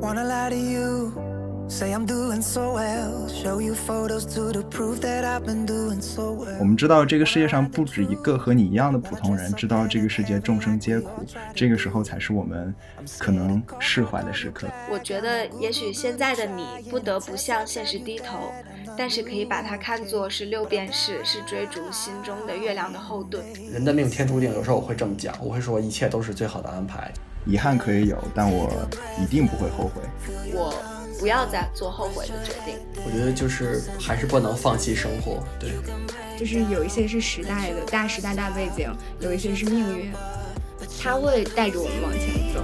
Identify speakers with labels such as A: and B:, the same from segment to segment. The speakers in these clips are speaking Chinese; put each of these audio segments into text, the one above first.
A: Wanna lie to you, say I'm doing so well. Show you photos to the prove that I've been doing so
B: 我
A: well.
B: 我们知道这个世界上不止一个和你一样的普通人，知道这个世界众生皆苦，这个时候才是我们可能释怀的时刻。
C: 我觉得也许现在的你不得不向现实低头，但是可以把它看作是六便士，是追逐心中的月亮的后盾。
D: 人的命天注定，有时候我会这么讲，我会说一切都是最好的安排。
B: 遗憾可以有，但我一定不会后悔。
C: 我不要再做后悔的决定。
D: 我觉得就是还是不能放弃生活，对。
E: 就是有一些是时代的大时代大背景，有一些是命运，它会带着我们往前走。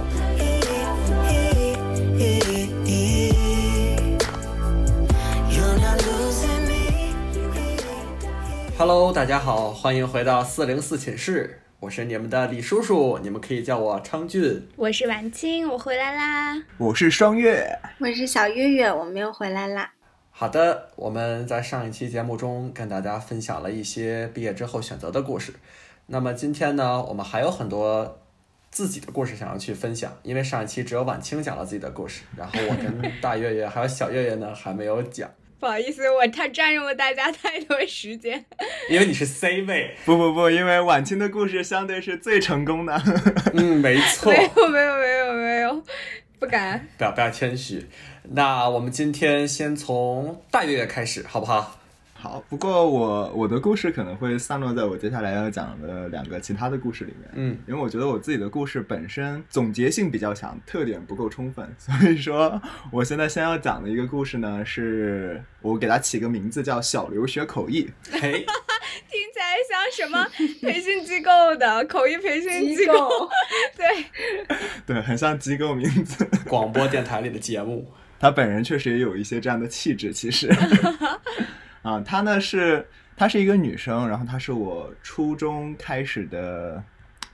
D: Hello，大家好，欢迎回到四零四寝室，我是你们的李叔叔，你们可以叫我昌俊。
E: 我是晚清，我回来啦。
B: 我是双月，
C: 我是小月月，我们又回来啦。
D: 好的，我们在上一期节目中跟大家分享了一些毕业之后选择的故事。那么今天呢，我们还有很多自己的故事想要去分享，因为上一期只有晚清讲了自己的故事，然后我跟大月月还有小月月呢还没有讲，
E: 不好意思，我太占用了大家太多时间。
D: 因为你是 C 位。
B: 不不不，因为晚清的故事相对是最成功的。
D: 嗯，没错。
E: 没有没有没有没有，不敢。
D: 不要不要谦虚。那我们今天先从大月月开始，好不好？
B: 好，不过我我的故事可能会散落在我接下来要讲的两个其他的故事里面。
D: 嗯，
B: 因为我觉得我自己的故事本身总结性比较强，特点不够充分，所以说我现在先要讲的一个故事呢，是我给它起个名字叫“小刘学口译
D: 嘿，
E: 听起来像什么培训机构的口译培训机构？对，”，
B: 对，很像机构名字。
D: 广播电台里的节目。
B: 他本人确实也有一些这样的气质，其实。啊，她呢是她是一个女生，然后她是我初中开始的，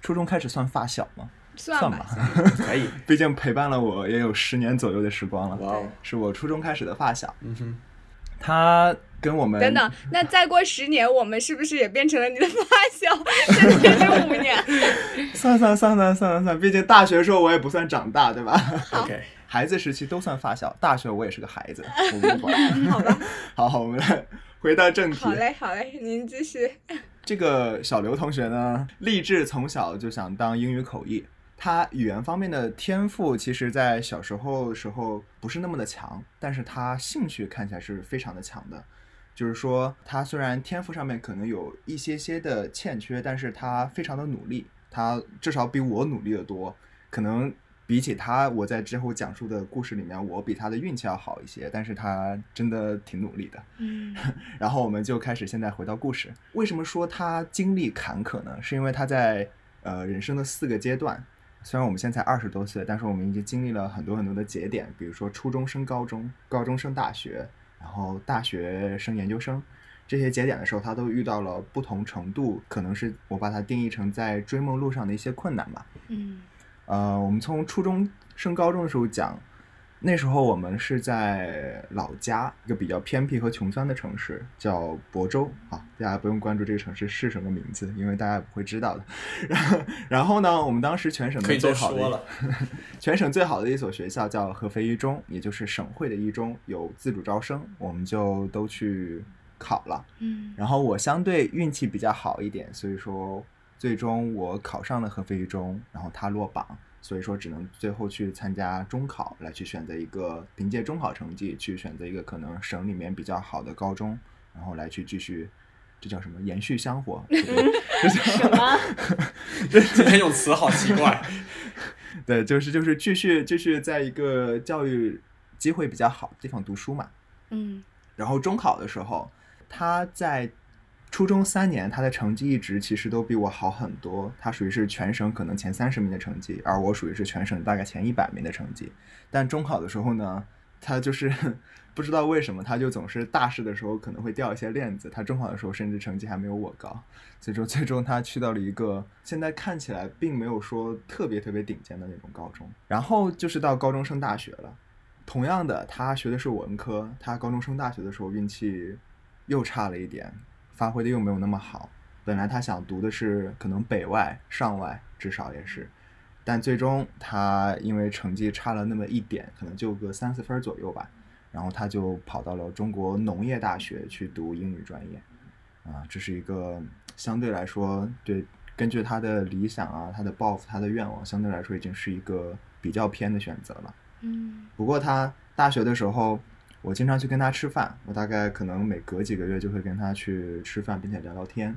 B: 初中开始算发小吗？
E: 算吧。
B: 吧，
D: 可以。
B: 毕竟陪伴了我也有十年左右的时光了。
D: 哇哦，
B: 是我初中开始的发小，
D: 嗯哼，
B: 她跟我们
E: 等等，那再过十年，我们是不是也变成了你的发小？甚至是五年？
B: 算算算算算算算，毕竟大学时候我也不算长大，对吧
D: ？OK，
B: 孩子时期都算发小，大学我也是个孩子，我不管。
E: 好吧，
B: 好好，我们来回到正题。
E: 好嘞，好嘞，您继续。
B: 这个小刘同学呢，立志从小就想当英语口译。他语言方面的天赋，其实在小时候时候不是那么的强，但是他兴趣看起来是非常的强的。就是说，他虽然天赋上面可能有一些些的欠缺，但是他非常的努力，他至少比我努力的多。可能比起他，我在之后讲述的故事里面，我比他的运气要好一些，但是他真的挺努力的。
E: 嗯，
B: 然后我们就开始现在回到故事。为什么说他经历坎坷呢？是因为他在呃人生的四个阶段，虽然我们现在才二十多岁，但是我们已经经历了很多很多的节点，比如说初中升高中，高中升大学，然后大学升研究生。这些节点的时候，他都遇到了不同程度，可能是我把它定义成在追梦路上的一些困难吧。
E: 嗯，
B: 呃，我们从初中升高中的时候讲，那时候我们是在老家一个比较偏僻和穷酸的城市，叫亳州啊。大家不用关注这个城市是什么名字，因为大家不会知道的。然后，然后呢，我们当时全省的最好的一
D: 说了。
B: 全省最好的一所学校叫合肥一中，也就是省会的一中，有自主招生，我们就都去考了。
E: 嗯，
B: 然后我相对运气比较好一点，所以说最终我考上了合肥一中，然后他落榜，所以说只能最后去参加中考，来去选择一个凭借中考成绩去选择一个可能省里面比较好的高中，然后来去继续。这叫什么？延续香火？
C: 什么？
D: 今天用词好奇怪。
B: 对，就是就是继续继续在一个教育机会比较好的地方读书嘛。
E: 嗯，
B: 然后中考的时候，他在初中三年，他的成绩一直其实都比我好很多。他属于是全省可能前三十名的成绩，而我属于是全省大概前一百名的成绩。但中考的时候呢，他就是 不知道为什么，他就总是大事的时候可能会掉一些链子。他中考的时候甚至成绩还没有我高，所以说最终他去到了一个现在看起来并没有说特别特别顶尖的那种高中。然后就是到高中升大学了。同样的，他学的是文科，他高中升大学的时候运气又差了一点，发挥的又没有那么好。本来他想读的是可能北外、上外，至少也是，但最终他因为成绩差了那么一点，可能就个三四分左右吧，然后他就跑到了中国农业大学去读英语专业，啊，这是一个相对来说对，根据他的理想啊、他的抱负、他的愿望，相对来说已经是一个比较偏的选择了。
E: 嗯
B: 不过他大学的时候，我经常去跟他吃饭，我大概可能每隔几个月就会跟他去吃饭，并且聊聊天。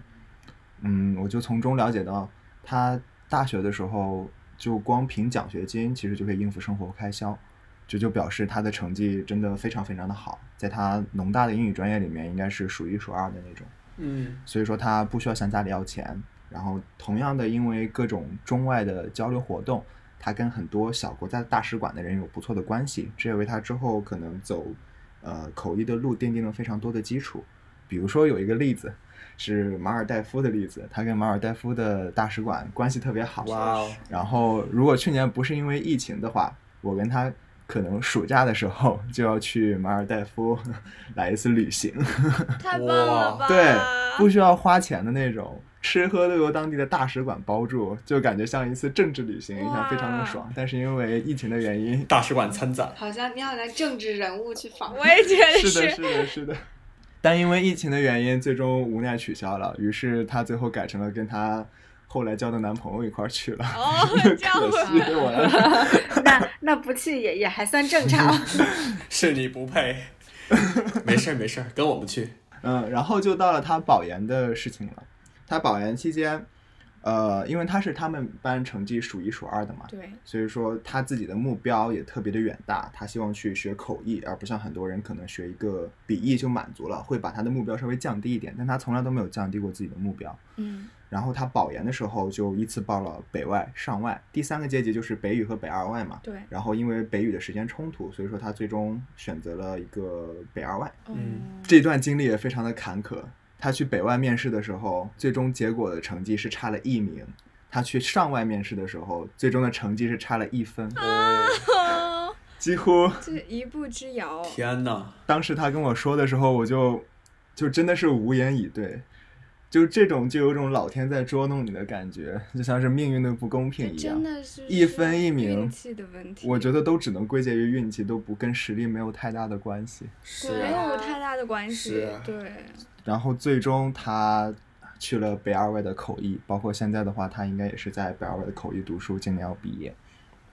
B: 嗯，我就从中了解到，他大学的时候就光凭奖学金，其实就可以应付生活开销，这就表示他的成绩真的非常非常的好，在他农大的英语专业里面应该是数一数二的那种。
D: 嗯
B: 所以说他不需要向家里要钱。然后同样的，因为各种中外的交流活动，他跟很多小国家的大使馆的人有不错的关系，这也为他之后可能走呃口译的路奠定了非常多的基础。比如说有一个例子是马尔代夫的例子，他跟马尔代夫的大使馆关系特别好。
D: 哇哦，
B: 然后如果去年不是因为疫情的话，我跟他可能暑假的时候就要去马尔代夫 来一次旅行。
E: 太棒了吧？
B: 对，不需要花钱的那种，吃喝都由当地的大使馆包住，就感觉像一次政治旅行一样，非常的爽。但是因为疫情的原因，
D: 大使馆参展，
C: 好像你好像政治人物去访问。
E: 我也觉得
B: 是的，是的，是的。但因为疫情的原因，最终无奈取消了。于是她最后改成了跟她后来交的男朋友一块儿去了。
E: 哦，这样
B: 可惜
E: 子，
C: 那那不去也也还算正常。
D: 是你不配。没事儿没事儿，跟我们去。
B: 嗯，然后就到了她保研的事情了。他保研期间，呃，因为他是他们班成绩数一数二的嘛，
E: 对，
B: 所以说他自己的目标也特别的远大，他希望去学口译，而不像很多人可能学一个笔译就满足了，会把他的目标稍微降低一点，但他从来都没有降低过自己的目标。
E: 嗯
B: 然后他保研的时候就依次报了北外、上外，第三个阶级就是北语和北二外嘛。
E: 对，
B: 然后因为北语的时间冲突，所以说他最终选择了一个北二外。
E: 嗯，
B: 这段经历也非常的坎坷。他去北外面试的时候，最终结果的成绩是差了一名；他去上外面试的时候，最终的成绩是差了一分，
E: 啊，
B: 几乎
E: 这一步之遥，
D: 天哪！
B: 当时他跟我说的时候，我就就真的是无言以对。就这种就有种老天在捉弄你的感觉，就像是命运的不公平一样
E: 真。的是
B: 一分一名
E: 运气的问题，
B: 我觉得都只能归结于运气，都不跟实力没有太大的关系。
D: 是
E: 没
D: 啊，
E: 有太大的关系
D: 啊，
E: 对，
B: 然后最终他去了北二外的口译，包括现在的话，他应该也是在北二外的口译读书，今年要毕业。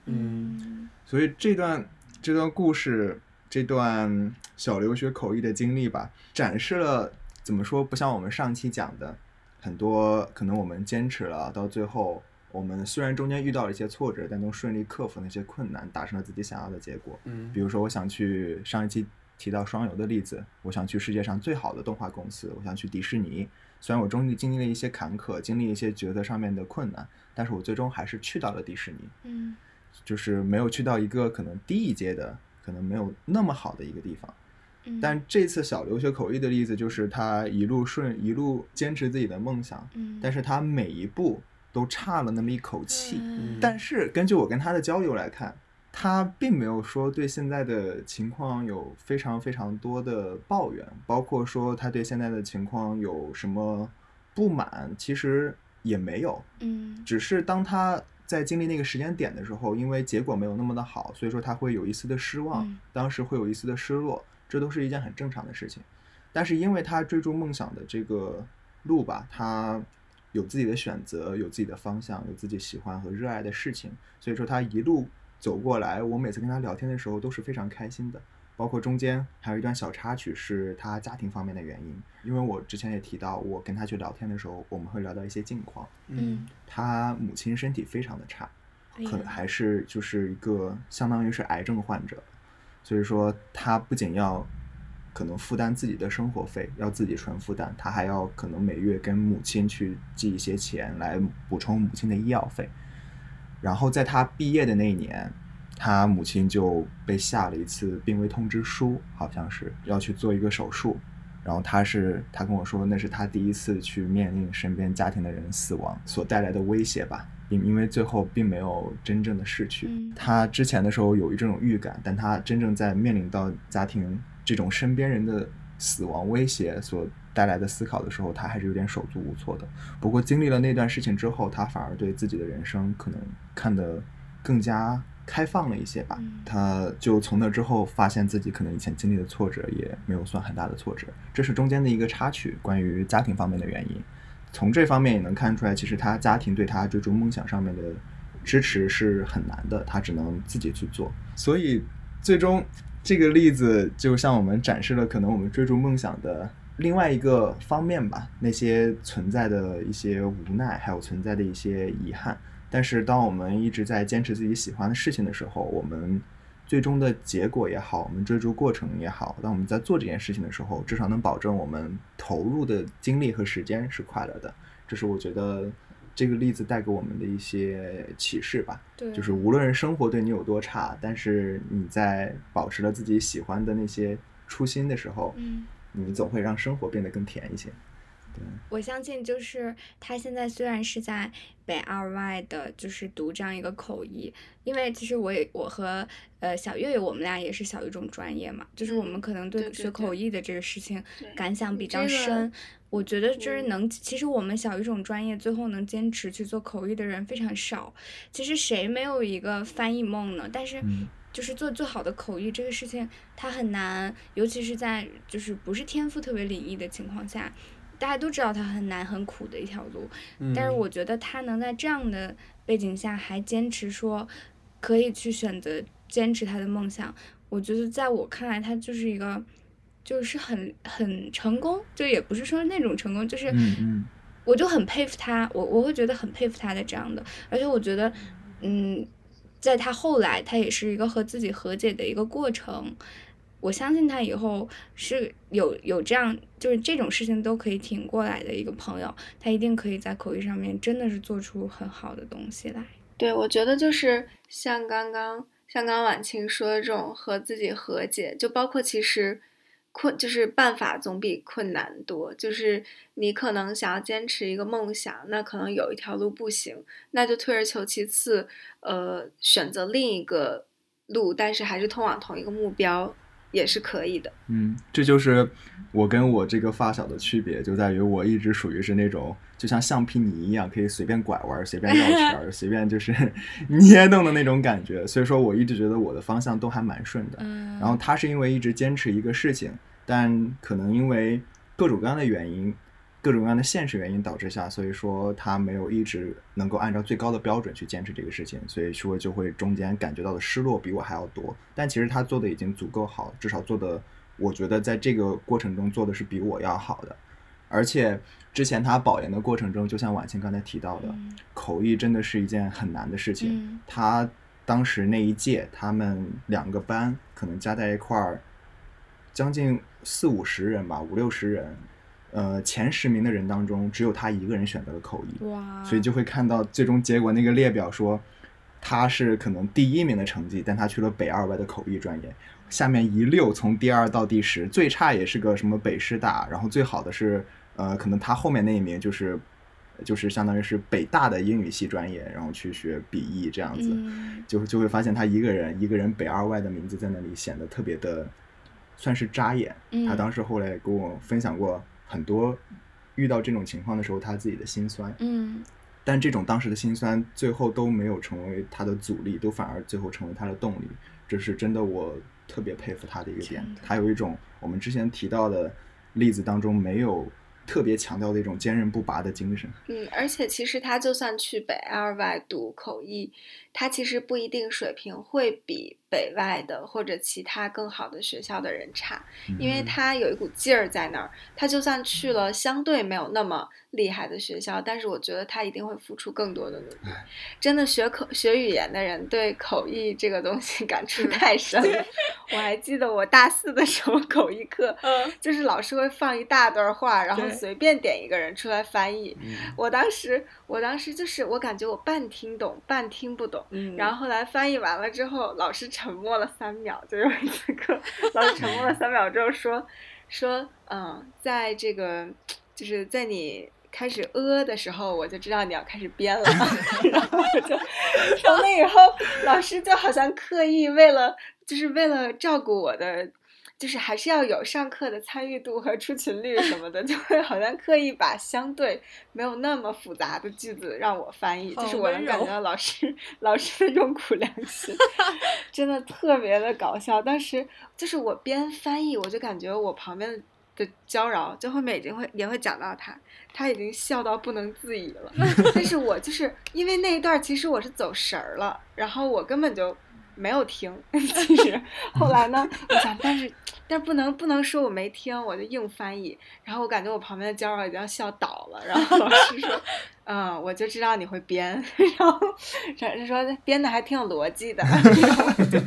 D: 嗯，
B: 所以这段这段故事，这段小留学口译的经历吧，展示了怎么说，不像我们上期讲的，很多可能我们坚持了，到最后我们虽然中间遇到了一些挫折，但都顺利克服那些困难，达成了自己想要的结果。
D: 嗯
B: 比如说，我想去上一期提到双游的例子，我想去世界上最好的动画公司，我想去迪士尼。虽然我中间经历了一些坎坷，经历一些抉择上面的困难，但是我最终还是去到了迪士尼。
E: 嗯
B: 就是没有去到一个可能低一阶的，可能没有那么好的一个地方。
E: 嗯，
B: 但这次小留学口译的例子，就是他一路顺，一路坚持自己的梦想，
E: 嗯，
B: 但是他每一步都差了那么一口气。
E: 嗯
B: 但是根据我跟他的交流来看，他并没有说对现在的情况有非常非常多的抱怨，包括说他对现在的情况有什么不满，其实也没有。
E: 嗯
B: 只是当他在经历那个时间点的时候，因为结果没有那么的好，所以说他会有一丝的失望，
E: 嗯
B: 当时会有一丝的失落，这都是一件很正常的事情。但是因为他追逐梦想的这个路吧，他有自己的选择，有自己的方向，有自己喜欢和热爱的事情，所以说他一路走过来，我每次跟他聊天的时候都是非常开心的。包括中间还有一段小插曲是他家庭方面的原因，因为我之前也提到，我跟他去聊天的时候，我们会聊到一些近况。
E: 嗯，
B: 他母亲身体非常的差，可
E: 能
B: 还是就是一个相当于是癌症患者，所以说他不仅要可能负担自己的生活费，要自己纯负担，他还要可能每月跟母亲去寄一些钱来补充母亲的医药费。然后在他毕业的那一年，他母亲就被下了一次病危通知书，好像是要去做一个手术。然后他是他跟我说，那是他第一次去面临身边家庭的人死亡所带来的威胁吧，并因为最后并没有真正的逝去。
E: 嗯
B: 他之前的时候有一这种预感，但他真正在面临到家庭这种身边人的死亡威胁所带来的思考的时候，他还是有点手足无措的。不过经历了那段事情之后，他反而对自己的人生可能看得更加开放了一些吧。
E: 嗯
B: 他就从那之后发现自己可能以前经历的挫折也没有算很大的挫折，这是中间的一个插曲，关于家庭方面的原因。从这方面也能看出来，其实他家庭对他追逐梦想上面的支持是很难的，他只能自己去做。所以最终这个例子就向我们展示了可能我们追逐梦想的另外一个方面吧，那些存在的一些无奈，还有存在的一些遗憾。但是当我们一直在坚持自己喜欢的事情的时候，我们最终的结果也好，我们追逐过程也好，当我们在做这件事情的时候，至少能保证我们投入的精力和时间是快乐的。这是我觉得这个例子带给我们的一些启示吧。
E: 对，
B: 就是无论生活对你有多差，但是你在保持了自己喜欢的那些初心的时候，
E: 嗯。
B: 你总会让生活变得更甜一些。
E: 我相信，就是他现在虽然是在北二外的，就是读这样一个口译，因为其实我也我和呃小月月我们俩也是小语种专业嘛，就是我们可能对学口译的这个事情感想比
C: 这个
E: 较深。我觉得就是
C: 嗯
E: 能，其实我们小语种专业最后能坚持去做口译的人非常少。其实谁没有一个翻译梦呢？但是
B: 嗯
E: 就是做最好的口译这个事情，它很难，尤其是在就是不是天赋特别灵异的情况下，大家都知道它很难很苦的一条路。但是
D: 嗯
E: 我觉得他能在这样的背景下还坚持说可以去选择坚持他的梦想，我觉得在我看来，他就是一个就是很很成功，就也不是说那种成功，就是我就很佩服他，我我会觉得很佩服他的这样的，而且我觉得，嗯，在他后来，他也是一个和自己和解的一个过程。我相信他以后是有有这样，就是这种事情都可以挺过来的一个朋友，他一定可以在口译上面真的是做出很好的东西来。
C: 对，我觉得就是像刚刚像刚刚婉清说的这种和自己和解，就包括其实困就是办法总比困难多，就是你可能想要坚持一个梦想，那可能有一条路不行，那就退而求其次，呃，选择另一个路，但是还是通往同一个目标也是可以的。
B: 嗯，这就是我跟我这个发小的区别，就在于我一直属于是那种就像橡皮泥一样，可以随便拐弯儿、随便绕圈 儿、随便就是 捏弄的那种感觉。所以说，我一直觉得我的方向都还蛮顺的。
E: 嗯，
B: 然后他是因为一直坚持一个事情，但可能因为各种各样的原因，各种各样的现实原因导致下，所以说他没有一直能够按照最高的标准去坚持这个事情，所以说就会中间感觉到的失落比我还要多。但其实他做的已经足够好，至少做的，我觉得在这个过程中做的是比我要好的。而且之前他保研的过程中，就像婉清刚才提到的，
E: 嗯
B: 口译真的是一件很难的事情。
E: 嗯
B: 他当时那一届，他们两个班可能加在一块儿，将近四五十人吧，五六十人。呃，前十名的人当中，只有他一个人选择了口译，
E: 哇，
B: 所以就会看到最终结果那个列表说，他是可能第一名的成绩，但他去了北二外的口译专业。下面一溜从第二到第十，最差也是个什么北师大，然后最好的是呃，可能他后面那一名就是就是相当于是北大的英语系专业，然后去学笔译这样子，
E: 嗯
B: 就就会发现他一个人一个人北二外的名字在那里显得特别的算是扎眼。
E: 嗯
B: 他当时后来跟我分享过很多遇到这种情况的时候他自己的心酸，
E: 嗯
B: 但这种当时的心酸最后都没有成为他的阻力，都反而最后成为他的动力。这是真的，我特别佩服他的一个点。他有一种我们之前提到的例子当中没有特别强调的一种坚韧不拔的精神。
C: 嗯，而且其实他就算去北二外读口译，他其实不一定水平会比北外的或者其他更好的学校的人差，因为
B: 嗯
C: 他有一股劲儿在那儿。他就算去了相对没有那么厉害的学校，但是我觉得他一定会付出更多的努力。真的学口学语言的人对口译这个东西 感触太深了。我还记得我大四的时候口译课，
E: 嗯
C: 就是老师会放一大段话，然后随便点一个人出来翻译。
D: 嗯
C: 我当时，我当时就是我感觉我半听懂，半听不懂。
E: 嗯
C: 然后后来翻译完了之后，老师沉默了三秒，就有一次课，老师沉默了三秒之后说说，嗯，在这个就是在你开始呃的时候，我就知道你要开始编了，然后我就从那以后，老师就好像刻意为了就是为了照顾我的。就是还是要有上课的参与度和出勤率什么的，就会好像刻意把相对没有那么复杂的句子让我翻译，就是我能感觉到老师老师的这种苦良心，真的特别的搞笑。当时就是我边翻译，我就感觉我旁边的娇娆就后面已经会也会讲到他，他已经笑到不能自已了。但是我就是因为那一段其实我是走神儿了，然后我根本就。没有听，其实后来呢，我想，但是，但不能不能说我没听，我就硬翻译。然后我感觉我旁边的娇儿已经要笑倒了。然后老师说：“嗯，我就知道你会编。”然后老师说编的还挺有逻辑的。然后我就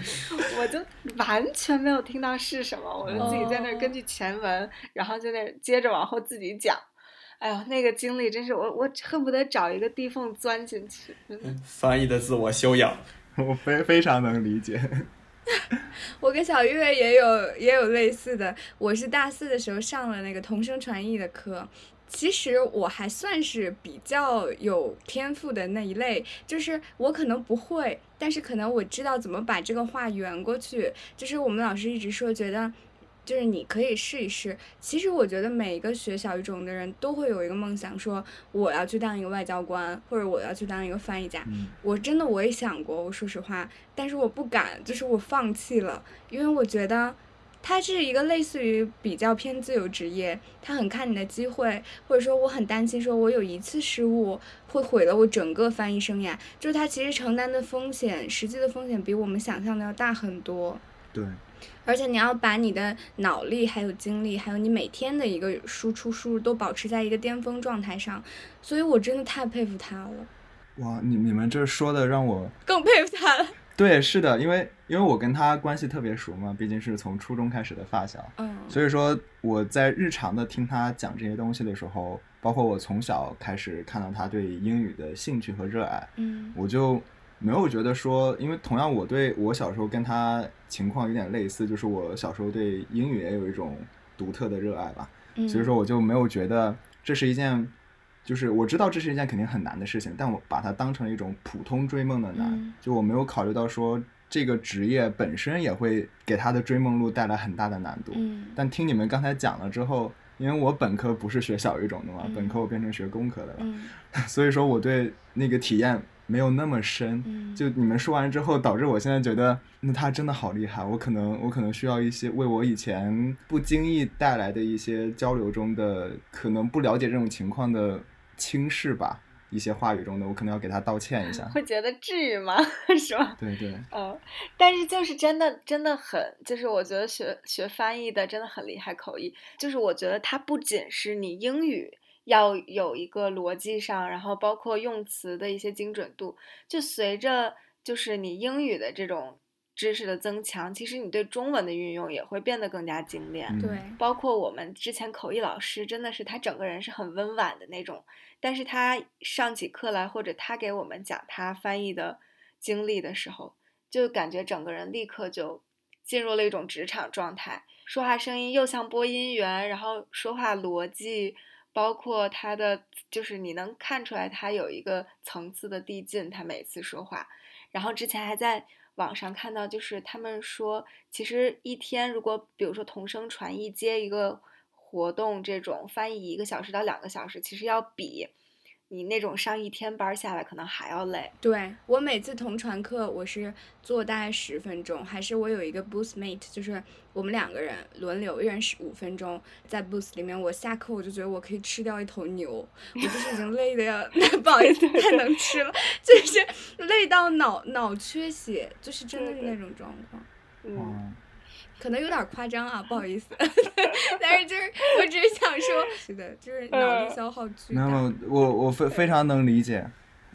C: 我就完全没有听到是什么，我就自己在那根据前文，然后在那接着往后自己讲。哎呦，那个经历真是我我恨不得找一个地缝钻进去。
D: 翻译的自我修养。
B: 我非非常能理解，
E: 我跟小月也有也有类似的。我是大四的时候上了那个同声传译的课，其实我还算是比较有天赋的那一类，就是我可能不会，但是可能我知道怎么把这个话圆过去。就是我们老师一直说，觉得。就是你可以试一试。其实我觉得每一个学小语种的人都会有一个梦想，说我要去当一个外交官，或者我要去当一个翻译家。我真的我也想过，我说实话，但是我不敢，就是我放弃了，因为我觉得它是一个类似于比较偏自由职业，它很看你的机会，或者说我很担心，说我有一次失误会毁了我整个翻译生涯。就是它其实承担的风险，实际的风险比我们想象的要大很多。
B: 对。
E: 而且你要把你的脑力、还有精力，还有你每天的一个输出输入都保持在一个巅峰状态上，所以我真的太佩服他了。
B: 哇，你你们这说的让我
E: 更佩服他了。
B: 对，是的，因为因为我跟他关系特别熟嘛，毕竟是从初中开始的发小。
E: 嗯。
B: 所以说我在日常的听他讲这些东西的时候，包括我从小开始看到他对英语的兴趣和热爱，
E: 嗯，
B: 我就。没有觉得说，因为同样我对我小时候跟他情况有点类似，就是我小时候对英语也有一种独特的热爱吧，所以说我就没有觉得这是一件，就是我知道这是一件肯定很难的事情，但我把它当成了一种普通追梦的难，就我没有考虑到说这个职业本身也会给他的追梦路带来很大的难度。但听你们刚才讲了之后，因为我本科不是学小语种的嘛，本科我变成学工科的了，所以说我对那个体验。没有那么深，就你们说完之后，导致我现在觉得，那他真的好厉害。我可能，我可能需要一些为我以前不经意带来的一些交流中的可能不了解这种情况的轻视吧，一些话语中的，我可能要给他道歉一下。
C: 会觉得至于吗？是吧？
B: 对对。
C: 嗯，但是就是真的，真的很，就是我觉得学学翻译的真的很厉害，口译。就是我觉得它不仅是你英语。要有一个逻辑上，然后包括用词的一些精准度，就随着就是你英语的这种知识的增强，其实你对中文的运用也会变得更加精炼。
E: 对，
C: 包括我们之前口译老师，真的是他整个人是很温婉的那种，但是他上起课来，或者他给我们讲他翻译的经历的时候，就感觉整个人立刻就进入了一种职场状态，说话声音又像播音员，然后说话逻辑。包括他的，就是你能看出来他有一个层次的递进，他每次说话。然后之前还在网上看到，就是他们说，其实一天如果比如说同声传译接一个活动，这种翻译一个小时到两个小时，其实要比。你那种上一天班下来可能还要累。
E: 对我每次同传课，我是做大概十分钟，还是我有一个 booth mate，就是我们两个人轮流，一人十五分钟在 booth 里面。我下课我就觉得我可以吃掉一头牛，我就是已经累的要，不好意思，太能吃了，就是累到脑脑缺血，就是真的是那种状况。
C: 嗯。
E: 可能有点夸张啊，不好意思，但是就是我只是想说，是的，就是脑力消耗巨大。
B: 那么我我非非常能理解，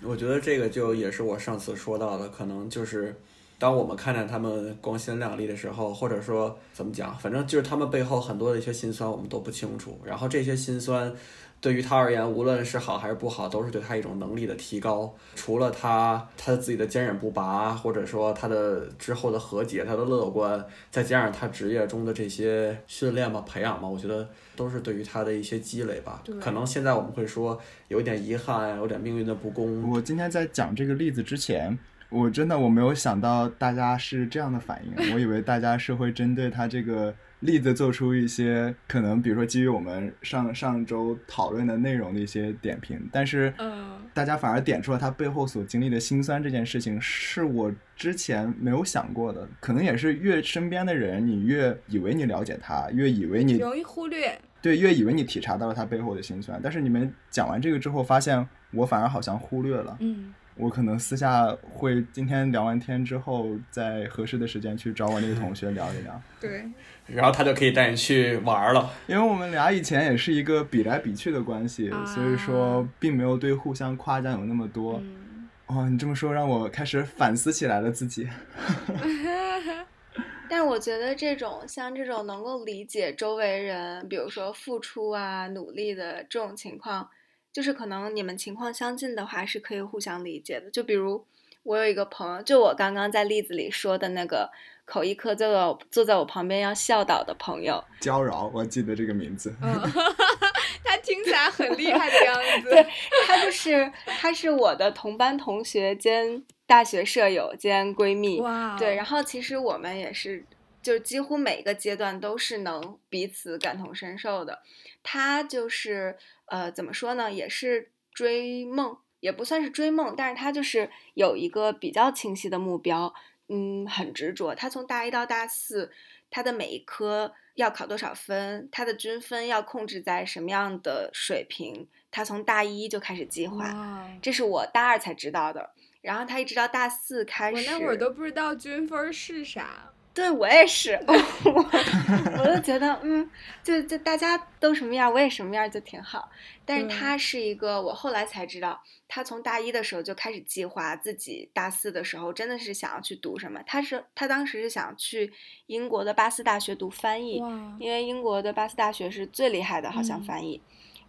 D: 我觉得这个就也是我上次说到的，可能就是当我们看见他们光鲜亮丽的时候，或者说怎么讲，反正就是他们背后很多的一些辛酸，我们都不清楚。然后这些辛酸。对于他而言，无论是好还是不好，都是对他一种能力的提高。除了他他自己的坚韧不拔，或者说他的之后的和解，他的乐观，再加上他职业中的这些训练嘛、培养嘛，我觉得都是对于他的一些积累吧。可能现在我们会说有点遗憾，有点命运的不公。
B: 我今天在讲这个例子之前，我真的我没有想到大家是这样的反应，我以为大家是会针对他这个例子做出一些可能，比如说基于我们上上周讨论的内容的一些点评，但是
E: 嗯
B: 大家反而点出了他背后所经历的辛酸这件事情，是我之前没有想过的。可能也是越身边的人，你越以为你了解他，越以为你
E: 容易忽略。
B: 对，越以为你体察到了他背后的辛酸。但是你们讲完这个之后，发现我反而好像忽略了。
E: 嗯
B: 我可能私下会今天聊完天之后，在合适的时间去找我那个同学聊一聊，
E: 对，
D: 然后他就可以带你去玩了。
B: 因为我们俩以前也是一个比来比去的关系，
E: 啊
B: 所以说并没有对互相夸奖有那么多。
E: 嗯，
B: 哦，你这么说让我开始反思起来了自己。
C: 但我觉得这种像这种能够理解周围人，比如说付出啊、努力的这种情况，就是可能你们情况相近的话是可以互相理解的。就比如我有一个朋友，就我刚刚在例子里说的那个口译课坐在我坐在我旁边要笑倒的朋友，
B: 娇娆，我记得这个名字。
E: 嗯 他听起来很厉害的样子。
C: 对 他就是他是我的同班同学兼大学舍友兼闺蜜。对，然后其实我们也是，就是几乎每一个阶段都是能彼此感同身受的。他就是呃，怎么说呢，也是追梦，也不算是追梦，但是他就是有一个比较清晰的目标，嗯，很执着。他从大一到大四，他的每一科要考多少分，他的均分要控制在什么样的水平，他从大一就开始计划。这是我大二才知道的。然后他一直到大四开始，
E: 我那会儿都不知道均分儿是啥。
C: 对我也是，我我就觉得，嗯，就就大家都什么样，我也什么样就挺好。但是他是一个，我后来才知道，他从大一的时候就开始计划自己大四的时候真的是想要去读什么。他是他当时是想去英国的巴斯大学读翻译，因为英国的巴斯大学是最厉害的，好像
E: 嗯
C: 翻译。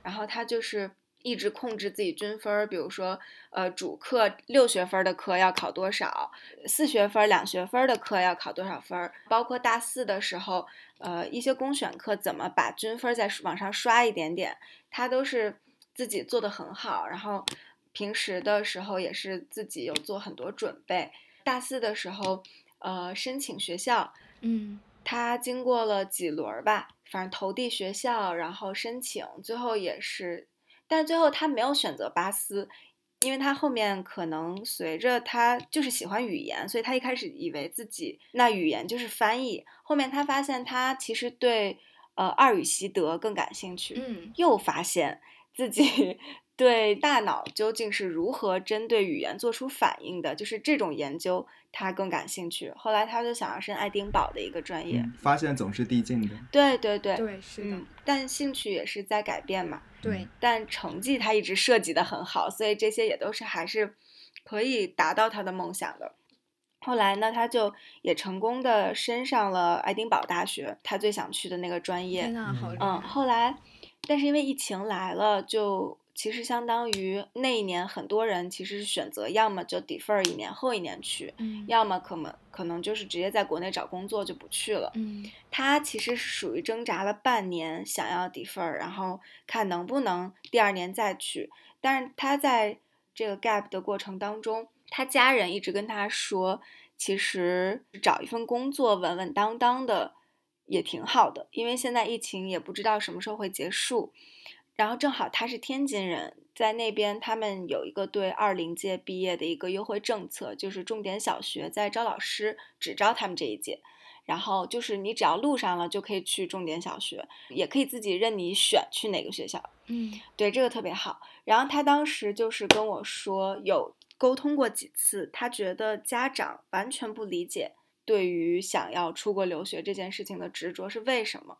C: 然后他就是一直控制自己均分儿，比如说，呃，主课六学分儿的课要考多少，四学分儿、两学分儿的课要考多少分儿，包括大四的时候，呃，一些公选课怎么把均分儿再往上刷一点点，他都是自己做的很好。然后平时的时候也是自己有做很多准备。大四的时候，呃，申请学校，
E: 嗯
C: 他经过了几轮儿吧，反正投递学校，然后申请，最后也是，但是最后他没有选择巴斯，因为他后面可能随着他就是喜欢语言，所以他一开始以为自己那语言就是翻译，后面他发现他其实对呃二语习得更感兴趣，
E: 嗯。
C: 又发现自己对大脑究竟是如何针对语言做出反应的，就是这种研究他更感兴趣。后来他就想要申爱丁堡的一个专业，
B: 嗯发现总是递进的。
C: 对对对，
E: 对，是的
C: 嗯，，但兴趣也是在改变嘛。
E: 对，
C: 但成绩他一直设计的很好，所以这些也都是还是可以达到他的梦想的。后来呢，他就也成功的升上了爱丁堡大学，他最想去的那个专业。
E: 天呐，好
C: 嗯，后来，但是因为疫情来了，就其实相当于那一年很多人其实是选择要么就 defer 一年后一年去，
E: 嗯
C: 要么可能可能就是直接在国内找工作就不去了。
E: 嗯
C: 他其实是属于挣扎了半年，想要 defer，然后看能不能第二年再去。但是他在这个 gap 的过程当中，他家人一直跟他说，其实找一份工作稳稳当当的也挺好的，因为现在疫情也不知道什么时候会结束。然后正好他是天津人，在那边他们有一个对二零届毕业的一个优惠政策，就是重点小学在招老师只招他们这一届。然后就是你只要录上了，就可以去重点小学，也可以自己任你选去哪个学校。
E: 嗯
C: 对，这个特别好。然后他当时就是跟我说，有沟通过几次，他觉得家长完全不理解对于想要出国留学这件事情的执着是为什么。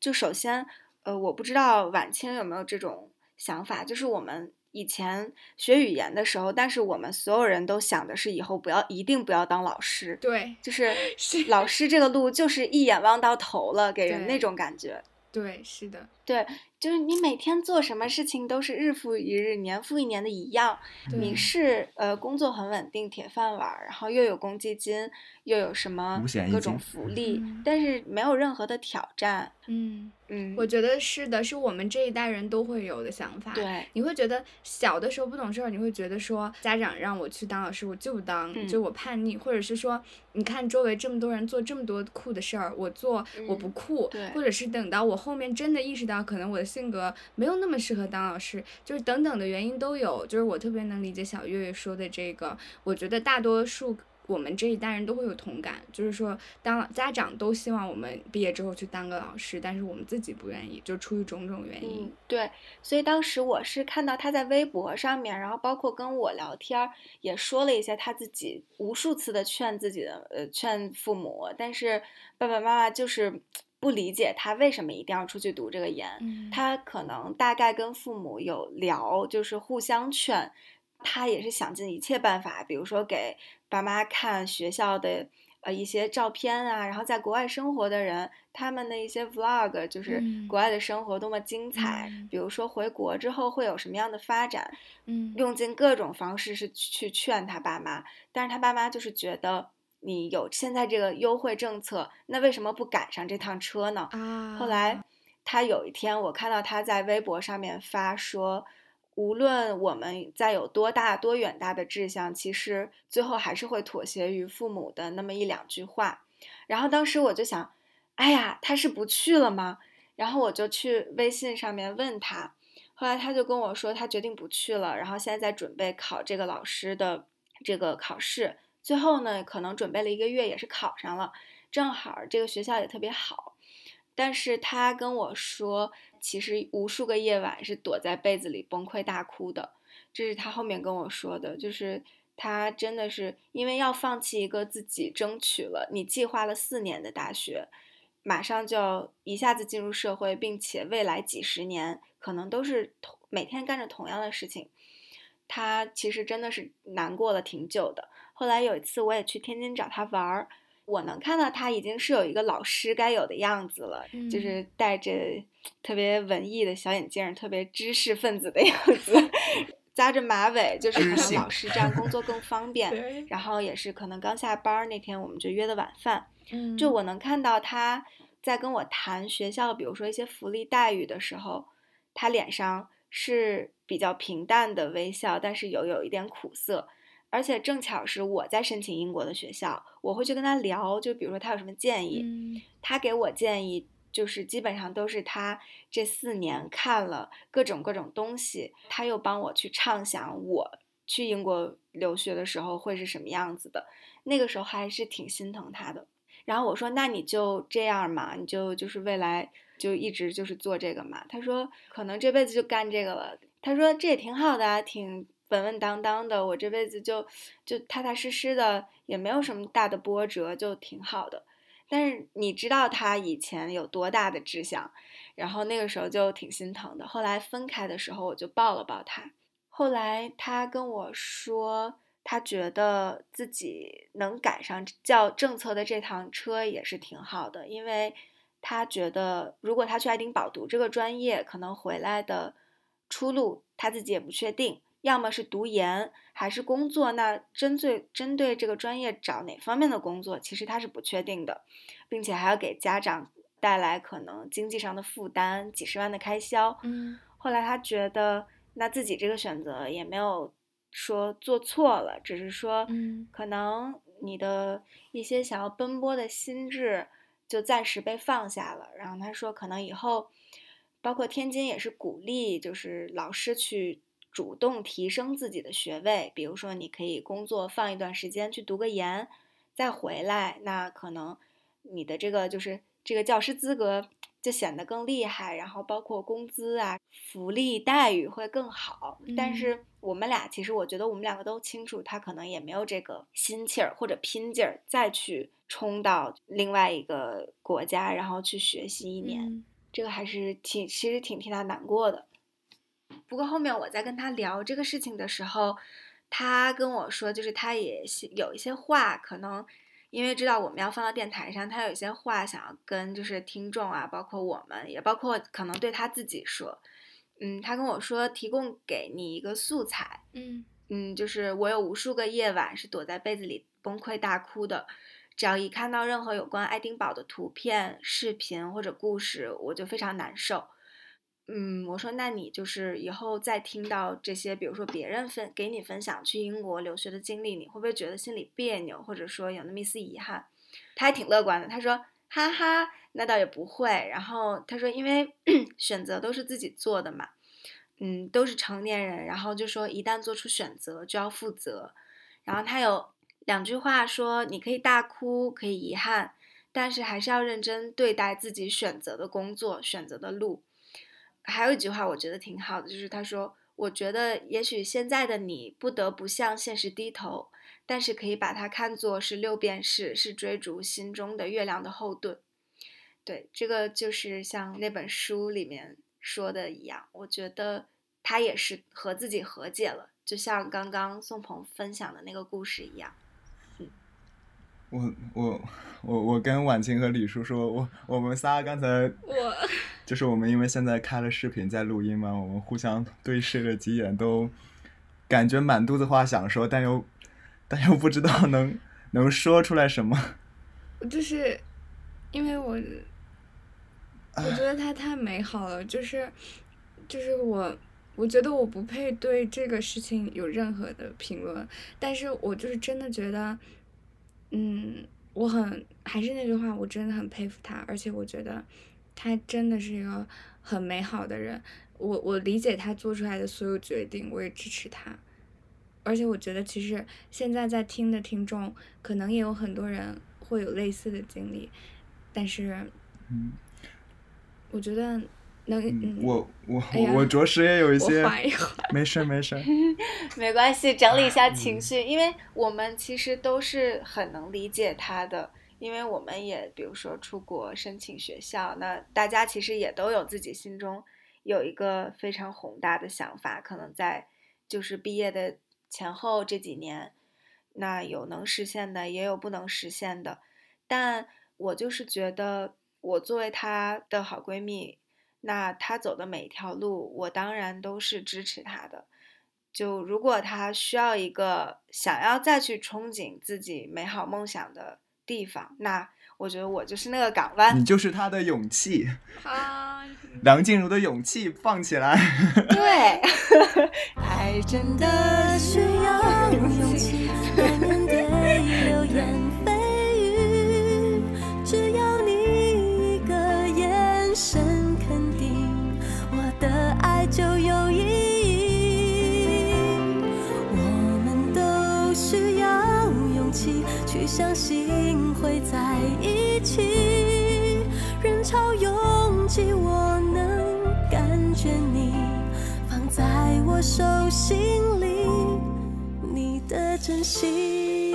C: 就首先，呃，我不知道晚清有没有这种想法，就是我们以前学语言的时候，但是我们所有人都想的是以后不要一定不要当老师，
E: 对
C: 就是
E: 是
C: 老师这个路就是一眼望到头了，给人那种感觉。
E: 对是的，
C: 对，就是你每天做什么事情都是日复一日、年复一年的一样。你。是呃工作很稳定，铁饭碗儿，然后又有公积金，又有什么各种。福利，
E: 嗯。
C: 但是没有任何的挑战。
E: 嗯，
C: 嗯，
E: 我觉得是的，是我们这一代人都会有的想法。
C: 对，
E: 你会觉得小的时候不懂事儿，你会觉得说家长让我去当老师，我就不当，
C: 嗯。
E: 就我叛逆，或者是说你看周围这么多人做这么多酷的事儿，我做我不
C: 嗯
E: 酷，
C: 对。
E: 或者是等到我后面真的意识到可能我的性格没有那么适合当老师，就是等等的原因都有。就是我特别能理解小月月说的这个，我觉得大多数。我们这一代人都会有同感，就是说，当家长都希望我们毕业之后去当个老师，但是我们自己不愿意，就出于种种原因。
C: 对，所以当时我是看到他在微博上面，然后包括跟我聊天儿，也说了一些他自己无数次的劝自己的呃劝父母，但是爸爸妈妈就是不理解他为什么一定要出去读这个研。
E: 嗯。
C: 他可能大概跟父母有聊，就是互相劝，他也是想尽一切办法，比如说给爸妈看学校的呃一些照片啊，然后在国外生活的人他们的一些 vlog，就是
E: 嗯。
C: 国外的生活多么精彩，
E: 嗯。
C: 比如说回国之后会有什么样的发展，
E: 嗯。
C: 用尽各种方式是去劝他爸妈，但是他爸妈就是觉得你有现在这个优惠政策，那为什么不赶上这趟车呢？
E: 啊，
C: 后来他有一天，我看到他在微博上面发说，无论我们再有多大多远大的志向，其实最后还是会妥协于父母的那么一两句话。然后当时我就想，哎呀，他是不去了吗？然后我就去微信上面问他，后来他就跟我说，他决定不去了，然后现在在准备考这个老师的这个考试。最后呢，可能准备了一个月，也是考上了，正好这个学校也特别好。但是他跟我说，其实无数个夜晚是躲在被子里崩溃大哭的，这是他后面跟我说的，就是他真的是因为要放弃一个自己争取了，你计划了四年的大学，马上就要一下子进入社会，并且未来几十年可能都是同每天干着同样的事情，他其实真的是难过了挺久的。后来有一次我也去天津找他玩儿。我能看到他已经是有一个老师该有的样子了，
E: 嗯
C: 就是戴着特别文艺的小眼镜，特别知识分子的样子，扎着马尾，就是可能老师这样工作更方便。然后也是可能刚下班儿那天，我们就约的晚饭，
E: 嗯
C: 就我能看到他在跟我谈学校，比如说一些福利待遇的时候，他脸上是比较平淡的微笑，但是有有一点苦涩。而且正巧是我在申请英国的学校，我会去跟他聊，就比如说他有什么建议，
E: 嗯
C: 他给我建议，就是基本上都是他这四年看了各种各种东西，他又帮我去畅想我去英国留学的时候会是什么样子的。那个时候还是挺心疼他的。然后我说：“那你就这样嘛，你就就是未来就一直就是做这个嘛。”他说：“可能这辈子就干这个了。”他说：“这也挺好的啊，挺稳稳当当的。我这辈子就就踏踏实实的，也没有什么大的波折，就挺好的。”但是你知道他以前有多大的志向，然后那个时候就挺心疼的。后来分开的时候，我就抱了抱他。后来他跟我说，他觉得自己能赶上教政策的这趟车也是挺好的，因为他觉得如果他去爱丁堡读这个专业，可能回来的出路他自己也不确定。要么是读研，还是工作？那针对针对这个专业找哪方面的工作，其实他是不确定的，并且还要给家长带来可能经济上的负担，几十万的开销。
E: 嗯
C: 后来他觉得，那自己这个选择也没有说做错了，只是说，
E: 嗯
C: 可能你的一些想要奔波的心智就暂时被放下了。然后他说，可能以后，包括天津也是鼓励，就是老师去主动提升自己的学位，比如说你可以工作放一段时间去读个研，再回来，那可能你的这个就是这个教师资格就显得更厉害，然后包括工资啊、福利待遇会更好。但
E: 嗯
C: 是我们俩其实我觉得我们两个都清楚，他可能也没有这个心气儿或者拼劲儿再去冲到另外一个国家，然后去学习一年。
E: 嗯
C: 这个还是挺，其实挺替他难过的。不过后面我在跟他聊这个事情的时候，他跟我说，就是他也是有一些话可能因为知道我们要放到电台上，他有一些话想要跟就是听众啊，包括我们，也包括可能对他自己说。嗯，他跟我说提供给你一个素材，
E: 嗯
C: 嗯，就是我有无数个夜晚是躲在被子里崩溃大哭的，只要一看到任何有关爱丁堡的图片、视频或者故事，我就非常难受。嗯，我说那你就是以后再听到这些，比如说别人分给你分享去英国留学的经历，你会不会觉得心里别扭，或者说有那么一丝遗憾？他还挺乐观的，他说哈哈，那倒也不会。然后他说，因为 选择都是自己做的嘛，嗯，都是成年人，然后就说一旦做出选择就要负责。然后他有两句话说，你可以大哭，可以遗憾，但是还是要认真对待自己选择的工作、选择的路。还有一句话我觉得挺好的，就是他说：“我觉得也许现在的你不得不向现实低头，但是可以把它看作是六便士，是追逐心中的月亮的后盾。”对，这个就是像那本书里面说的一样，我觉得他也是和自己和解了，就像刚刚宋鹏分享的那个故事一样。
B: 我我我我跟婉晴和李叔说，我我们仨刚才
E: 我
B: 就是我们因为现在开了视频在录音嘛，我们互相对视了几眼，都感觉满肚子话想说，但又但又不知道能能说出来什么。
E: 就是因为我我觉得它太美好了，就是就是我我觉得我不配对这个事情有任何的评论，但是我就是真的觉得。嗯，我很还是那句话，我真的很佩服他，而且我觉得他真的是一个很美好的人。我我理解他做出来的所有决定，我也支持他。而且我觉得，其实现在在听的听众，可能也有很多人会有类似的经历，但是，
B: 嗯，
E: 我觉得。能，
B: 我我我着实也有一些，
E: 一
B: 没事没事，
C: 没关系，整理一下情绪，因为我们其实都是很能理解他的，因为我们也比如说出国申请学校，那大家其实也都有自己心中有一个非常宏大的想法，可能在就是毕业的前后这几年，那有能实现的，也有不能实现的，但我就是觉得，我作为她的好闺蜜。那她走的每一条路，我当然都是支持她的。就如果他需要一个想要再去憧憬自己美好梦想的地方，那我觉得我就是那个港湾。
B: 你就是他的勇气。
E: 啊，
B: 梁静茹的勇气放起来。
C: 对，爱真的需要勇气。就我手心里，你的真心。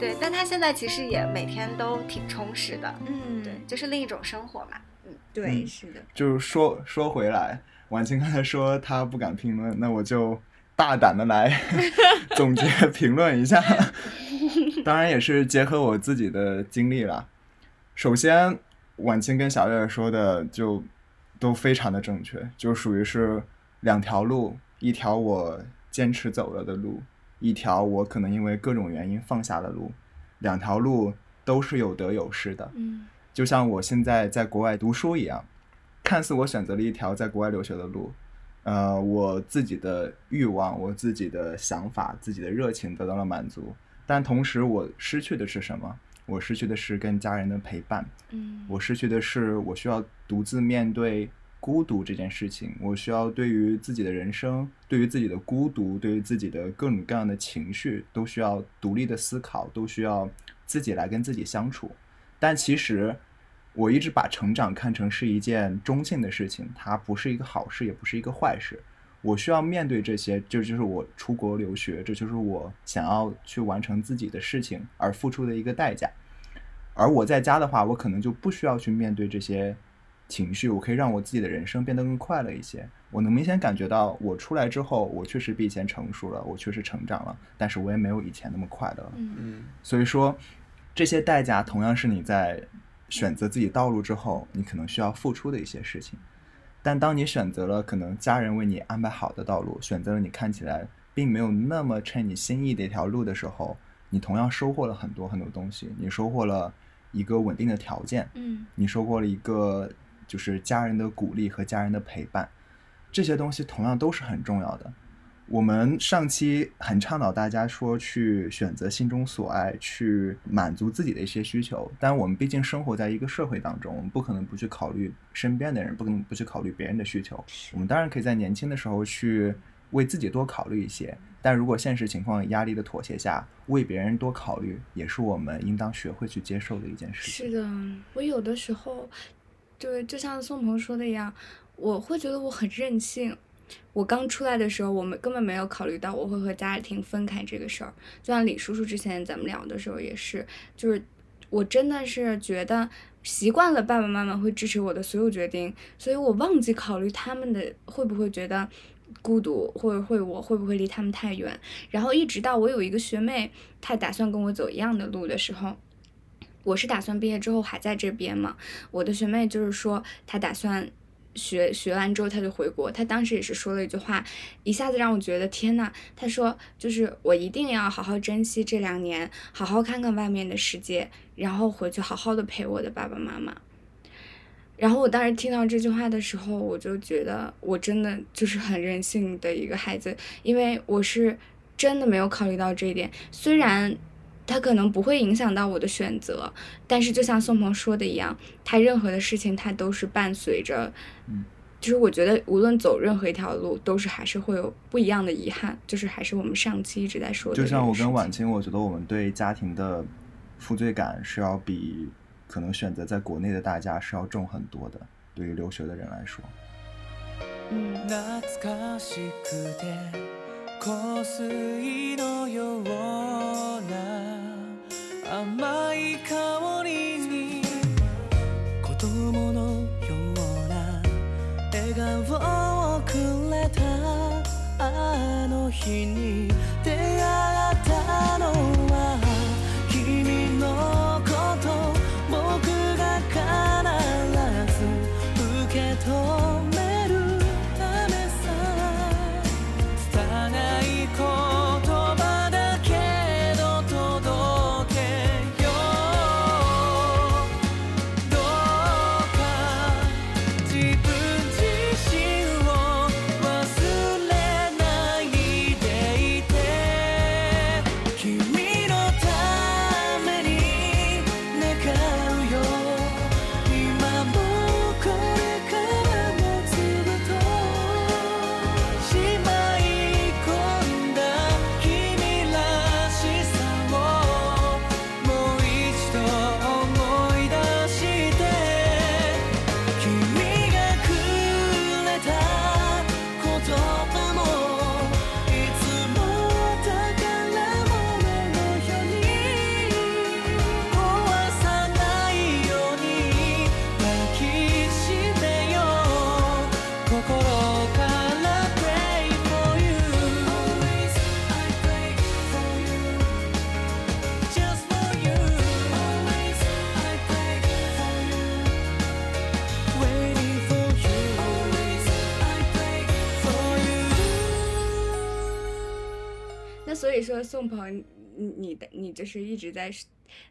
C: 对，但他现在其实也每天都挺充实的。
E: 嗯，
C: 对，就是另一种生活嘛。
E: 嗯对，是的。
B: 就是说说回来，婉清刚才说她不敢评论，那我就大胆的来 总结评论一下。当然也是结合我自己的经历了。首先，婉清跟小月说的就都非常的正确，就属于是两条路，一条我坚持走了的路，一条我可能因为各种原因放下的路，两条路都是有得有失的。
E: 嗯。
B: 就像我现在在国外读书一样，看似我选择了一条在国外留学的路，呃，我自己的欲望、我自己的想法、自己的热情得到了满足，但同时我失去的是什么？我失去的是跟家人的陪伴，
E: 嗯，
B: 我失去的是我需要独自面对孤独这件事情，我需要对于自己的人生、对于自己的孤独、对于自己的各种各样的情绪，都需要独立的思考，都需要自己来跟自己相处，但其实。我一直把成长看成是一件中性的事情，它不是一个好事，也不是一个坏事。我需要面对这些，这就是我出国留学，这就是我想要去完成自己的事情而付出的一个代价。而我在家的话，我可能就不需要去面对这些情绪，我可以让我自己的人生变得更快乐一些。我能明显感觉到，我出来之后，我确实比以前成熟了，我确实成长了，但是我也没有以前那么快乐了。
E: 嗯
D: 嗯
B: 所以说，这些代价同样是你在选择自己道路之后，你可能需要付出的一些事情。但当你选择了可能家人为你安排好的道路，选择了你看起来并没有那么称你心意的一条路的时候，你同样收获了很多很多东西。你收获了一个稳定的条件，
E: 嗯
B: 你收获了一个就是家人的鼓励和家人的陪伴，这些东西同样都是很重要的。我们上期很倡导大家说去选择心中所爱，去满足自己的一些需求，但我们毕竟生活在一个社会当中，我们不可能不去考虑身边的人，不可能不去考虑别人的需求。我们当然可以在年轻的时候去为自己多考虑一些，但如果现实情况压力的妥协下，为别人多考虑，也是我们应当学会去接受的一件事情。
E: 是的，我有的时候，对，就像宋鹏说的一样，我会觉得我很任性。我刚出来的时候，我们根本没有考虑到我会和家庭分开这个事儿。就像李叔叔之前咱们聊的时候也是，就是我真的是觉得习惯了爸爸妈妈会支持我的所有决定，所以我忘记考虑他们的会不会觉得孤独，或者会我会不会离他们太远。然后一直到我有一个学妹，她打算跟我走一样的路的时候，我是打算毕业之后还在这边嘛。我的学妹就是说，她打算学学完之后他就回国。他当时也是说了一句话，一下子让我觉得天呐，他说就是我一定要好好珍惜这两年，好好看看外面的世界，然后回去好好的陪我的爸爸妈妈。然后我当时听到这句话的时候，我就觉得我真的就是很任性的一个孩子，因为我是真的没有考虑到这一点。虽然它可能不会影响到我的选择，但是就像宋鹏说的一样，他任何的事情他都是伴随着，
B: 嗯，
E: 就是我觉得无论走任何一条路，都是还是会有不一样的遗憾，就是还是我们上期一直在说的。
B: 就像我跟婉，清，我觉得我们对家庭的负罪感是要比可能选择在国内的大家是要重很多的。对于留学的人来说，
E: 嗯，
A: 懐かしくて 香水のような甘い香りに子供のような笑顔をくれたあの日に出会ったの。
E: 说宋鹏，你你的你就是一直在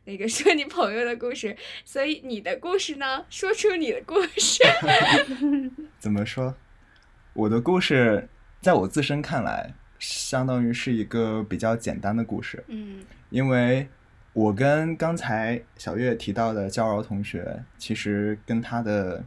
E: 那个说你朋友的故事，所以你的故事呢，说出你的故事。
B: 怎么说？我的故事在我自身看来，相当于是一个比较简单的故事。
E: 嗯
B: 因为我跟刚才小月提到的娇柔同学，其实跟他的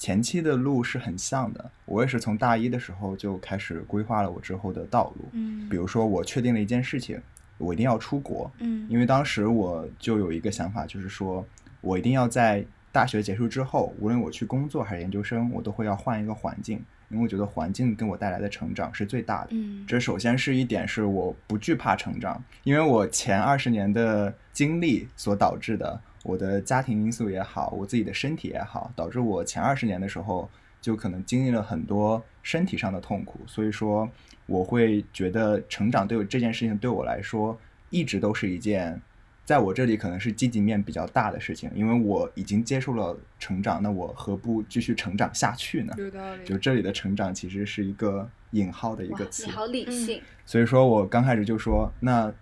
B: 前期的路是很像的。我也是从大一的时候就开始规划了我之后的道路。
E: 嗯
B: 比如说，我确定了一件事情，我一定要出国，
E: 嗯
B: 因为当时我就有一个想法，就是说我一定要在大学结束之后，无论我去工作还是研究生，我都会要换一个环境，因为我觉得环境给我带来的成长是最大的。
E: 嗯
B: 这首先是一点，是我不惧怕成长，因为我前二十年的经历所导致的，我的家庭因素也好，我自己的身体也好，导致我前二十年的时候，就可能经历了很多身体上的痛苦，所以说我会觉得成长对我这件事情对我来说一直都是一件。在我这里可能是积极面比较大的事情，因为我已经接受了成长，那我何不继续成长下去呢？
E: 有道理
B: 就这里的成长其实是一个引号的一个，词
C: 你，好理性，
B: 所以说我刚开始就说，那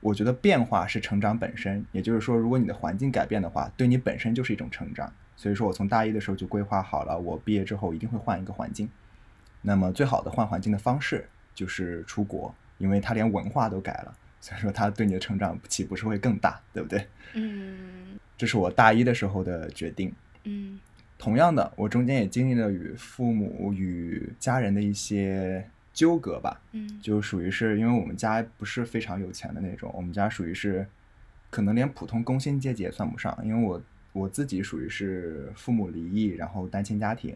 B: 我觉得变化是成长本身，也就是说，如果你的环境改变的话，对你本身就是一种成长。所以说我从大一的时候就规划好了，我毕业之后一定会换一个环境。那么最好的换环境的方式就是出国，因为它连文化都改了，所以说它对你的成长岂不是会更大，对不对？
E: 嗯
B: 这是我大一的时候的决定。
E: 嗯
B: 同样的，我中间也经历了与父母与家人的一些纠葛吧，
E: 嗯。
B: 就属于是因为我们家不是非常有钱的那种，我们家属于是可能连普通工薪阶级也算不上，因为我我自己属于是父母离异，然后单亲家庭，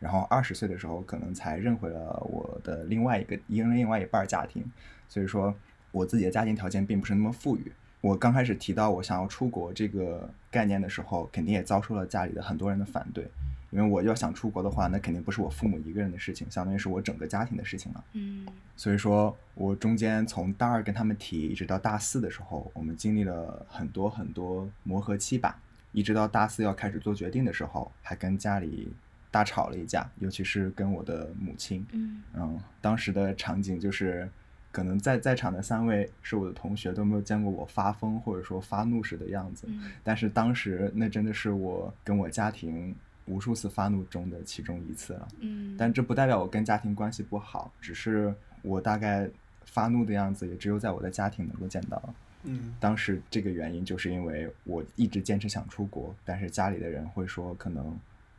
B: 然后二十岁的时候可能才认回了我的另外一个另另外一半儿家庭，所以说我自己的家庭条件并不是那么富裕。我刚开始提到我想要出国这个概念的时候，肯定也遭受了家里的很多人的反对，因为我要想出国的话，那肯定不是我父母一个人的事情，相当于是我整个家庭的事情了。
E: 嗯
B: 所以说我中间从大二跟他们提，一直到大四的时候，我们经历了很多很多磨合期吧。一直到大四要开始做决定的时候，还跟家里大吵了一架，尤其是跟我的母亲。
E: 嗯
B: 嗯，当时的场景就是，可能在在场的三位是我的同学，都没有见过我发疯或者说发怒时的样子。
E: 嗯
B: 但是当时那真的是我跟我家庭无数次发怒中的其中一次了。
E: 嗯，
B: 但这不代表我跟家庭关系不好，只是我大概发怒的样子也只有在我的家庭能够见到。
D: 嗯
B: 当时这个原因就是因为我一直坚持想出国，但是家里的人会说可能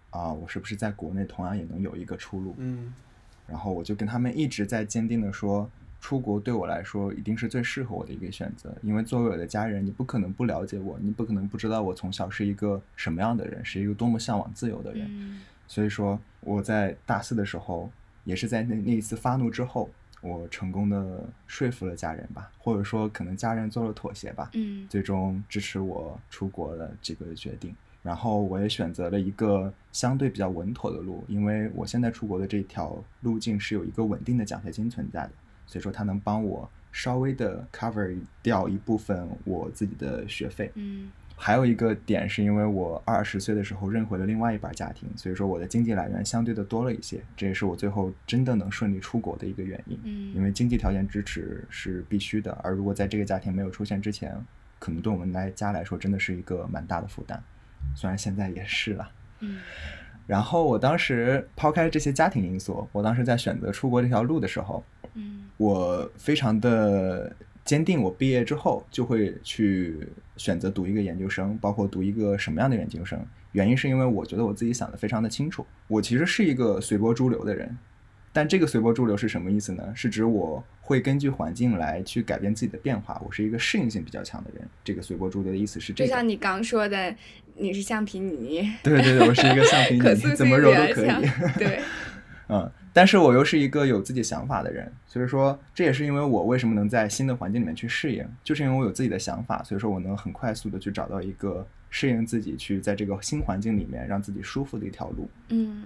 B: 啊，我是不是在国内同样也能有一个出路？
D: 嗯
B: 然后我就跟他们一直在坚定的说，出国对我来说一定是最适合我的一个选择，因为作为我的家人，你不可能不了解我，你不可能不知道我从小是一个什么样的人，是一个多么向往自由的人。
E: 嗯
B: 所以说我在大四的时候，也是在那那一次发怒之后，我成功的说服了家人吧，或者说可能家人做了妥协吧，
E: 嗯
B: 最终支持我出国的这个决定。然后我也选择了一个相对比较稳妥的路，因为我现在出国的这条路径是有一个稳定的奖学金存在的，所以说它能帮我稍微的 cover 掉一部分我自己的学费。
E: 嗯
B: 还有一个点是因为我二十岁的时候认回了另外一半家庭，所以说我的经济来源相对的多了一些，这也是我最后真的能顺利出国的一个原因。
E: 嗯，
B: 因为经济条件支持是必须的，而如果在这个家庭没有出现之前，可能对我们来家来说真的是一个蛮大的负担，虽然现在也是了。
E: 嗯
B: 然后我当时抛开这些家庭因素，我当时在选择出国这条路的时候，
E: 嗯
B: 我非常的坚定，我毕业之后就会去选择读一个研究生，包括读一个什么样的研究生。原因是因为我觉得我自己想的非常的清楚，我其实是一个随波逐流的人。但这个随波逐流是什么意思呢？是指我会根据环境来去改变自己的变化，我是一个适应性比较强的人。这个随波逐流的意思是这个。
E: 就像你刚说的，你是橡皮泥，
B: 对对对，我是一个橡皮泥，怎么揉都可以。
E: 对，
B: 嗯，但是我又是一个有自己想法的人，所以说这也是因为我为什么能在新的环境里面去适应，就是因为我有自己的想法，所以说我能很快速的去找到一个适应自己，去在这个新环境里面让自己舒服的一条路。
E: 嗯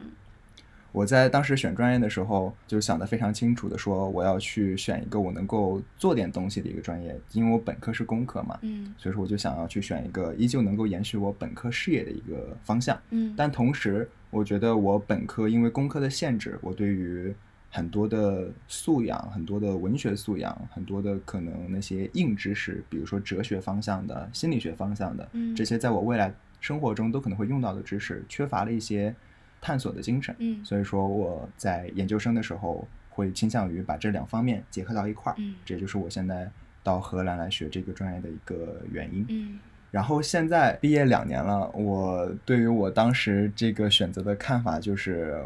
B: 我在当时选专业的时候，就想得非常清楚的说，我要去选一个我能够做点东西的一个专业，因为我本科是工科嘛，
E: 嗯
B: 所以说我就想要去选一个依旧能够延续我本科事业的一个方向。
E: 嗯，
B: 但同时，我觉得我本科因为工科的限制，我对于很多的素养、很多的文学素养、很多的可能那些硬知识，比如说哲学方向的、心理学方向的，
E: 嗯
B: 这些在我未来生活中都可能会用到的知识，缺乏了一些探索的精神。
E: 嗯
B: 所以说我在研究生的时候会倾向于把这两方面结合到一块儿，
E: 嗯
B: 这也就是我现在到荷兰来学这个专业的一个原因。
E: 嗯
B: 然后现在毕业两年了，我对于我当时这个选择的看法就是，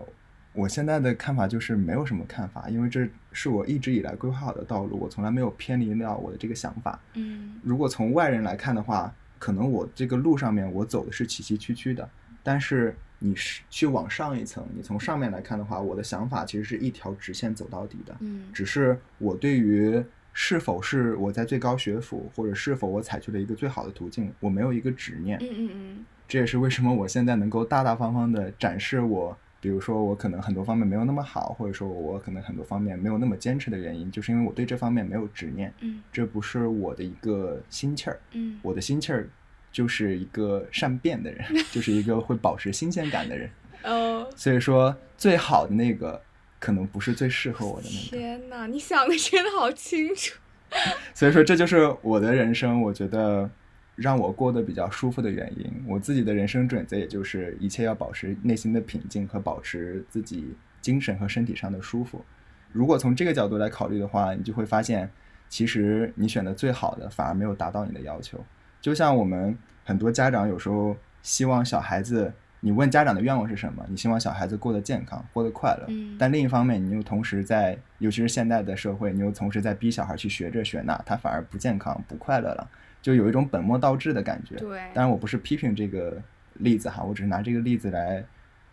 B: 我现在的看法就是没有什么看法，因为这是我一直以来规划好的道路，我从来没有偏离掉我的这个想法。
E: 嗯
B: 如果从外人来看的话，可能我这个路上面我走的是崎崎岖岖的，但是你是去往上一层，你从上面来看的话，我的想法其实是一条直线走到底的。
E: 嗯
B: 只是我对于是否是我在最高学府，或者是否我采取了一个最好的途径，我没有一个执念。
E: 嗯嗯
B: 这也是为什么我现在能够大大方方的展示我比如说我可能很多方面没有那么好，或者说我可能很多方面没有那么坚持的原因，就是因为我对这方面没有执念，
E: 嗯
B: 这不是我的一个心气儿，
E: 嗯
B: 我的心气儿就是一个善变的人，就是一个会保持新鲜感的人。
E: 哦，
B: 所以说，最好的那个可能不是最适合我的那个。
E: 天哪，你想的真的好清楚。
B: 所以说，这就是我的人生，我觉得让我过得比较舒服的原因。我自己的人生准则，也就是一切要保持内心的平静和保持自己精神和身体上的舒服。如果从这个角度来考虑的话，你就会发现，其实你选的最好的反而没有达到你的要求。就像我们很多家长有时候希望小孩子，你问家长的愿望是什么？你希望小孩子过得健康，过得快乐。
E: 嗯
B: 但另一方面，你又同时在，尤其是现代的社会，你又同时在逼小孩去学这学那，他反而不健康、不快乐了，就有一种本末倒置的感觉。
E: 对，
B: 当然，我不是批评这个例子哈，我只是拿这个例子来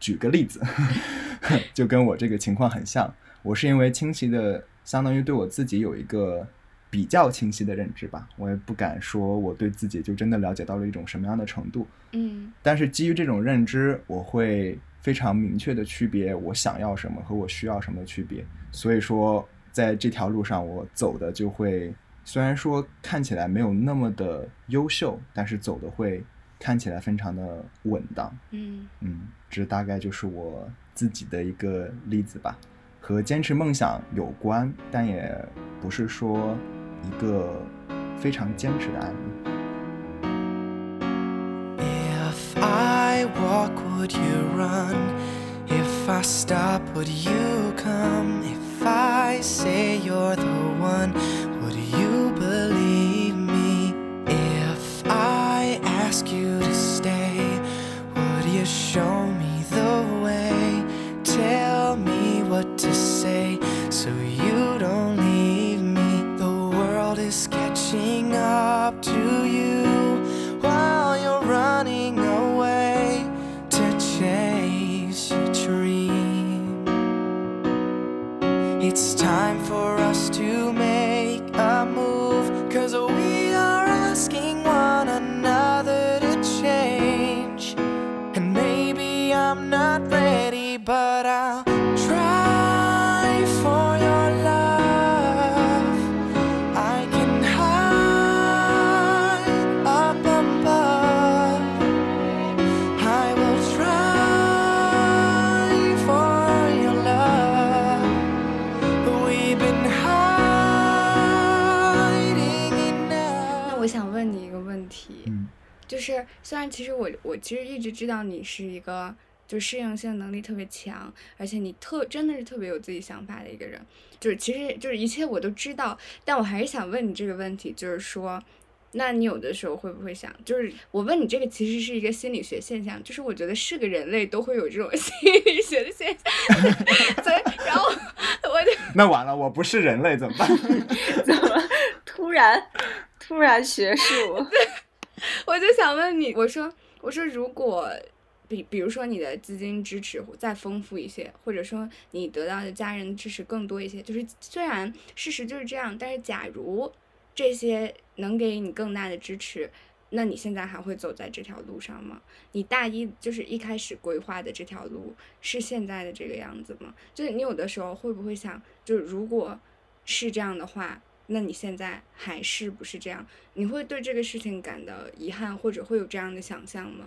B: 举个例子，就跟我这个情况很像。我是因为清晰的，相当于对我自己有一个比较清晰的认知吧，我也不敢说我对自己就真的了解到了一种什么样的程度，
E: 嗯
B: 但是基于这种认知，我会非常明确的区别我想要什么和我需要什么的区别。所以说，在这条路上，我走的就会，虽然说看起来没有那么的优秀，但是走的会看起来非常的稳当。
E: 嗯
B: 嗯，这大概就是我自己的一个例子吧，和坚持梦想有关，但也不是说一个非常坚持的案例。
F: If I walk, would you run? If I stop, would you come? If I say you're the one, would you believe me? If I ask you to stay, would you show what to say so you don't leave me. The world is catching up to you while you're running away to chase your dream. It's time for us to
E: 虽然其实我我其实一直知道你是一个就适应性能力特别强，而且你特真的是特别有自己想法的一个人，就是其实就是一切我都知道，但我还是想问你这个问题，就是说。那你有的时候会不会想，就是我问你这个其实是一个心理学现象，就是我觉得是个人类都会有这种 心理学的现象，所以然后我就
B: 那完了，我不是人类怎么办？
C: 怎么突然突然学术？
E: 我就想问你，我说我说如果比比如说你的资金支持再丰富一些，或者说你得到的家人支持更多一些，就是虽然事实就是这样，但是假如这些能给你更大的支持，那你现在还会走在这条路上吗？你大一就是一开始规划的这条路是现在的这个样子吗？就是你有的时候会不会想，就是如果是这样的话，那你现在还是不是这样？你会对这个事情感到遗憾，或者会有这样的想象吗？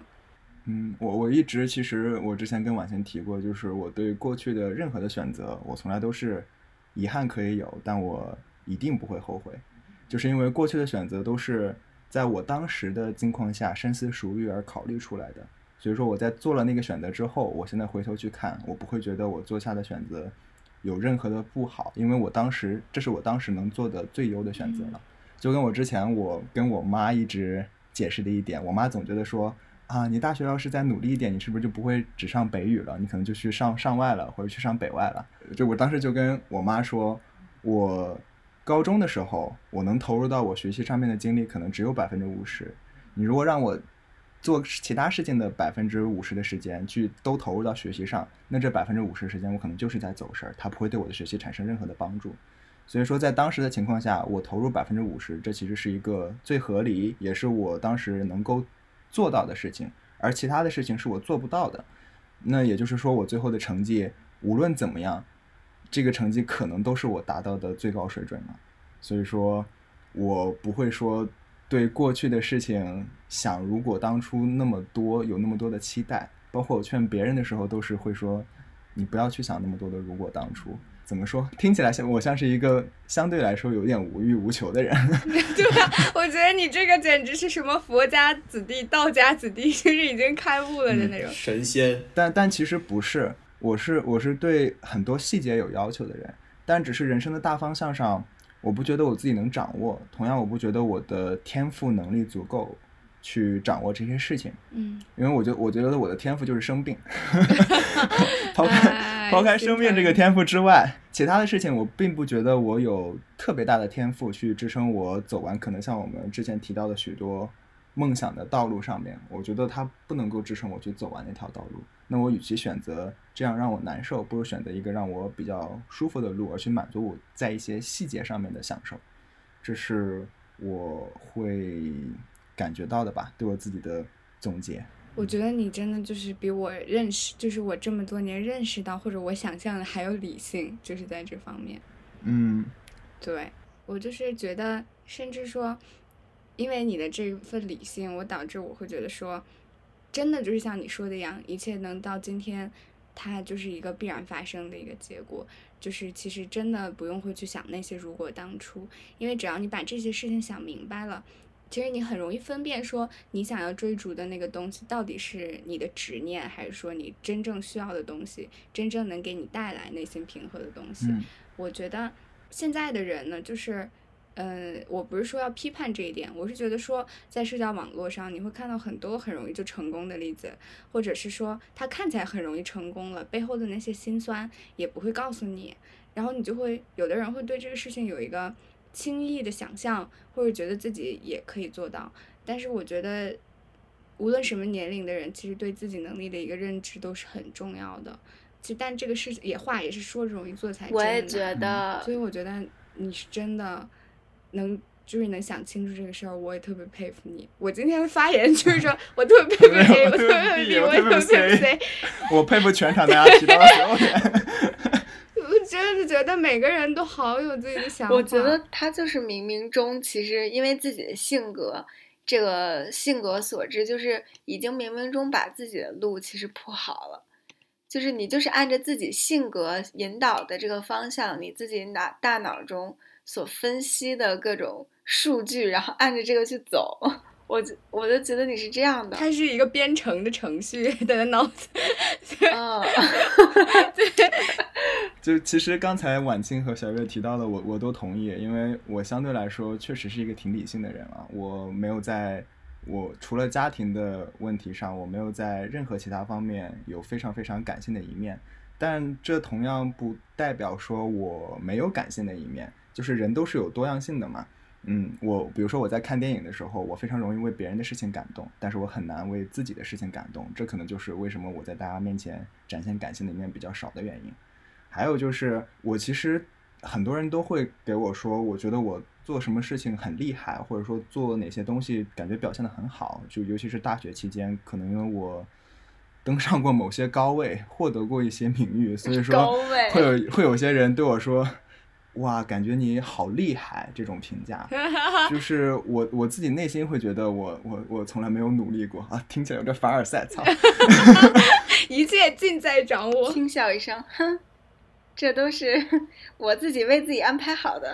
B: 嗯，我我一直其实我之前跟婉晴提过，就是我对过去的任何的选择，我从来都是遗憾可以有，但我一定不会后悔，就是因为过去的选择都是在我当时的境况下深思熟虑而考虑出来的，所以说我在做了那个选择之后，我现在回头去看，我不会觉得我做下的选择有任何的不好，因为我当时这是我当时能做的最优的选择了。就跟我之前我跟我妈一直解释的一点，我妈总觉得说啊，你大学要是再努力一点，你是不是就不会只上北语了？你可能就去上上外了，或者去上北外了。就我当时就跟我妈说，我高中的时候，我能投入到我学习上面的精力可能只有百分之五十。你如果让我做其他事情的百分之五十的时间去都投入到学习上，那这百分之五十的时间我可能就是在走神儿，它不会对我的学习产生任何的帮助。所以说，在当时的情况下，我投入百分之五十，这其实是一个最合理，也是我当时能够做到的事情。而其他的事情是我做不到的。那也就是说，我最后的成绩无论怎么样，这个成绩可能都是我达到的最高水准了。所以说，我不会说对过去的事情想，如果当初那么多有那么多的期待，包括我劝别人的时候，都是会说，你不要去想那么多的如果当初。怎么说？听起来像我像是一个相对来说有点无欲无求的人。
E: 对啊，我觉得你这个简直是什么佛家子弟、道家子弟，就是已经开悟了的那种。
D: 神仙，
B: 但但其实不是，我是我是对很多细节有要求的人，但只是人生的大方向上，我不觉得我自己能掌握。同样，我不觉得我的天赋能力足够去掌握这些事情，
E: 嗯，
B: 因为我觉我觉得我的天赋就是生病。抛开
E: 哎
B: 抛开生病这个天赋之外，其他的事情我并不觉得我有特别大的天赋去支撑我走完可能像我们之前提到的许多梦想的道路上面，我觉得它不能够支撑我去走完那条道路。那我与其选择这样让我难受，不如选择一个让我比较舒服的路，而去满足我在一些细节上面的享受。这是我会感觉到的吧，对我自己的总结。
E: 我觉得你真的就是比我认识，就是我这么多年认识到或者我想象的还有理性，就是在这方面。
B: 嗯
E: 对我就是觉得，甚至说，因为你的这份理性，我导致我会觉得说，真的就是像你说的一样，一切能到今天，它就是一个必然发生的一个结果。就是其实真的不用会去想那些如果当初，因为只要你把这些事情想明白了。其实你很容易分辨，说你想要追逐的那个东西到底是你的执念，还是说你真正需要的东西，真正能给你带来内心平和的东西。
B: 嗯
E: 我觉得现在的人呢，就是，呃，我不是说要批判这一点，我是觉得说，在社交网络上，你会看到很多很容易就成功的例子，或者是说他看起来很容易成功了，背后的那些辛酸也不会告诉你，然后你就会有的人会对这个事情有一个轻易的想象，或者觉得自己也可以做到，但是我觉得。无论什么年龄的人，其实对自己能力的一个认知都是很重要的。其实，但这个事也话也是说容易做才真
C: 我也觉得
E: 所以我觉得你是真的能，就是能想清楚这个事儿，我也特别佩服你。我今天的发言就是 说我特别佩服 A，我特别佩服 B，我也特别佩服 C。
B: 我佩服全场大家提到的所有人。
E: 我真的觉得每个人都好有自己的想法。
C: 我觉得他就是冥冥中，其实因为自己的性格，这个性格所致，就是已经冥冥中把自己的路其实铺好了。就是你就是按着自己性格引导的这个方向，你自己脑大脑中所分析的各种数据，然后按着这个去走。我就我就觉得你是这样的，
E: 它是一个编程的程序在脑子。
C: 嗯，
B: 就其实刚才婉清和小月提到的，我我都同意，因为我相对来说确实是一个挺理性的人啊，我没有在我除了家庭的问题上，我没有在任何其他方面有非常非常感性的一面，但这同样不代表说我没有感性的一面，就是人都是有多样性的嘛。嗯，我比如说我在看电影的时候，我非常容易为别人的事情感动，但是我很难为自己的事情感动，这可能就是为什么我在大家面前展现感性的一面比较少的原因。还有就是，我其实很多人都会给我说，我觉得我做什么事情很厉害，或者说做哪些东西感觉表现得很好，就尤其是大学期间，可能因为我登上过某些高位，获得过一些名誉，所以说会有会有些人对我说。哇，感觉你好厉害！这种评价，就是我我自己内心会觉得我我我从来没有努力过啊，听起来有点凡尔赛，操！
E: 一切尽在掌握。
C: 轻笑一声，哼，这都是我自己为自己安排好的。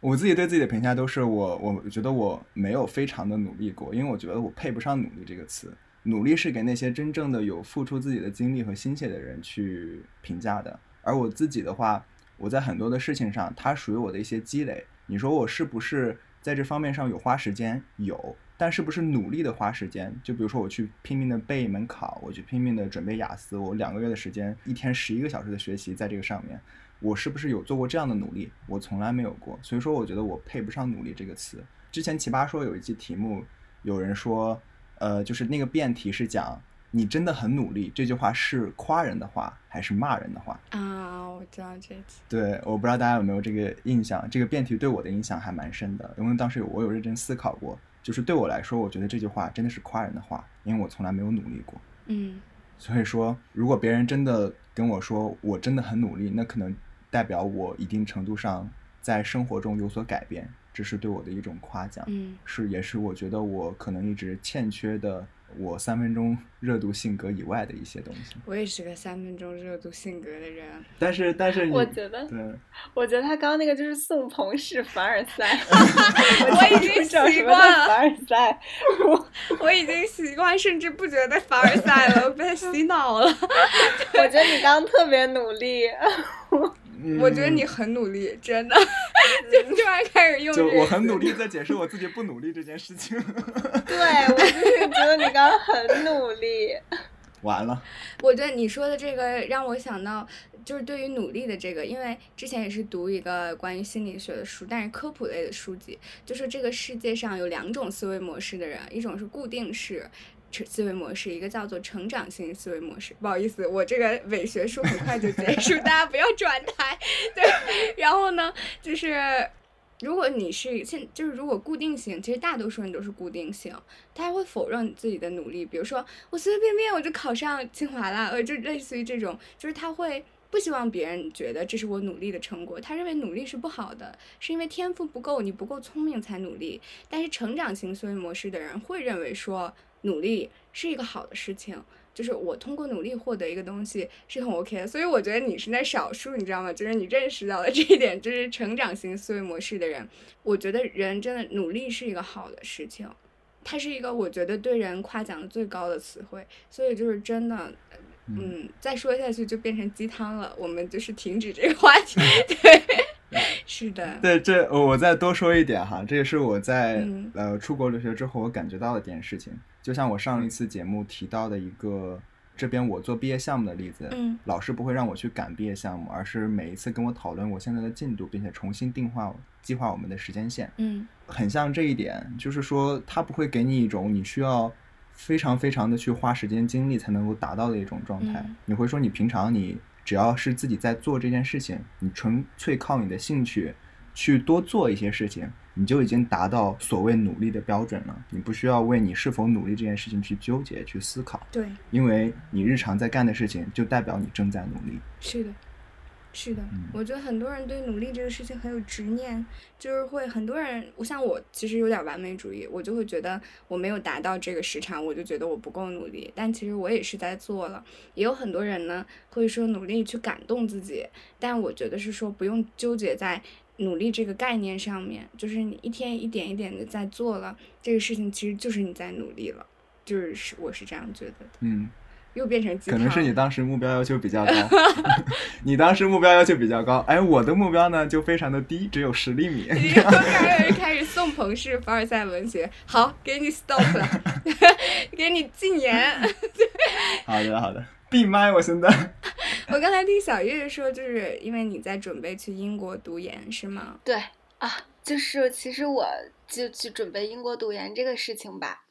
B: 我自己对自己的评价都是我，我觉得我没有非常的努力过，因为我觉得我配不上“努力”这个词。努力是给那些真正的有付出自己的精力和心血的人去评价的，而我自己的话，我在很多的事情上，它属于我的一些积累。你说我是不是在这方面上有花时间？有，但是不是努力的花时间？就比如说我去拼命的背一门考，我去拼命的准备雅思，我两个月的时间，一天十一个小时的学习在这个上面。我是不是有做过这样的努力？我从来没有过，所以说我觉得我配不上“努力”这个词。之前奇葩说有一期题目，有人说，呃，就是那个辩题是讲你真的很努力，这句话是夸人的话还是骂人的话？
E: 啊，我知道这题。
B: 对，我不知道大家有没有这个印象，这个辩题对我的影响还蛮深的，因为当时有我有认真思考过，就是对我来说，我觉得这句话真的是夸人的话，因为我从来没有努力过。
E: 嗯，
B: 所以说，如果别人真的跟我说我真的很努力，那可能代表我一定程度上在生活中有所改变，这是对我的一种夸奖，
E: 嗯
B: 是也是我觉得我可能一直欠缺的，我三分钟热度性格以外的一些东西。
E: 我也是个三分钟热度性格的人。
B: 但是，但是
C: 我觉得
B: 对，
C: 我觉得他刚刚那个就是宋鹏式凡尔赛，
E: 我已经习惯了
C: 凡尔赛。我
E: 我已经习惯，甚至不觉得凡尔赛了，我被洗脑了。
C: 我觉得你刚刚特别努力，
E: 我觉得你很努力，真的，就突然开始用
B: 就我很努力在解释我自己不努力这件事情。
C: 对我就是觉得你刚刚很努力。
B: 完了，
E: 我觉得你说的这个让我想到，就是对于努力的这个，因为之前也是读一个关于心理学的书，但是科普类的书籍，就是这个世界上有两种思维模式的人，一种是固定式。思维模式，一个叫做成长型思维模式。不好意思，我这个伪学术很快就结束，大家不要转台。对，然后呢，就是如果你是现，就是如果固定型，其实大多数人都是固定型，他会否认自己的努力。比如说，我随随便便我就考上清华了，呃，就类似于这种，就是他会不希望别人觉得这是我努力的成果，他认为努力是不好的，是因为天赋不够，你不够聪明才努力。但是成长型思维模式的人会认为说，努力是一个好的事情。就是我通过努力获得一个东西是很 OK 的，所以我觉得你是在少数，你知道吗？就是你认识到了这一点，就是成长型思维模式的人。我觉得人真的努力是一个好的事情，它是一个我觉得对人夸奖的最高的词汇，所以就是真的。嗯，再说下去就变成鸡汤了，我们就是停止这个话题。对，是的，
B: 对，这我我再多说一点哈，这也是我在、
E: 嗯
B: 呃出国留学之后我感觉到的一件事情。就像我上一次节目提到的一个这边我做毕业项目的例子，
E: 嗯
B: 老师不会让我去赶毕业项目，而是每一次跟我讨论我现在的进度，并且重新定化计划我们的时间线。
E: 嗯
B: 很像这一点，就是说他不会给你一种你需要非常非常的去花时间精力才能够达到的一种状态。
E: 嗯
B: 你会说你平常你只要是自己在做这件事情，你纯粹靠你的兴趣去多做一些事情，你就已经达到所谓努力的标准了。你不需要为你是否努力这件事情去纠结、去思考，
E: 对，
B: 因为你日常在干的事情就代表你正在努力。
E: 是的，是的，
B: 嗯
E: 我觉得很多人对努力这个事情很有执念，就是会很多人，我像我其实有点完美主义，我就会觉得我没有达到这个时长，我就觉得我不够努力，但其实我也是在做了。也有很多人呢会说努力去感动自己，但我觉得是说不用纠结在。努力这个概念上面，就是你一天一点一点的在做了这个事情，其实就是你在努力了，就是是我是这样觉得的。
B: 嗯，
E: 又变成鸡
B: 可，能是你当时目标要求比较高，你当时目标要求比较高，哎，我的目标呢就非常的低，只有十厘米。
E: 然后开始开始宋鹏式凡尔赛文学，好，给你 stop 了，给你禁言。
B: 好的，好的，闭麦，我现在。
E: 我刚才听小月说，就是因为你在准备去英国读研，是吗？
C: 对啊，就是其实我就去准备英国读研这个事情吧，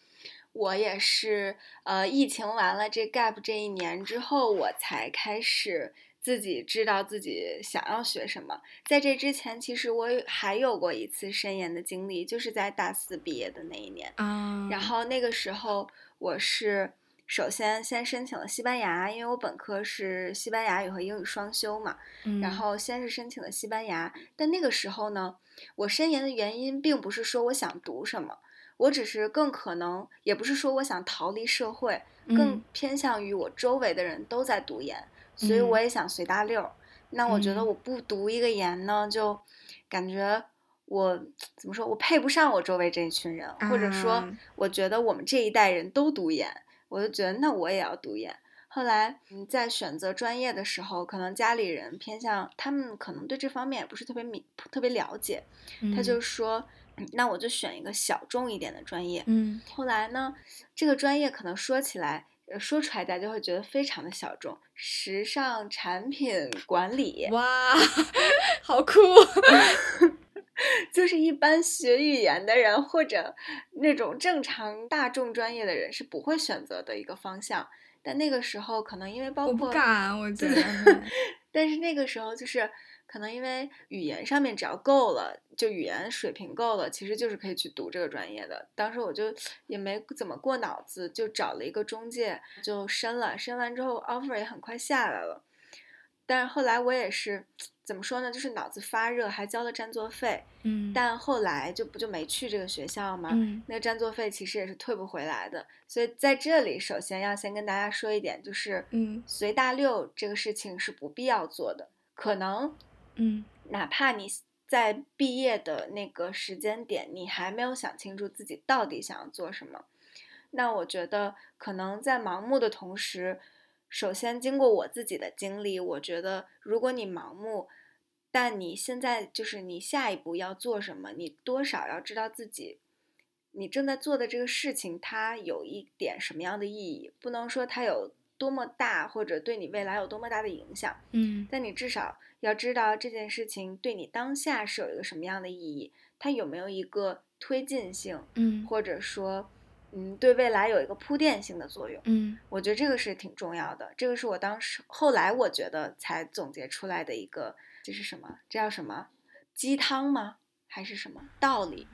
C: 我也是呃，疫情完了这 gap 这一年之后，我才开始自己知道自己想要学什么。在这之前，其实我还有过一次深研的经历，就是在大四毕业的那一年。
E: 啊，
C: 然后那个时候我是首先先申请了西班牙，因为我本科是西班牙语和英语双修嘛。
E: 嗯，
C: 然后先是申请了西班牙，但那个时候呢，我申研的原因并不是说我想读什么，我只是更可能，也不是说我想逃离社会，更
E: 嗯。
C: 偏向于我周围的人都在读研，所以
E: 嗯。
C: 我也想随大溜儿。那我觉得
E: 嗯。
C: 我不读一个研呢，就感觉我怎么说，我配不上我周围这一群人，或者说
E: 啊，
C: 我觉得我们这一代人都读研，我就觉得那我也要读研。后来嗯，在选择专业的时候，可能家里人偏向他们，可能对这方面也不是特别明特别了解，他就
E: 嗯
C: 说，嗯那我就选一个小众一点的专业。
E: 嗯
C: 后来呢，这个专业可能说起来，呃说出来大家会觉得非常的小众，时尚产品管理，
E: 哇，好酷，
C: 就是一般学语言的人或者那种正常大众专业的人是不会选择的一个方向。但那个时候可能因为包括
E: 我
C: 括
E: 不敢，我觉得，
C: 但是那个时候就是可能因为语言上面只要够了，就语言水平够了，其实就是可以去读这个专业的。当时我就 也没怎么过脑子，就找了一个中介就申了，申完之后 offer 也很快下来了。但是后来我也是怎么说呢，就是脑子发热，还交了占座费。
E: 嗯，
C: 但后来就不就没去这个学校吗？
E: 嗯
C: 那个占座费其实也是退不回来的。所以在这里，首先要先跟大家说一点，就是
E: 嗯
C: 随大溜这个事情是不必要做的。可能
E: 嗯
C: 哪怕你在毕业的那个时间点，你还没有想清楚自己到底想要做什么，那我觉得可能在盲目的同时，首先经过我自己的经历，我觉得如果你盲目，但你现在就是你下一步要做什么，你多少要知道自己。你正在做的这个事情，它有一点什么样的意义？不能说它有多么大，或者对你未来有多么大的影响，
E: 嗯
C: 但你至少要知道这件事情对你当下是有一个什么样的意义，它有没有一个推进性，
E: 嗯
C: 或者说，嗯，对未来有一个铺垫性的作用。
E: 嗯
C: 我觉得这个是挺重要的，这个是我当时后来我觉得才总结出来的一个，这是什么？这叫什么？鸡汤吗？还是什么道理？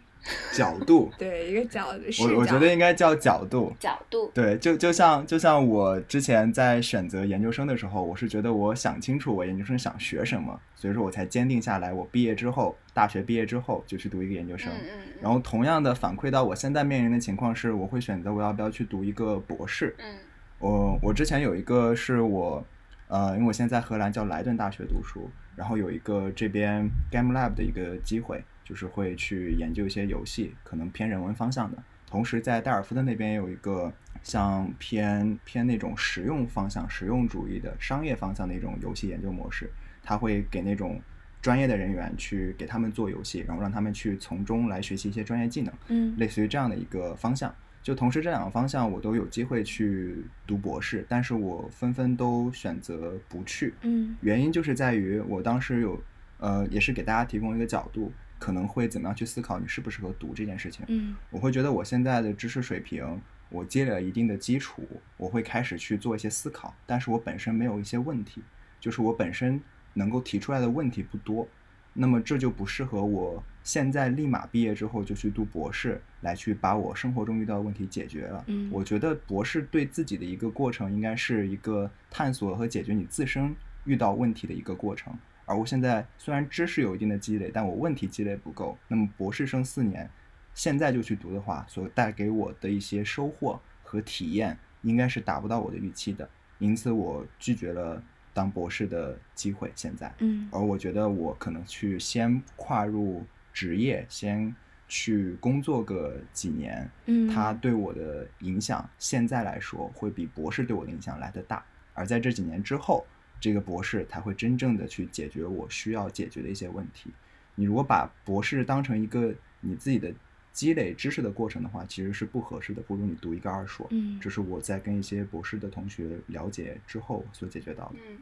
B: 角度，
E: 对，一个角度
B: 我我觉得应该叫角度。
C: 角度？
B: 对，就就像就像我之前在选择研究生的时候，我是觉得我想清楚我研究生想学什么，所以说我才坚定下来，我毕业之后，大学毕业之后就去读一个研究生。
C: 嗯嗯嗯。
B: 然后同样的反馈到我现在面临的情况是，我会选择我要不要去读一个博士。
C: 嗯
B: 我我之前有一个是我，呃，因为我现在在荷兰叫莱顿大学读书，然后有一个这边 Game Lab 的一个机会，就是会去研究一些游戏，可能偏人文方向的。同时在戴尔夫特那边也有一个像偏偏那种实用方向、实用主义的商业方向的一种游戏研究模式，他会给那种专业的人员去给他们做游戏，然后让他们去从中来学习一些专业技能。
E: 嗯
B: 类似于这样的一个方向。就同时这两个方向我都有机会去读博士，但是我纷纷都选择不去。
E: 嗯
B: 原因就是在于我当时有，呃，也是给大家提供一个角度，可能会怎么样去思考你适不适合读这件事情。
E: 嗯
B: 我会觉得我现在的知识水平，我积累了一定的基础，我会开始去做一些思考，但是我本身没有一些问题，就是我本身能够提出来的问题不多，那么这就不适合我现在立马毕业之后就去读博士，来去把我生活中遇到的问题解决了。
E: 嗯
B: 我觉得博士对自己的一个过程，应该是一个探索和解决你自身遇到问题的一个过程。而我现在虽然知识有一定的积累，但我问题积累不够。那么博士生四年，现在就去读的话，所带给我的一些收获和体验，应该是达不到我的预期的。因此，我拒绝了当博士的机会。现在，
E: 嗯
B: 而我觉得我可能去先跨入职业，先去工作个几年，
E: 嗯，
B: 它对我的影响，现在来说会比博士对我的影响来得大。而在这几年之后，这个博士才会真正的去解决我需要解决的一些问题。你如果把博士当成一个你自己的积累知识的过程的话，其实是不合适的，不如你读一个二硕。
E: 嗯
B: 这是我在跟一些博士的同学了解之后所解决到的。
C: 嗯，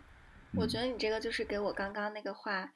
C: 我
B: 嗯
C: 觉得你这个就是给我刚刚那个话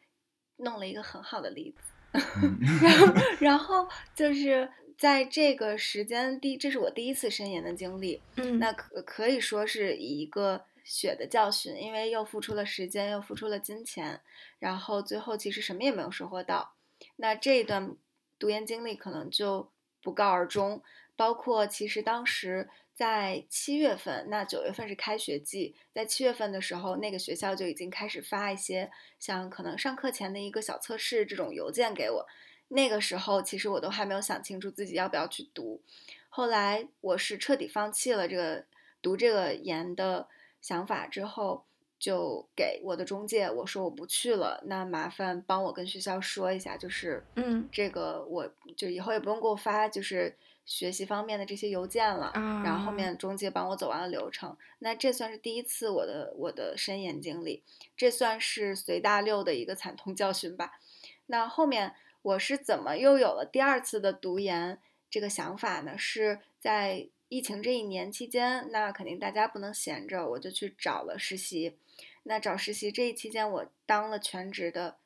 C: 弄了一个很好的例子。
B: 嗯
C: 然后就是在这个时间第，这是我第一次申研的经历，
E: 嗯
C: 那可可以说是一个血的教训，因为又付出了时间，又付出了金钱，然后最后其实什么也没有收获到。那这一段读研经历可能就不告而终，包括其实当时在七月份，那九月份是开学季，在七月份的时候，那个学校就已经开始发一些像可能上课前的一个小测试这种邮件给我。那个时候，其实我都还没有想清楚自己要不要去读。后来我是彻底放弃了这个读这个研的想法之后，就给我的中介我说我不去了，那麻烦帮我跟学校说一下，就是
E: 嗯
C: 这个我就以后也不用给我发就是学习方面的这些邮件了，然后后
E: 啊
C: 面中介帮我走完了流程。那这算是第一次我的我的申研经历，这算是随大溜的一个惨痛教训吧。那后面我是怎么又有了第二次的读研这个想法呢？是在疫情这一年期间，那肯定大家不能闲着，我就去找了实习。那找实习这一期间，我当了全职的，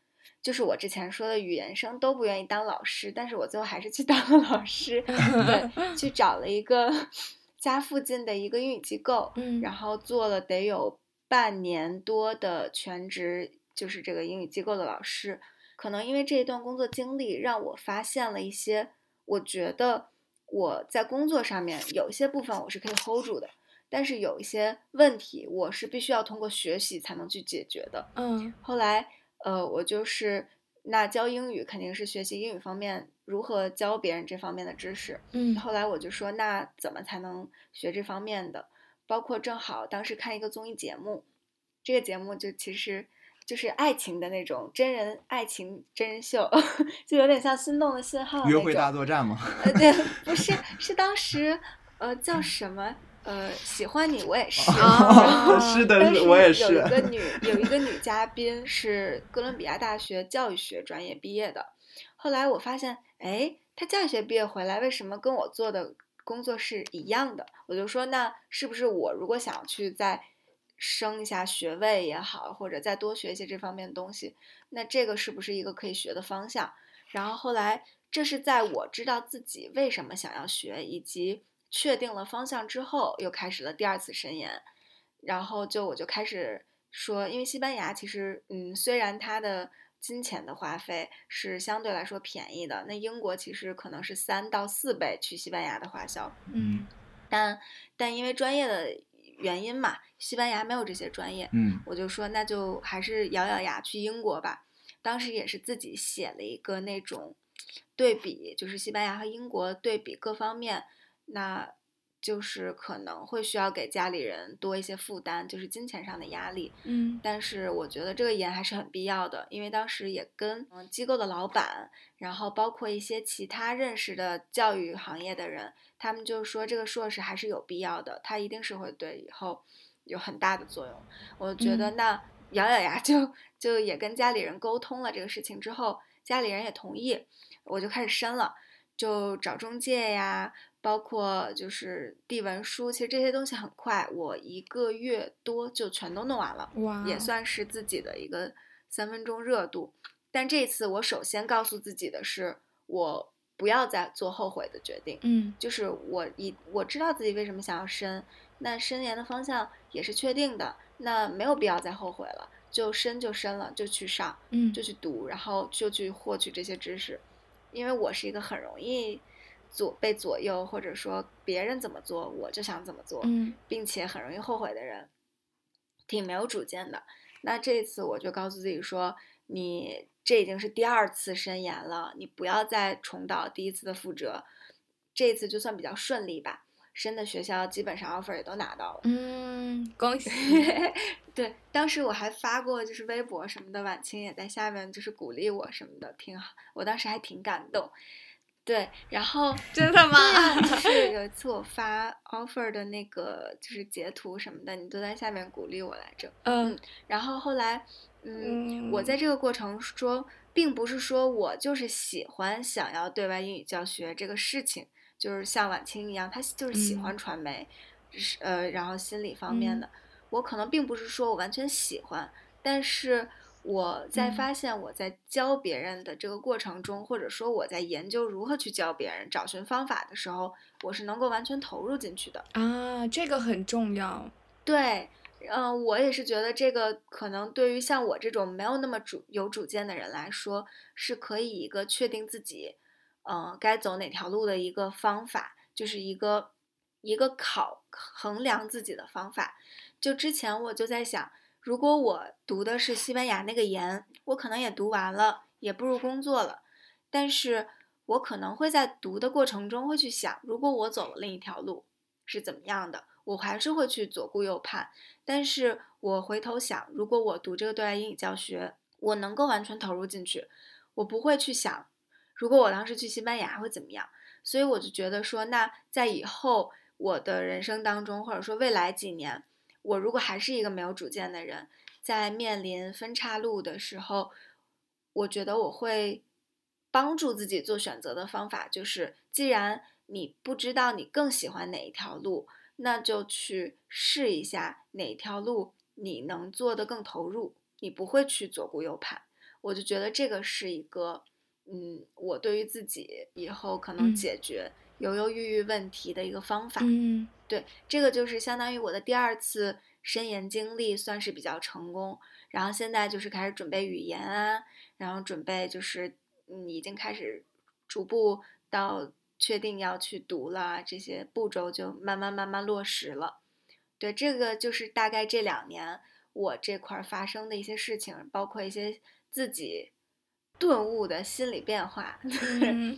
C: 就是我之前说的语言生都不愿意当老师，但是我最后还是去 当了老师，对，去找了一个 家附近的一个英语机构，
E: 嗯
C: 然后做了得有半年多的全职就是这个英语机构的老师。可能因为这一段工作经历，让我发现了一些，我觉得我在工作上面有一些部分我是可以 hold 住的，但是有一些问题我是必须要通过学习才能去解决的。
E: 嗯
C: 后来，呃，我就是那教英语肯定是学习英语方面如何教别人这方面的知识。
E: 嗯
C: 后来我就说，那怎么才能学这方面的？包括正好当时看一个综艺节目，这个节目就其实就是爱情的那种真人爱情真人秀，就有点像《心动的信号》
B: 约会大作战吗，
C: 呃，对，不是，是当时呃叫什么？呃，喜欢你我也是。
E: 哦
B: 是的，我也
C: 有一。个女有一个女嘉宾是哥伦比亚大学教育学专业毕业的，后来我发现，哎，她教育学毕业回来，为什么跟我做的工作是一样的？我就说，那是不是我如果想去再升一下学位也好，或者再多学一些这方面的东西，那这个是不是一个可以学的方向？然后后来，这是在我知道自己为什么想要学，以及确定了方向之后，又开始了第二次深研。然后就我就开始说，因为西班牙其实，嗯，虽然它的金钱的花费是相对来说便宜的，那英国其实可能是三到四倍去西班牙的花销，
E: 嗯
C: 但但因为专业的原因嘛，西班牙没有这些专业，
B: 嗯
C: 我就说那就还是咬咬牙去英国吧。当时也是自己写了一个那种对比，就是西班牙和英国对比各方面，那就是可能会需要给家里人多一些负担，就是金钱上的压力。
E: 嗯
C: 但是我觉得这个研还是很必要的，因为当时也跟嗯机构的老板，然后包括一些其他认识的教育行业的人，他们就说这个硕士还是有必要的，它一定是会对以后有很大的作用。我觉得
E: 嗯
C: 那咬咬牙就就也跟家里人沟通了这个事情之后，家里人也同意，我就开始申了，就找中介呀，包括就是递文书，其实这些东西很快，我一个月多就全都弄完了。
E: 哇，
C: 也算是自己的一个三分钟热度。但这次我首先告诉自己的是，我不要再做后悔的决定。
E: 嗯
C: 就是我一我知道自己为什么想要申，那申研的方向也是确定的，那没有必要再后悔了，就申就申了，就去上，
E: 嗯
C: 就去读，然后就去获取这些知识。因为我是一个很容易左被左右，或者说别人怎么做我就想怎么做，
E: 嗯
C: 并且很容易后悔的人，挺没有主见的。那这一次我就告诉自己说，你这已经是第二次申研了，你不要再重蹈第一次的覆辙。这一次就算比较顺利吧，申的学校基本上 offer 也都拿到了。
E: 嗯，恭喜，
C: 对，当时我还发过就是微博什么的，晚清也在下面就是鼓励我什么的，挺好。我当时还挺感动。对，然后
E: 真的吗？
C: 就是有一次我发 offer 的那个就是截图什么的，你都在下面鼓励我来着。
E: 嗯
C: 然后后来，嗯，我
E: 嗯
C: 在这个过程中，并不是说我就是喜欢想要对外英语教学这个事情，就是像晚清一样，他就是喜欢
E: 嗯
C: 传媒，是呃，然后心理方面
E: 嗯
C: 的。我可能并不是说我完全喜欢，但是我在
E: 嗯
C: 发现我在教别人的这个过程中，或者说我在研究如何去教别人、找寻方法的时候，我是能够完全投入进去的。
E: 啊，这个很重要。
C: 对，嗯、我也是觉得这个可能对于像我这种没有那么主有主见的人来说，是可以一个确定自己，嗯、该走哪条路的一个方法，就是一个一个考衡量自己的方法。就之前我就在想，如果我读的是西班牙那个研，我可能也读完了，也步入工作了，但是我可能会在读的过程中会去想，如果我走了另一条路是怎么样的，我还是会去左顾右盼。但是我回头想，如果我读这个对外英语教学，我能够完全投入进去，我不会去想，如果我当时去西班牙会怎么样。所以我就觉得说，那在以后我的人生当中，或者说未来几年，我如果还是一个没有主见的人，在面临分岔路的时候，我觉得我会帮助自己做选择的方法就是，既然你不知道你更喜欢哪一条路，那就去试一下哪条路你能做得更投入，你不会去左顾右盼。我就觉得这个是一个，嗯，我对于自己以后可能
E: 嗯
C: 解决犹犹豫豫问题的一个方法。
E: 嗯
C: 对，这个就是相当于我的第二次深研经历算是比较成功，然后现在就是开始准备语言啊，然后准备就是嗯已经开始逐步到确定要去读了，这些步骤就慢慢慢慢落实了。对，这个就是大概这两年我这块儿发生的一些事情，包括一些自己顿悟的心理变化。
E: 嗯，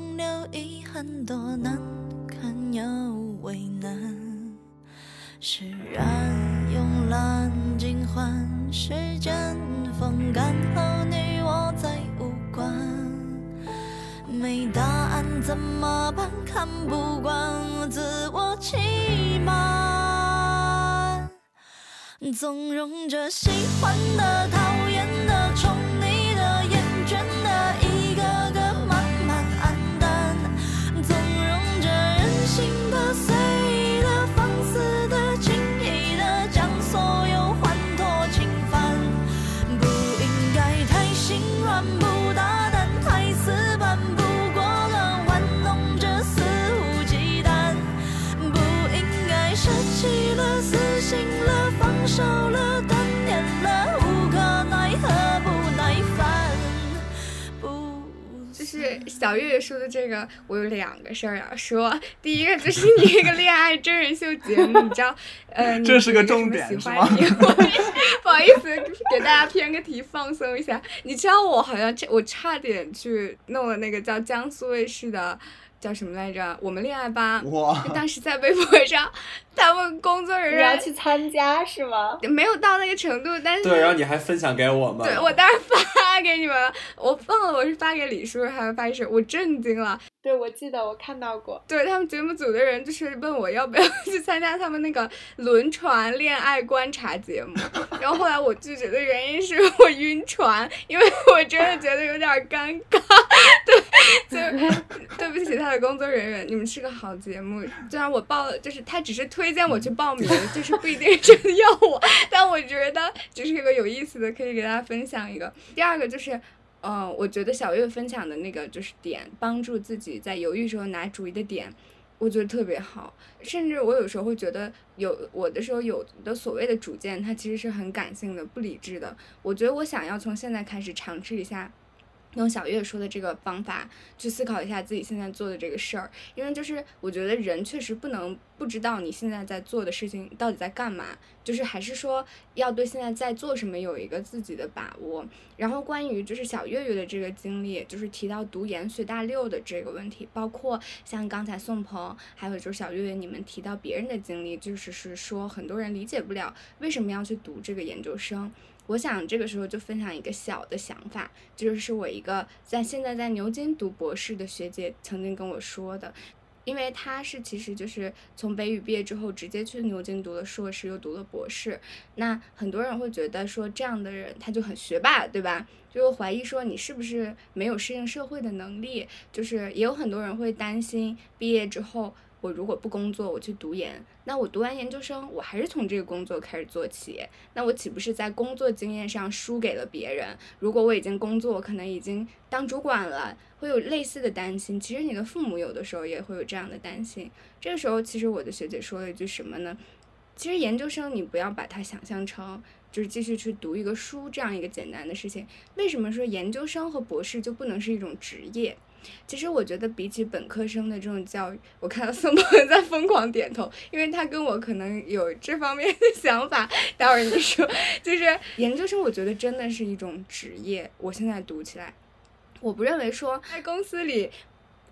A: 多难堪又为难。释然慵懒尽欢，时间风干后你我再无关。没答案怎么办？看不惯自我欺瞒，纵容着喜欢的、讨
E: 就是小月月说的这个，我有两个事儿要说。第一个就是 你这个恋爱真人秀节目，你知道，呃，你
B: 这是个
E: 为什么
B: 重点
E: 喜欢你 不好意思，给大家偏个题，放松一下。你知道我好像这我差点去弄了那个叫江苏卫视的叫什么来着？我们恋爱吧。
B: 哇，
E: 当时在微博上，他们工作人
C: 员要去参加是吗？
E: 没有到那个程度，但是
D: 对，然后你还分享给我们，
E: 对我当然发给你们了，我忘了我是发给李叔还是发给谁，我震惊了。
C: 对，我记得我看到过。
E: 对他们节目组的人就是问我要不要去参加他们那个轮船恋爱观察节目，然后后来我拒绝的原因是我晕船，因为我真的觉得有点尴尬。对，就是对不起他的工作人员，你们是个好节目，虽然我报了，就是他只是推荐我去报名，就是不一定真的要我，但我觉得这是一个有意思的，可以给大家分享一个。第二个就是。嗯，我觉得小月分享的那个就是点，帮助自己在犹豫时候拿主意的点，我觉得特别好。甚至我有时候会觉得有我的时候有的所谓的主见，它其实是很感性的、不理智的。我觉得我想要从现在开始尝试一下。用小月说的这个方法去思考一下自己现在做的这个事儿，因为就是我觉得人确实不能不知道你现在在做的事情到底在干嘛，就是还是说要对现在在做什么有一个自己的把握。然后关于就是小月月的这个经历，就是提到读研学大六的这个问题，包括像刚才宋鹏，还有就是小月月你们提到别人的经历，就是是说很多人理解不了为什么要去读这个研究生。我想这个时候就分享一个小的想法，就是我一个在现在在牛津读博士的学姐曾经跟我说的，因为她是其实就是从北语毕业之后直接去牛津读了硕士，又读了博士。那很多人会觉得说这样的人他就很学霸，对吧？就怀疑说你是不是没有适应社会的能力？就是也有很多人会担心毕业之后。我如果不工作，我去读研，那我读完研究生，我还是从这个工作开始做起，那我岂不是在工作经验上输给了别人？如果我已经工作，可能已经当主管了，会有类似的担心。其实你的父母有的时候也会有这样的担心。这个时候，其实我的学姐说了一句什么呢？其实研究生你不要把它想象成就是继续去读一个书这样一个简单的事情。为什么说研究生和博士就不能是一种职业？其实我觉得比起本科生的这种教育，我看到宋鹏在疯狂点头，因为他跟我可能有这方面的想法。待会儿你说，就是研究生，我觉得真的是一种职业。我现在读起来，我不认为说在公司里。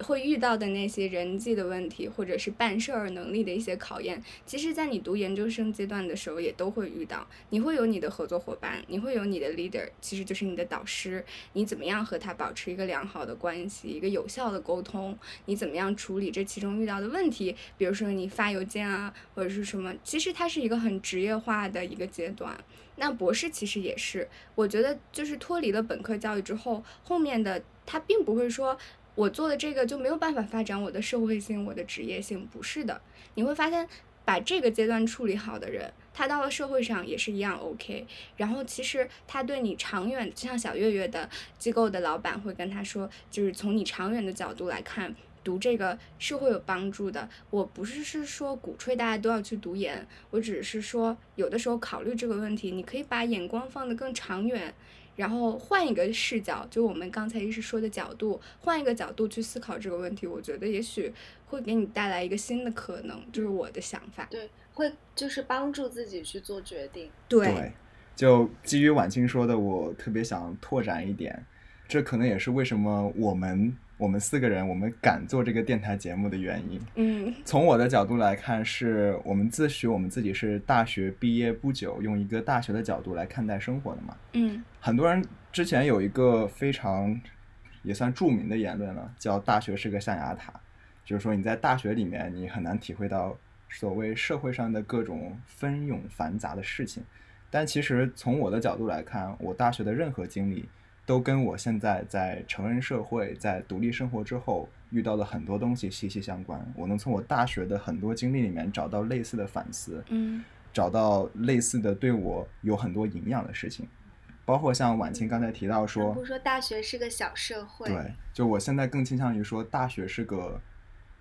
E: 会遇到的那些人际的问题，或者是办事儿能力的一些考验，其实，在你读研究生阶段的时候也都会遇到。你会有你的合作伙伴，你会有你的 leader，其实就是你的导师。你怎么样和他保持一个良好的关系，一个有效的沟通？你怎么样处理这其中遇到的问题？比如说你发邮件啊，或者是什么？其实它是一个很职业化的一个阶段。那博士其实也是，我觉得就是脱离了本科教育之后，后面的他并不会说。我做的这个就没有办法发展我的社会性、我的职业性，不是的。你会发现，把这个阶段处理好的人，他到了社会上也是一样 OK。然后其实他对你长远，就像小月月的机构的老板会跟他说，就是从你长远的角度来看，读这个是会有帮助的。我不是是说鼓吹大家都要去读研，我只是说有的时候考虑这个问题，你可以把眼光放得更长远。然后换一个视角，就我们刚才一直说的角度，换一个角度去思考这个问题，我觉得也许会给你带来一个新的可能，就是我的想法。
C: 对，会就是帮助自己去做决定。
B: 对，就基于婉清说的，我特别想拓展一点，这可能也是为什么我们。我们四个人，我们敢做这个电台节目的原因，
E: 嗯，
B: 从我的角度来看，是我们自诩我们自己是大学毕业不久，用一个大学的角度来看待生活的嘛，
E: 嗯，
B: 很多人之前有一个非常也算著名的言论了，叫“大学是个象牙塔”，就是说你在大学里面，你很难体会到所谓社会上的各种纷涌繁杂的事情，但其实从我的角度来看，我大学的任何经历。都跟我现在在成人社会、在独立生活之后遇到的很多东西息息相关。我能从我大学的很多经历里面找到类似的反思，
E: 嗯，
B: 找到类似的对我有很多营养的事情，包括像婉清刚才提到说，
C: 不说大学是个小社会，
B: 对，就我现在更倾向于说大学是个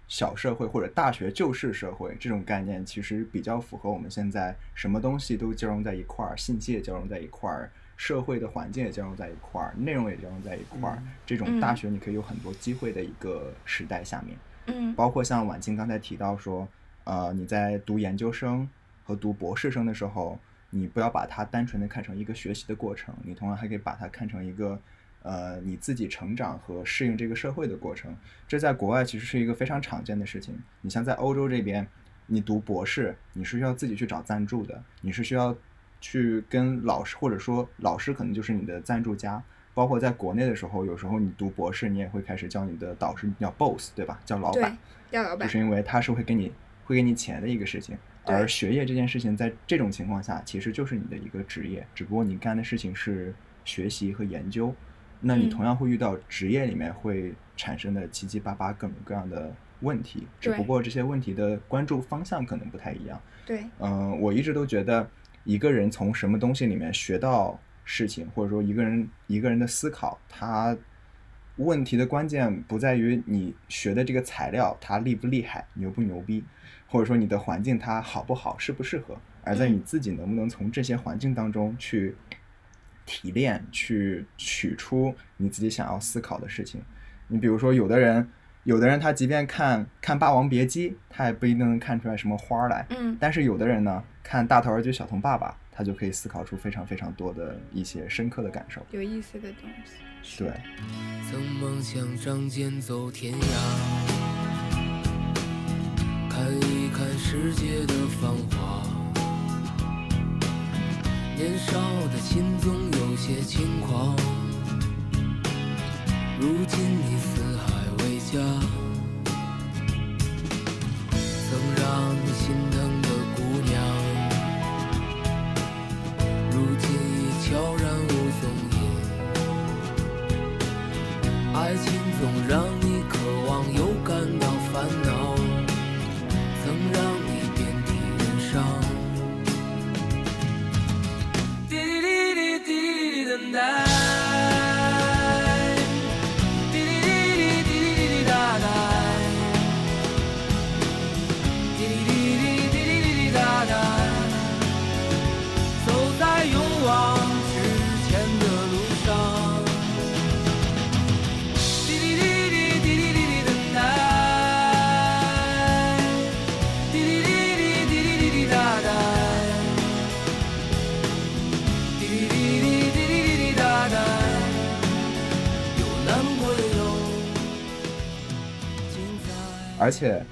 B: 小社会，或者大学就是社会这种概念，其实比较符合我们现在什么东西都交融在一块儿，信息也交融在一块儿。社会的环境也交融在一块儿，内容也交融在一块儿。这种大学你可以有很多机会的一个时代下面，
E: 嗯，
B: 包括像婉清刚才提到说，呃，你在读研究生和读博士生的时候，你不要把它单纯的看成一个学习的过程，你同样还可以把它看成一个，呃，你自己成长和适应这个社会的过程。这在国外其实是一个非常常见的事情。你像在欧洲这边，你读博士，你是需要自己去找赞助的，你是需要。去跟老师，或者说老师可能就是你的赞助家，包括在国内的时候，有时候你读博士，你也会开始叫你的导师叫 boss，对吧？叫老板，
E: 叫老板，
B: 就是因为他是会给你会给你钱的一个事情。而学业这件事情，在这种情况下，其实就是你的一个职业，只不过你干的事情是学习和研究，那你同样会遇到职业里面会产生的七七八八各种各样的问题，只不过这些问题的关注方向可能不太一样。
E: 对，
B: 嗯，我一直都觉得。一个人从什么东西里面学到事情，或者说一个人一个人的思考，他问题的关键不在于你学的这个材料它厉不厉害、牛不牛逼，或者说你的环境它好不好、适不适合，而在你自己能不能从这些环境当中去提炼、去取出你自己想要思考的事情。你比如说，有的人。有的人他即便看看《霸王别姬》，他也不一定能看出来什么花来。
E: 嗯。
B: 但是有的人呢，看《大头儿子小童爸爸》，他就可以思考出非常非常多的一些深刻的感受。
E: 有意思的东西。
B: 对。
A: 曾梦想仗剑走天涯，看一看世界的繁华。年少的心总有些轻狂，如今你。家，曾让你心疼
B: 而且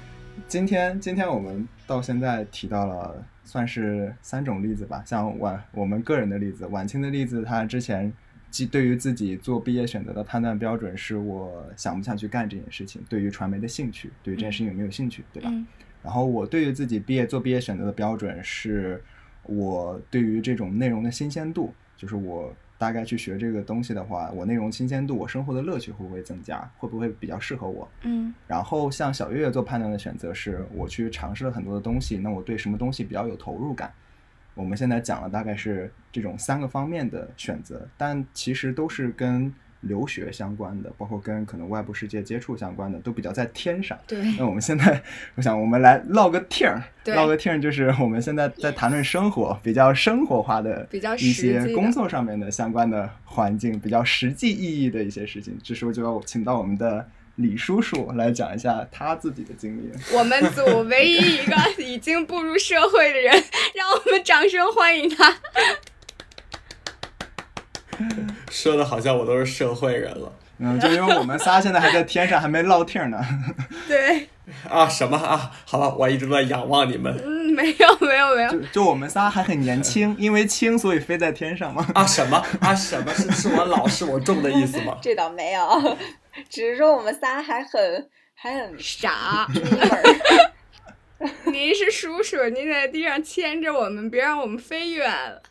B: 今天今天我们到现在提到了算是三种例子吧，像晚我们个人的例子，晚清的例子，他之前既对于自己做毕业选择的判断标准是我想不想去干这件事情，对于传媒的兴趣，对于这件事情有没有兴趣，对吧？
E: 嗯
B: 然后我对于自己毕业做毕业选择的标准是，我对于这种内容的新鲜度，就是我大概去学这个东西的话，我内容新鲜度，我生活的乐趣会不会增加，会不会比较适合我？
E: 嗯
B: 然后像小月月做判断的选择是，我去尝试了很多的东西，那我对什么东西比较有投入感？我们现在讲了大概是这种三个方面的选择，但其实都是跟留学相关的，包括跟可能外部世界接触相关的，都比较在天上。
E: 对，
B: 那我们现在，我想我们来唠个听儿，唠个听儿，就是我们现在在谈论生活，比较生活化的
E: 比较
B: 一些工作上面的相关的环境，比较实际意义的一些事情。这时候就要请到我们的李叔叔来讲一下他自己的经历。
E: 我们组唯一一个已经步入社会的人，让我们掌声欢迎他。
D: 说的好像我都是社会人了
B: 嗯，就因为我们仨现在还在天上，还没落听呢。
E: 对，
D: 啊！什么啊？好吧，我一直都在仰望你们
E: 嗯，没有没有没有
B: 就，就我们仨还很年轻，因为轻所以飞在天上嘛。
D: 啊！什么啊？什么是是我老是我重的意思吗？
C: 这倒没有，只是说我们仨还很还很
E: 傻。您是叔叔，您在地上牵着我们，别让我们飞远了。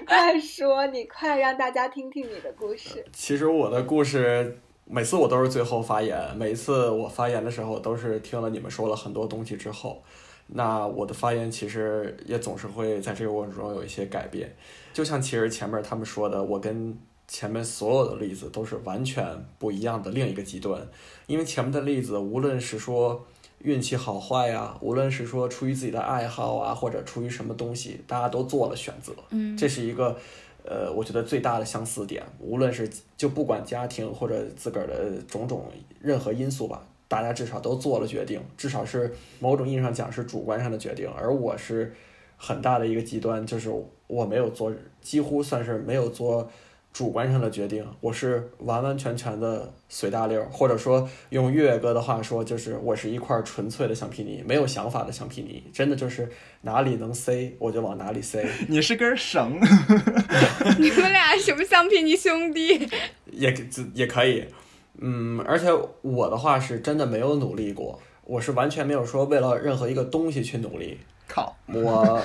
C: 你 快说，你快让大家听听你的故事。
D: 其实我的故事，每次我都是最后发言，每一次我发言的时候，都是听了你们说了很多东西之后，那我的发言其实也总是会在这个过程中有一些改变。就像其实前面他们说的，我跟前面所有的例子都是完全不一样的另一个极端，因为前面的例子，无论是说运气好坏呀，无论是说出于自己的爱好啊，或者出于什么东西，大家都做了选择。
E: 嗯
D: 这是一个，呃，我觉得最大的相似点。无论是就不管家庭或者自个儿的种种任何因素吧，大家至少都做了决定，至少是某种意义上讲是主观上的决定。而我是很大的一个极端，就是我没有做，几乎算是没有做主观上的决定，我是完完全全的随大溜，或者说用岳岳哥的话说，就是我是一块纯粹的橡皮泥，没有想法的橡皮泥，真的就是哪里能塞我就往哪里塞。
B: 你是根绳，
E: 你们俩什么橡皮泥兄弟？
D: 也可也可以，嗯，而且我的话是真的没有努力过，我是完全没有说为了任何一个东西去努力，
B: 靠，
D: 我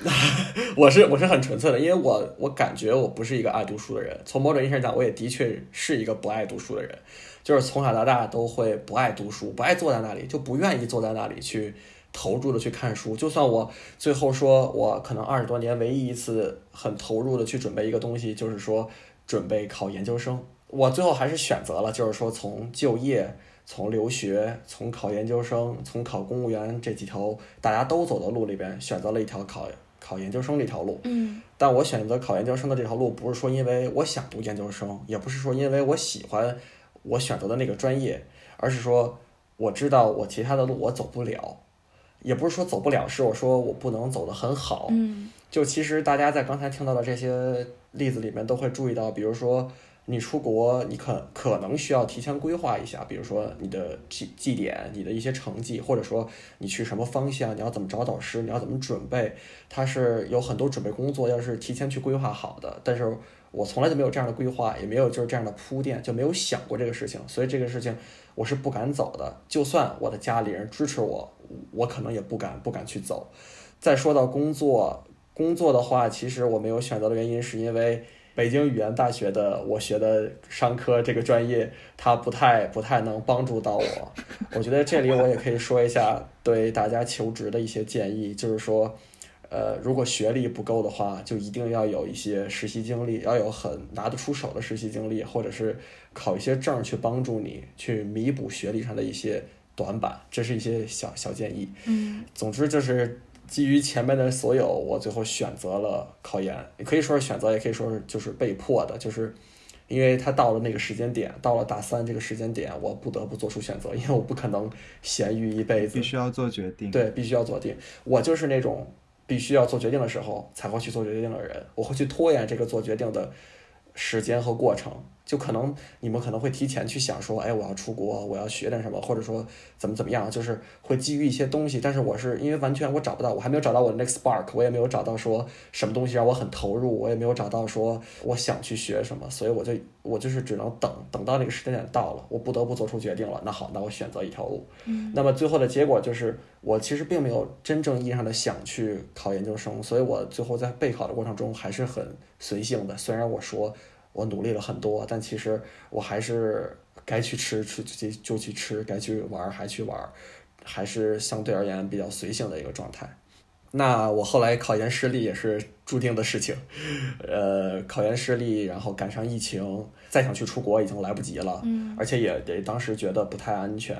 D: 我是我是很纯粹的，因为我我感觉我不是一个爱读书的人，从某种意义上讲，我也的确是一个不爱读书的人，就是从小到大都会不爱读书，不爱坐在那里，就不愿意坐在那里去投入的去看书。就算我最后说我可能二十多年唯一一次很投入的去准备一个东西，就是说准备考研究生，我最后还是选择了，就是说从就业。从留学、从考研究生、从考公务员这几条大家都走的路里边，选择了一条考考研究生这条路。
E: 嗯
D: 但我选择考研究生的这条路，不是说因为我想读研究生，也不是说因为我喜欢我选择的那个专业，而是说我知道我其他的路我走不了，也不是说走不了，是我说我不能走得很好。
E: 嗯
D: 就其实大家在刚才听到的这些例子里面都会注意到，比如说你出国，你可可能需要提前规划一下，比如说你的绩绩点、你的一些成绩，或者说你去什么方向，你要怎么找导师，你要怎么准备，它是有很多准备工作要是提前去规划好的。但是我从来就没有这样的规划，也没有就是这样的铺垫，就没有想过这个事情，所以这个事情我是不敢走的。就算我的家里人支持我，我可能也不敢不敢去走。再说到工作，工作的话，其实我没有选择的原因是因为北京语言大学的我学的商科这个专业，它不太不太能帮助到我。我觉得这里我也可以说一下对大家求职的一些建议，就是说，呃，如果学历不够的话，就一定要有一些实习经历，要有很拿得出手的实习经历，或者是考一些证去帮助你去弥补学历上的一些短板，这是一些小小建议。
E: 嗯
D: 总之就是基于前面的所有，我最后选择了考研，也可以说是选择，也可以说是就是被迫的，就是因为他到了那个时间点，到了大三这个时间点，我不得不做出选择，因为我不可能闲鱼一辈子
B: 必，须要做决定。，
D: 对，必须要做定。我就是那种必须要做决定的时候才会去做决定的人，我会去拖延这个做决定的时间和过程。就可能你们可能会提前去想说，哎，我要出国，我要学点什么，或者说怎么怎么样，就是会基于一些东西。但是我是因为完全我找不到，我还没有找到我的 next spark，我也没有找到说什么东西让我很投入，我也没有找到说我想去学什么，所以我就我就是只能等，等到那个时间点到了，我不得不做出决定了。那好，那我选择一条路。
E: 嗯
D: 那么最后的结果就是，我其实并没有真正意义上的想去考研究生，所以我最后在备考的过程中还是很随性的。虽然我说我努力了很多，但其实我还是该去吃吃就就去吃，该去玩还去玩，还是相对而言比较随性的一个状态。那我后来考研失利也是注定的事情，呃，考研失利，然后赶上疫情，再想去出国已经来不及了，
E: 嗯
D: 而且也得当时觉得不太安全，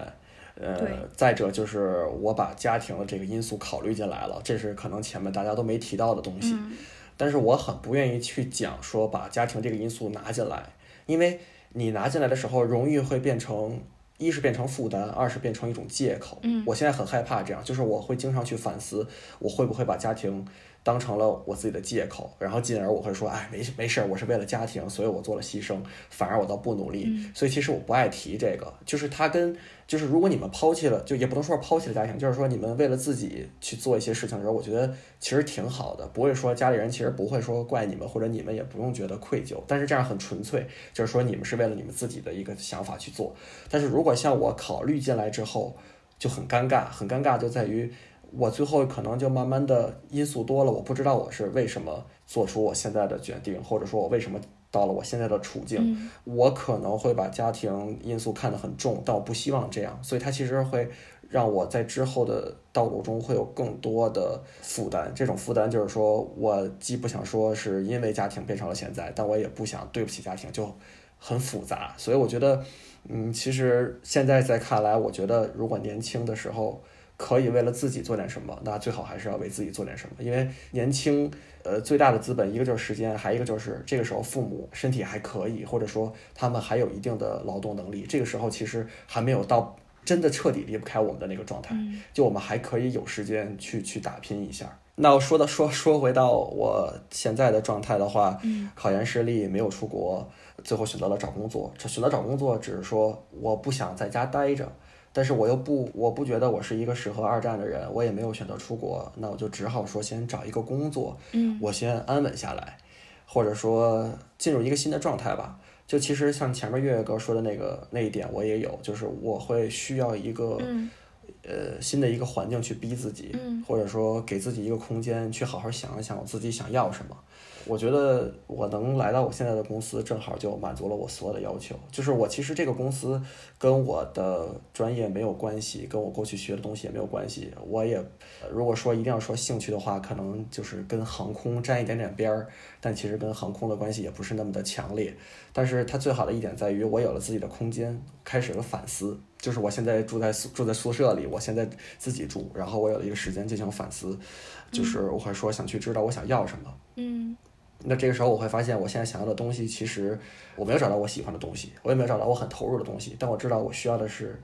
D: 呃，再者就是我把家庭的这个因素考虑进来了，这是可能前面大家都没提到的东西，
E: 嗯
D: 但是我很不愿意去讲说把家庭这个因素拿进来，因为你拿进来的时候，容易会变成一是变成负担，二是变成一种借口。
E: 嗯
D: 我现在很害怕这样，就是我会经常去反思，我会不会把家庭当成了我自己的借口，然后进而我会说，哎，没事没事儿，我是为了家庭，所以我做了牺牲，反而我倒不努力。
E: 嗯
D: 所以其实我不爱提这个，就是他跟就是如果你们抛弃了，就也不能说是抛弃了家庭，就是说你们为了自己去做一些事情的时候，我觉得其实挺好的，不会说家里人其实不会说怪你们，或者你们也不用觉得愧疚，但是这样很纯粹，就是说你们是为了你们自己的一个想法去做。但是如果像我考虑进来之后，就很尴尬，很尴尬就在于我最后可能就慢慢的因素多了，我不知道我是为什么做出我现在的决定，或者说我为什么到了我现在的处境。
E: 嗯
D: 我可能会把家庭因素看得很重，但我不希望这样，所以它其实会让我在之后的道路中会有更多的负担。这种负担就是说我既不想说是因为家庭变成了现在，但我也不想对不起家庭，就很复杂。所以我觉得，嗯，其实现在在看来，我觉得如果年轻的时候。可以为了自己做点什么，那最好还是要为自己做点什么，因为年轻，呃，最大的资本一个就是时间，还一个就是这个时候父母身体还可以，或者说他们还有一定的劳动能力，这个时候其实还没有到真的彻底离不开我们的那个状态，
E: 嗯
D: 就我们还可以有时间去去打拼一下。那我说到说说回到我现在的状态的话，
E: 嗯。
D: 考研失利，没有出国，最后选择了找工作。这选择找工作，只是说我不想在家待着，但是我又不，我不觉得我是一个适合二战的人，我也没有选择出国，那我就只好说先找一个工作，
E: 嗯
D: 我先安稳下来，或者说进入一个新的状态吧。就其实像前面月月哥说的那个那一点，我也有，就是我会需要一个、
E: 嗯
D: 呃新的一个环境去逼自己，
E: 嗯
D: 或者说给自己一个空间去好好想一想我自己想要什么。我觉得我能来到我现在的公司，正好就满足了我所有的要求。就是我其实这个公司跟我的专业没有关系，跟我过去学的东西也没有关系。我也呃如果说一定要说兴趣的话，可能就是跟航空沾一点点边儿，但其实跟航空的关系也不是那么的强烈。但是它最好的一点在于，我有了自己的空间，开始了反思。就是我现在住在宿住在宿舍里，我现在自己住，然后我有了一个时间进行反思，就是我会说想去知道我想要什么。
E: 嗯
D: 那这个时候我会发现，我现在想要的东西，其实我没有找到我喜欢的东西，我也没有找到我很投入的东西，但我知道我需要的是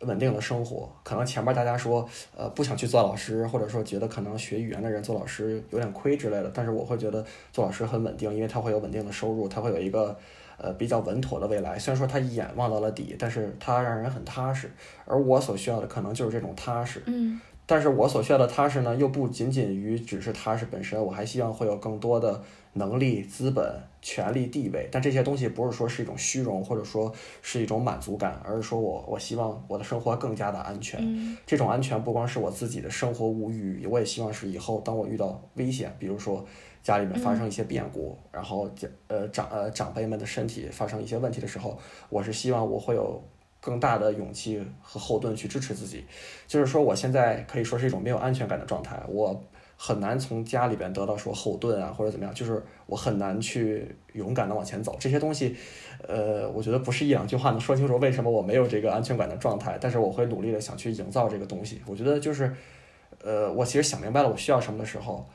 D: 稳定的生活。可能前面大家说，呃，不想去做老师，或者说觉得可能学语言的人做老师有点亏之类的，但是我会觉得做老师很稳定，因为他会有稳定的收入，他会有一个呃比较稳妥的未来。虽然说他一眼望到了底，但是他让人很踏实。而我所需要的可能就是这种踏实。
E: 嗯
D: 但是我所需要的踏实呢，又不仅仅于只是踏实本身，我还希望会有更多的能力、资本、权力、地位。但这些东西不是说是一种虚荣，或者说是一种满足感，而是说我我希望我的生活更加的安全。
E: 嗯
D: 这种安全不光是我自己的生活无虞，我也希望是以后当我遇到危险，比如说家里面发生一些变故，然后家呃长呃长辈们的身体发生一些问题的时候，我是希望我会有更大的勇气和后盾去支持自己。就是说，我现在可以说是一种没有安全感的状态，我很难从家里边得到说后盾啊或者怎么样，就是我很难去勇敢的往前走。这些东西，呃，我觉得不是一两句话能说清楚为什么我没有这个安全感的状态，但是我会努力的想去营造这个东西。我觉得就是，呃，我其实想明白了我需要什么的时候，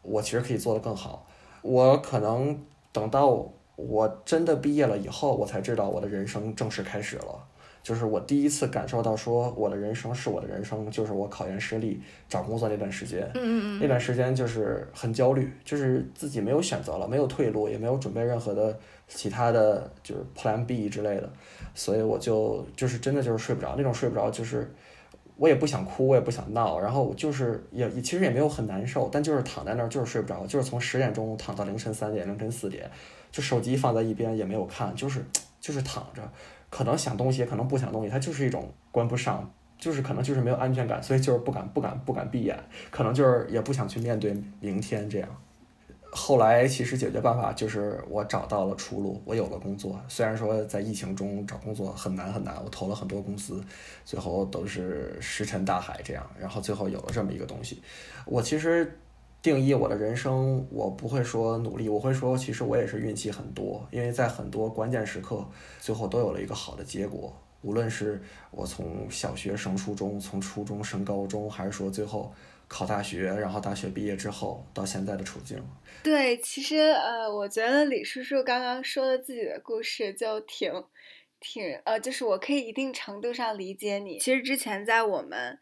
D: 我其实可以做得更好。我可能等到我真的毕业了以后，我才知道我的人生正式开始了。就是我第一次感受到说我的人生是我的人生，就是我考研失利、找工作那段时间。
E: 嗯嗯
D: 那段时间就是很焦虑，就是自己没有选择了，没有退路，也没有准备任何的其他的就是 Plan B 之类的，所以我就就是真的就是睡不着，那种睡不着就是我也不想哭，我也不想闹，然后我就是也也其实也没有很难受，但就是躺在那儿就是睡不着，就是从十点钟躺到凌晨三点、凌晨四点，就手机放在一边也没有看，就是就是躺着，可能想东西，可能不想东西，它就是一种关不上。就是可能就是没有安全感，所以就是不敢不敢不敢闭眼，可能就是也不想去面对明天这样。后来其实解决办法就是我找到了出路，我有了工作。虽然说在疫情中找工作很难很难，我投了很多公司，最后都是石沉大海这样。然后最后有了这么一个东西，我其实定义我的人生，我不会说努力，我会说其实我也是运气很多，因为在很多关键时刻，最后都有了一个好的结果。无论是我从小学升初中，从初中升高中，还是说最后考大学，然后大学毕业之后到现在的处境。
C: 对，其实呃，我觉得李叔叔刚刚说的自己的故事就挺挺呃，就是我可以一定程度上理解你。其实之前在我们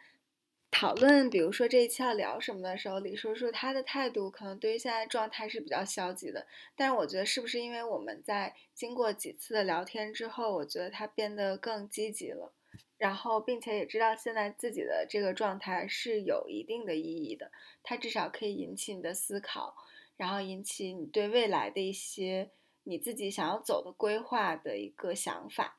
C: 讨论，比如说这一期要聊什么的时候，李叔叔他的态度可能对于现在状态是比较消极的。但是我觉得是不是因为我们在经过几次的聊天之后，我觉得他变得更积极了，然后并且也知道现在自己的这个状态是有一定的意义的，它至少可以引起你的思考。然后引起你对未来的一些你自己想要走的规划的一个想法。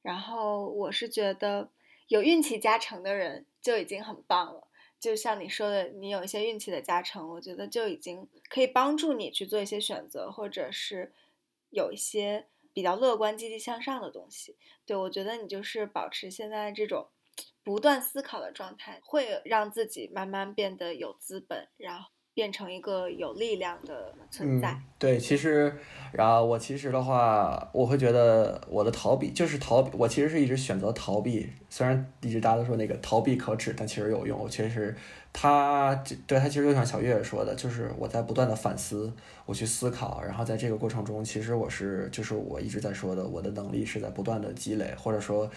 C: 然后我是觉得有运气加成的人就已经很棒了。就像你说的，你有一些运气的加成，我觉得就已经可以帮助你去做一些选择，或者是有一些比较乐观、积极向上的东西。对我觉得你就是保持现在这种不断思考的状态，会让自己慢慢变得有资本，然后。变成一个有力量的存在。
D: 嗯、对，其实，然后我其实的话，我会觉得我的逃避就是逃避，我其实是一直选择逃避。虽然一直大家都说那个逃避可耻，但其实有用。我确实，他对他其实就像小月月说的，就是我在不断的反思，我去思考，然后在这个过程中，其实我是就是我一直在说的，我的能力是在不断的积累，或者说。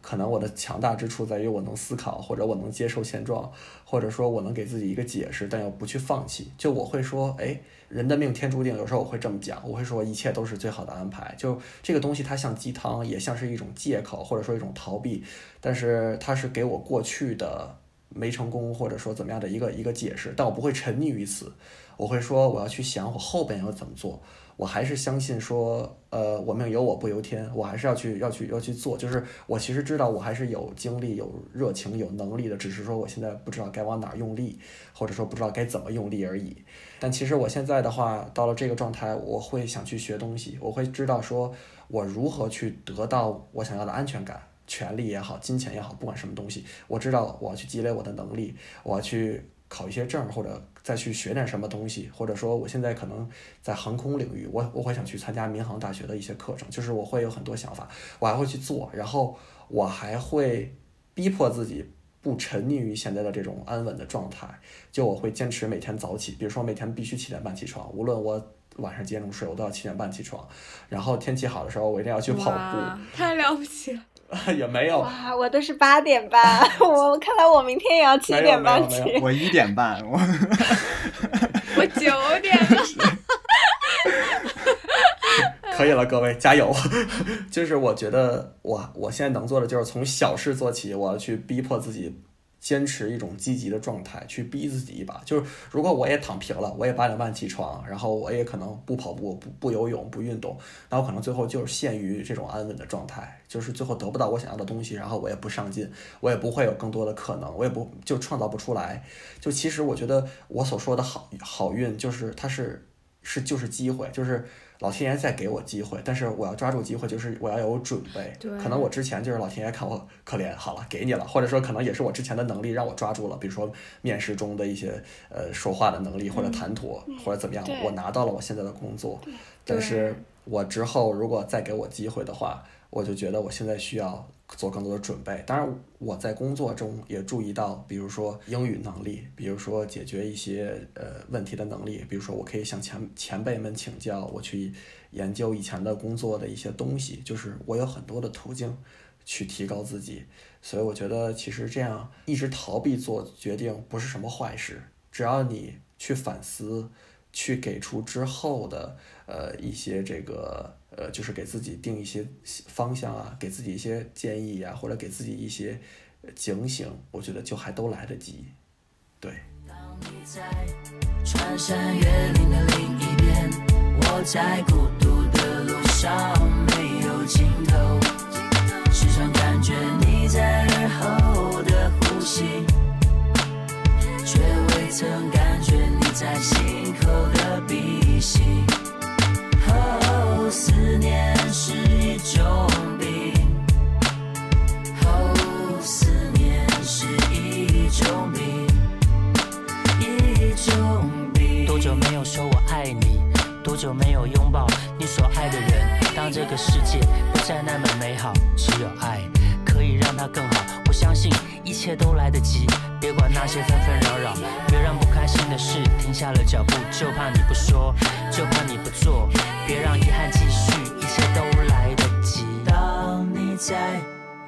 D: 可能我的强大之处在于我能思考，或者我能接受现状，或者说我能给自己一个解释，但又不去放弃。就我会说，哎，人的命天注定。有时候我会这么讲，我会说一切都是最好的安排。就这个东西，它像鸡汤，也像是一种借口，或者说一种逃避。但是它是给我过去的没成功，或者说怎么样的一个一个解释。但我不会沉溺于此，我会说我要去想我后边要怎么做。我还是相信说，呃，我命由我不由天，我还是要去要去要去做。就是我其实知道我还是有精力、有热情、有能力的，只是说我现在不知道该往哪用力，或者说不知道该怎么用力而已。但其实我现在的话，到了这个状态，我会想去学东西，我会知道说我如何去得到我想要的安全感、权利也好、金钱也好，不管什么东西，我知道我要去积累我的能力，我要去考一些证或者。再去学点什么东西，或者说我现在可能在航空领域，我我会想去参加民航大学的一些课程，就是我会有很多想法，我还会去做，然后我还会逼迫自己不沉溺于现在的这种安稳的状态，就我会坚持每天早起，比如说每天必须七点半起床，无论我晚上几点钟睡，我都要七点半起床，然后天气好的时候，我一定要去跑步，
E: 太了不起了。
D: 也没有
C: 哇，我都是八点半，我 看来我明天也要七点半起。
B: 我一点半，我
E: 我九点了。
D: 可以了，各位加油！就是我觉得我我现在能做的就是从小事做起，我要去逼迫自己。坚持一种积极的状态，去逼自己一把。就是如果我也躺平了，我也八点半起床，然后我也可能不跑步、不不游泳、不运动，那我可能最后就是陷于这种安稳的状态，就是最后得不到我想要的东西，然后我也不上进，我也不会有更多的可能，我也不就创造不出来。就其实我觉得我所说的好好运，就是它是是就是机会，就是。老天爷在给我机会，但是我要抓住机会，就是我要有准备。可能我之前就是老天爷看我可怜，好了，给你了，或者说可能也是我之前的能力让我抓住了，比如说面试中的一些呃说话的能力或者谈吐或者怎么样，我拿到了我现在的工作。但是我之后如果再给我机会的话，我就觉得我现在需要。做更多的准备，当然我在工作中也注意到，比如说英语能力，比如说解决一些呃问题的能力，比如说我可以向前前辈们请教，我去研究以前的工作的一些东西，就是我有很多的途径去提高自己。所以我觉得，其实这样一直逃避做决定不是什么坏事，只要你去反思，去给出之后的呃一些这个呃，就是给自己定一些方向啊，给自己一些建议啊，或者给自己一些警醒，我觉得就还都来得及。对，当
A: 你在穿山越岭的另一边，我在孤独的路上没有尽头，时常感觉你在耳后的呼吸，却未曾感觉你在心口的鼻息。思念是一种病。哦，思念是一种病。一种病。
G: 多久没有说我爱你？多久没有拥抱你所爱的人？当这个世界不再那么美好，只有爱可以让它更好。相信一切都来得及，别管那些纷纷扰扰，别让不开心的事停下了脚步，就怕你不说，就怕你不做，别让遗憾继续，一切都来得及。
A: 当你在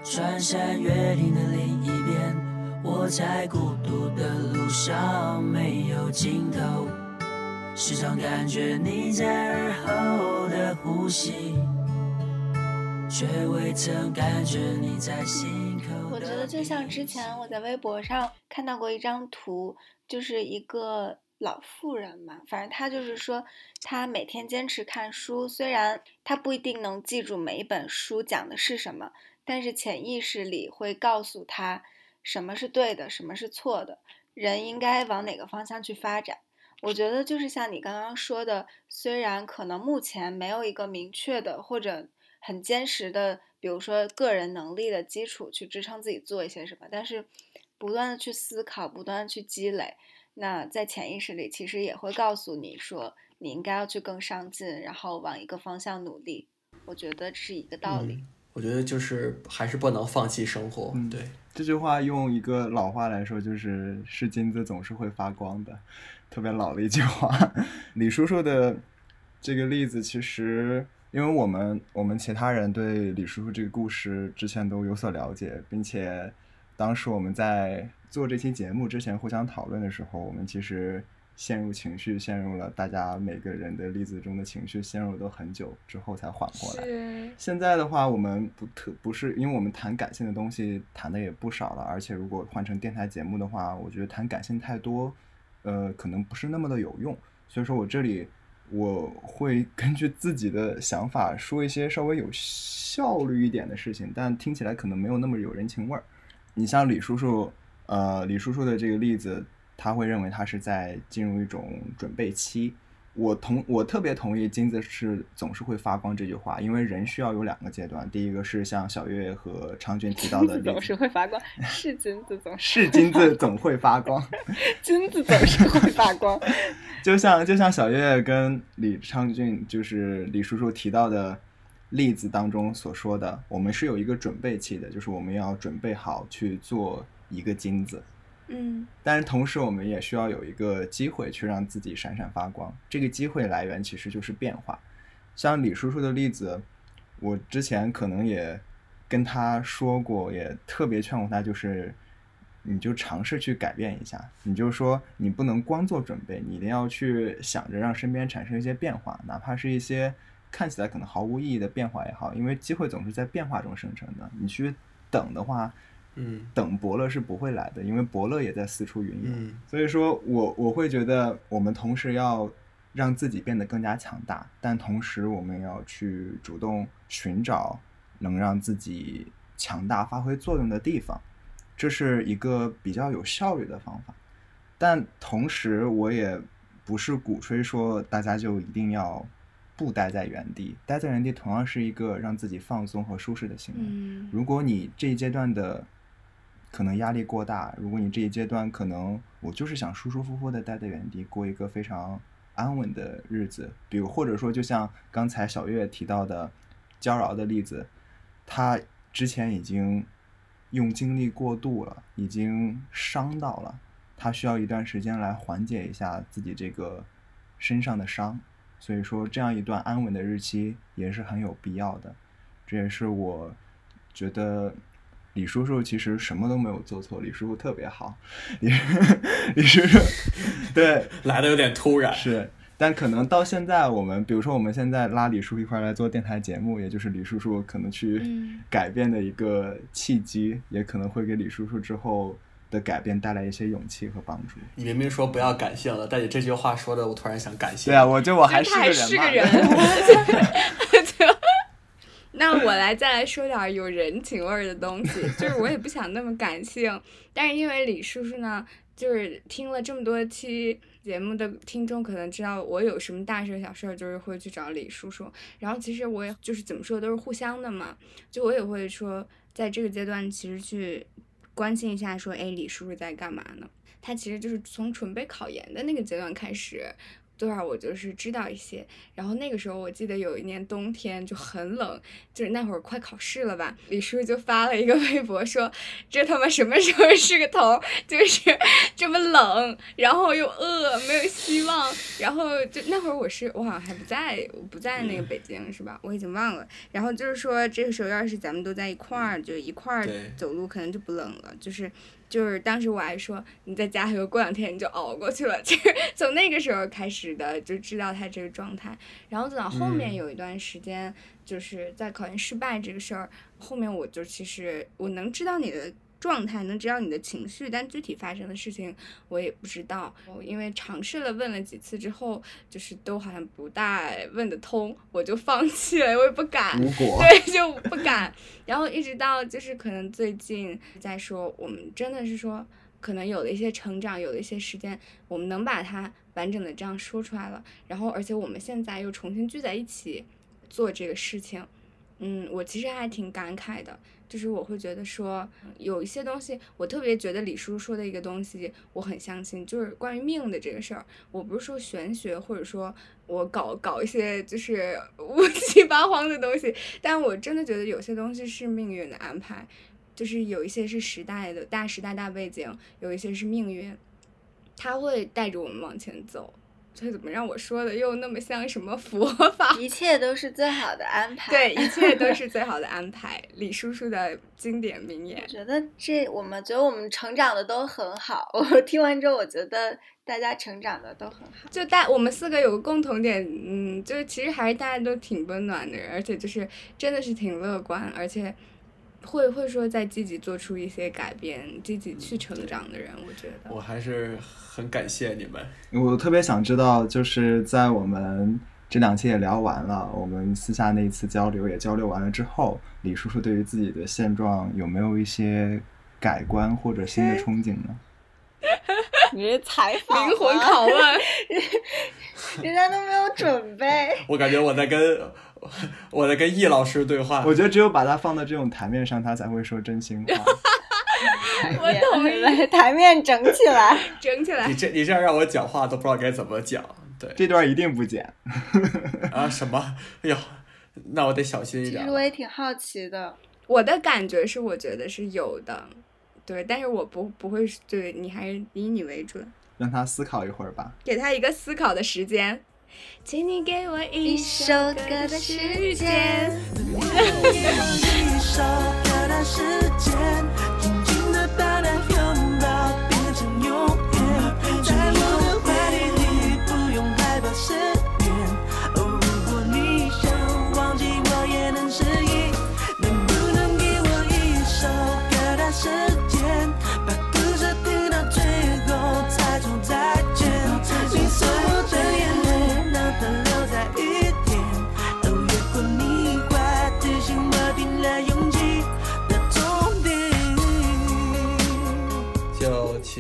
A: 穿山越岭的另一边，我在孤独的路上没有尽头，时常感觉你在耳后的呼吸，却未曾感觉你在心
C: 就像之前我在微博上看到过一张图，就是一个老妇人嘛，反正她就是说，她每天坚持看书，虽然她不一定能记住每一本书讲的是什么，但是潜意识里会告诉她什么是对的，什么是错的，人应该往哪个方向去发展。我觉得就是像你刚刚说的，虽然可能目前没有一个明确的或者很坚实的，比如说个人能力的基础去支撑自己做一些什么，但是不断的去思考，不断的去积累，那在潜意识里其实也会告诉你说，你应该要去更上进，然后往一个方向努力。我觉得是一个道理。
D: 嗯我觉得就是还是不能放弃生活。
B: 嗯
D: 对，
B: 这句话用一个老话来说，就是“是金子总是会发光的”，特别老的一句话。李叔叔的这个例子，其实因为我们我们其他人对李叔叔这个故事之前都有所了解，并且当时我们在做这期节目之前互相讨论的时候，我们其实陷入情绪，陷入了大家每个人的例子中的情绪，陷入都很久之后才缓过来。现在的话，我们不特不是，因为我们谈感性的东西谈的也不少了，而且如果换成电台节目的话，我觉得谈感性太多，呃，可能不是那么的有用。所以说我这里我会根据自己的想法说一些稍微有效率一点的事情，但听起来可能没有那么有人情味儿。你像李叔叔，呃，李叔叔的这个例子，他会认为他是在进入一种准备期。我同我特别同意“金子是总是会发光”这句话，因为人需要有两个阶段，第一个是像小月和昌俊提到的
C: 总是，会发光，是金子总是
B: 是金子总会发光，
C: 金子总是会发光。
B: 就像就像小月跟李昌俊，就是李叔叔提到的例子当中所说的，我们是有一个准备期的，就是我们要准备好去做一个金子。
E: 嗯
B: 但是同时，我们也需要有一个机会去让自己闪闪发光。这个机会来源其实就是变化。像李叔叔的例子，我之前可能也跟他说过，也特别劝过他，就是你就尝试去改变一下。你就说你不能光做准备，你一定要去想着让身边产生一些变化，哪怕是一些看起来可能毫无意义的变化也好，因为机会总是在变化中生成的。你去等的话，
D: 嗯
B: 等伯乐是不会来的，因为伯乐也在四处云游。
D: 嗯
B: 所以说我我会觉得，我们同时要让自己变得更加强大，但同时我们要去主动寻找能让自己强大发挥作用的地方，这是一个比较有效率的方法。但同时，我也不是鼓吹说大家就一定要不待在原地，待在原地同样是一个让自己放松和舒适的行为。
E: 嗯
B: 如果你这一阶段的可能压力过大，如果你这一阶段可能我就是想舒舒服服的待在原地，过一个非常安稳的日子，比如或者说就像刚才小月提到的娇娆的例子，她之前已经用精力过度了，已经伤到了，她需要一段时间来缓解一下自己这个身上的伤，所以说这样一段安稳的日期也是很有必要的。这也是我觉得李叔叔其实什么都没有做错，李叔叔特别好，李 李叔叔对
D: 来的有点突然。
B: 是。但可能到现在，我们比如说我们现在拉李叔一块儿来做电台节目，也就是李叔叔可能去
E: 嗯
B: 改变的一个契机，也可能会给李叔叔之后的改变带来一些勇气和帮助。
D: 你明明说不要感谢了，但你这句话说的，我突然想感谢。
B: 对啊，我就我还是个人嘛。
E: 是个人，就那我来再来说点儿有人情味儿的东西，就是我也不想那么感性，但是因为李叔叔呢，就是听了这么多期节目的听众可能知道我有什么大事小事儿，就是会去找李叔叔。然后其实我也就是怎么说都是互相的嘛，就我也会说，在这个阶段其实去关心一下，说，哎，李叔叔在干嘛呢？他其实就是从准备考研的那个阶段开始，多少我就是知道一些。然后那个时候我记得有一年冬天就很冷，就是那会儿快考试了吧，李叔就发了一个 微博说，这他妈什么时候是个头儿？就是 这么冷，然后又饿，没有希望。然后就那会儿我是我好像还不在，我不在那个北京是吧？我已经忘了。然后就是说这个时候要是咱们都在一块儿，就一块儿走路可能就不冷了，就是。就是当时我还说你再加油，过两天你就熬过去了。其实从那个时候开始的，就知道他这个状态。然后等到后面
D: 嗯
E: 有一段时间，就是在考研失败这个事儿，后面我就其实我能知道你的状态，能知道你的情绪，但具体发生的事情我也不知道。因为尝试了问了几次之后，就是都好像不大问得通，我就放弃了，我也不敢。对，就不敢。然后一直到就是可能最近在说，我们真的是说，可能有了一些成长，有了一些时间，我们能把它完整的这样说出来了。然后，而且我们现在又重新聚在一起做这个事情，嗯，我其实还挺感慨的。就是我会觉得说，有一些东西，我特别觉得李叔说的一个东西，我很相信，就是关于命的这个事儿。我不是说玄学，或者说我搞搞一些就是 乌七八荒的东西，但我真的觉得有些东西是命运的安排，就是有一些是时代的大时代大背景，有一些是命运，它会带着我们往前走。这怎么让我说的又那么像什么佛法？
C: 一切都是最好的安 排。
E: 对，一切都 是最好的安排。李叔叔的经典名言
C: 我。觉得这，我们觉得我们成长的都很好。我听完之后，我觉得大家成长的都很好。
E: 就大我们四个有个共同点，嗯，就是其实还是大家都挺温暖的人，而且就是真的是挺乐观，而且会会说在积极做出一些改变、积极去成长的人，我觉得。
D: 我还是很感谢你们。
B: 我特别想知道，就是在我们这两期也聊完了，我们私下那一次交流也交流完了之后，李叔叔对于自己的现状有没有一些改观或者新的憧憬呢？
C: 你是采访
E: 灵魂拷问，
C: 人家都没有准备。
D: 我感觉我在跟 我在跟易老师对话。
B: 我觉得只有把他放到这种台面上，他才会说真心话。
E: 我同意，
C: 台面整起来。
E: 整起来
D: 你。这你这样让我讲话都不知道该怎么讲。对
B: 这段一定不剪。
D: 啊什么？哎呦，那我得小心一点
C: 其实。我也挺好奇的，
E: 我的感觉是，我觉得是有的，对，但是我不不会对你还是以你为准，
B: 让他思考一会儿吧。
E: 给他一个思考的时间。请你给我一首歌的
C: 歌的
E: 时间。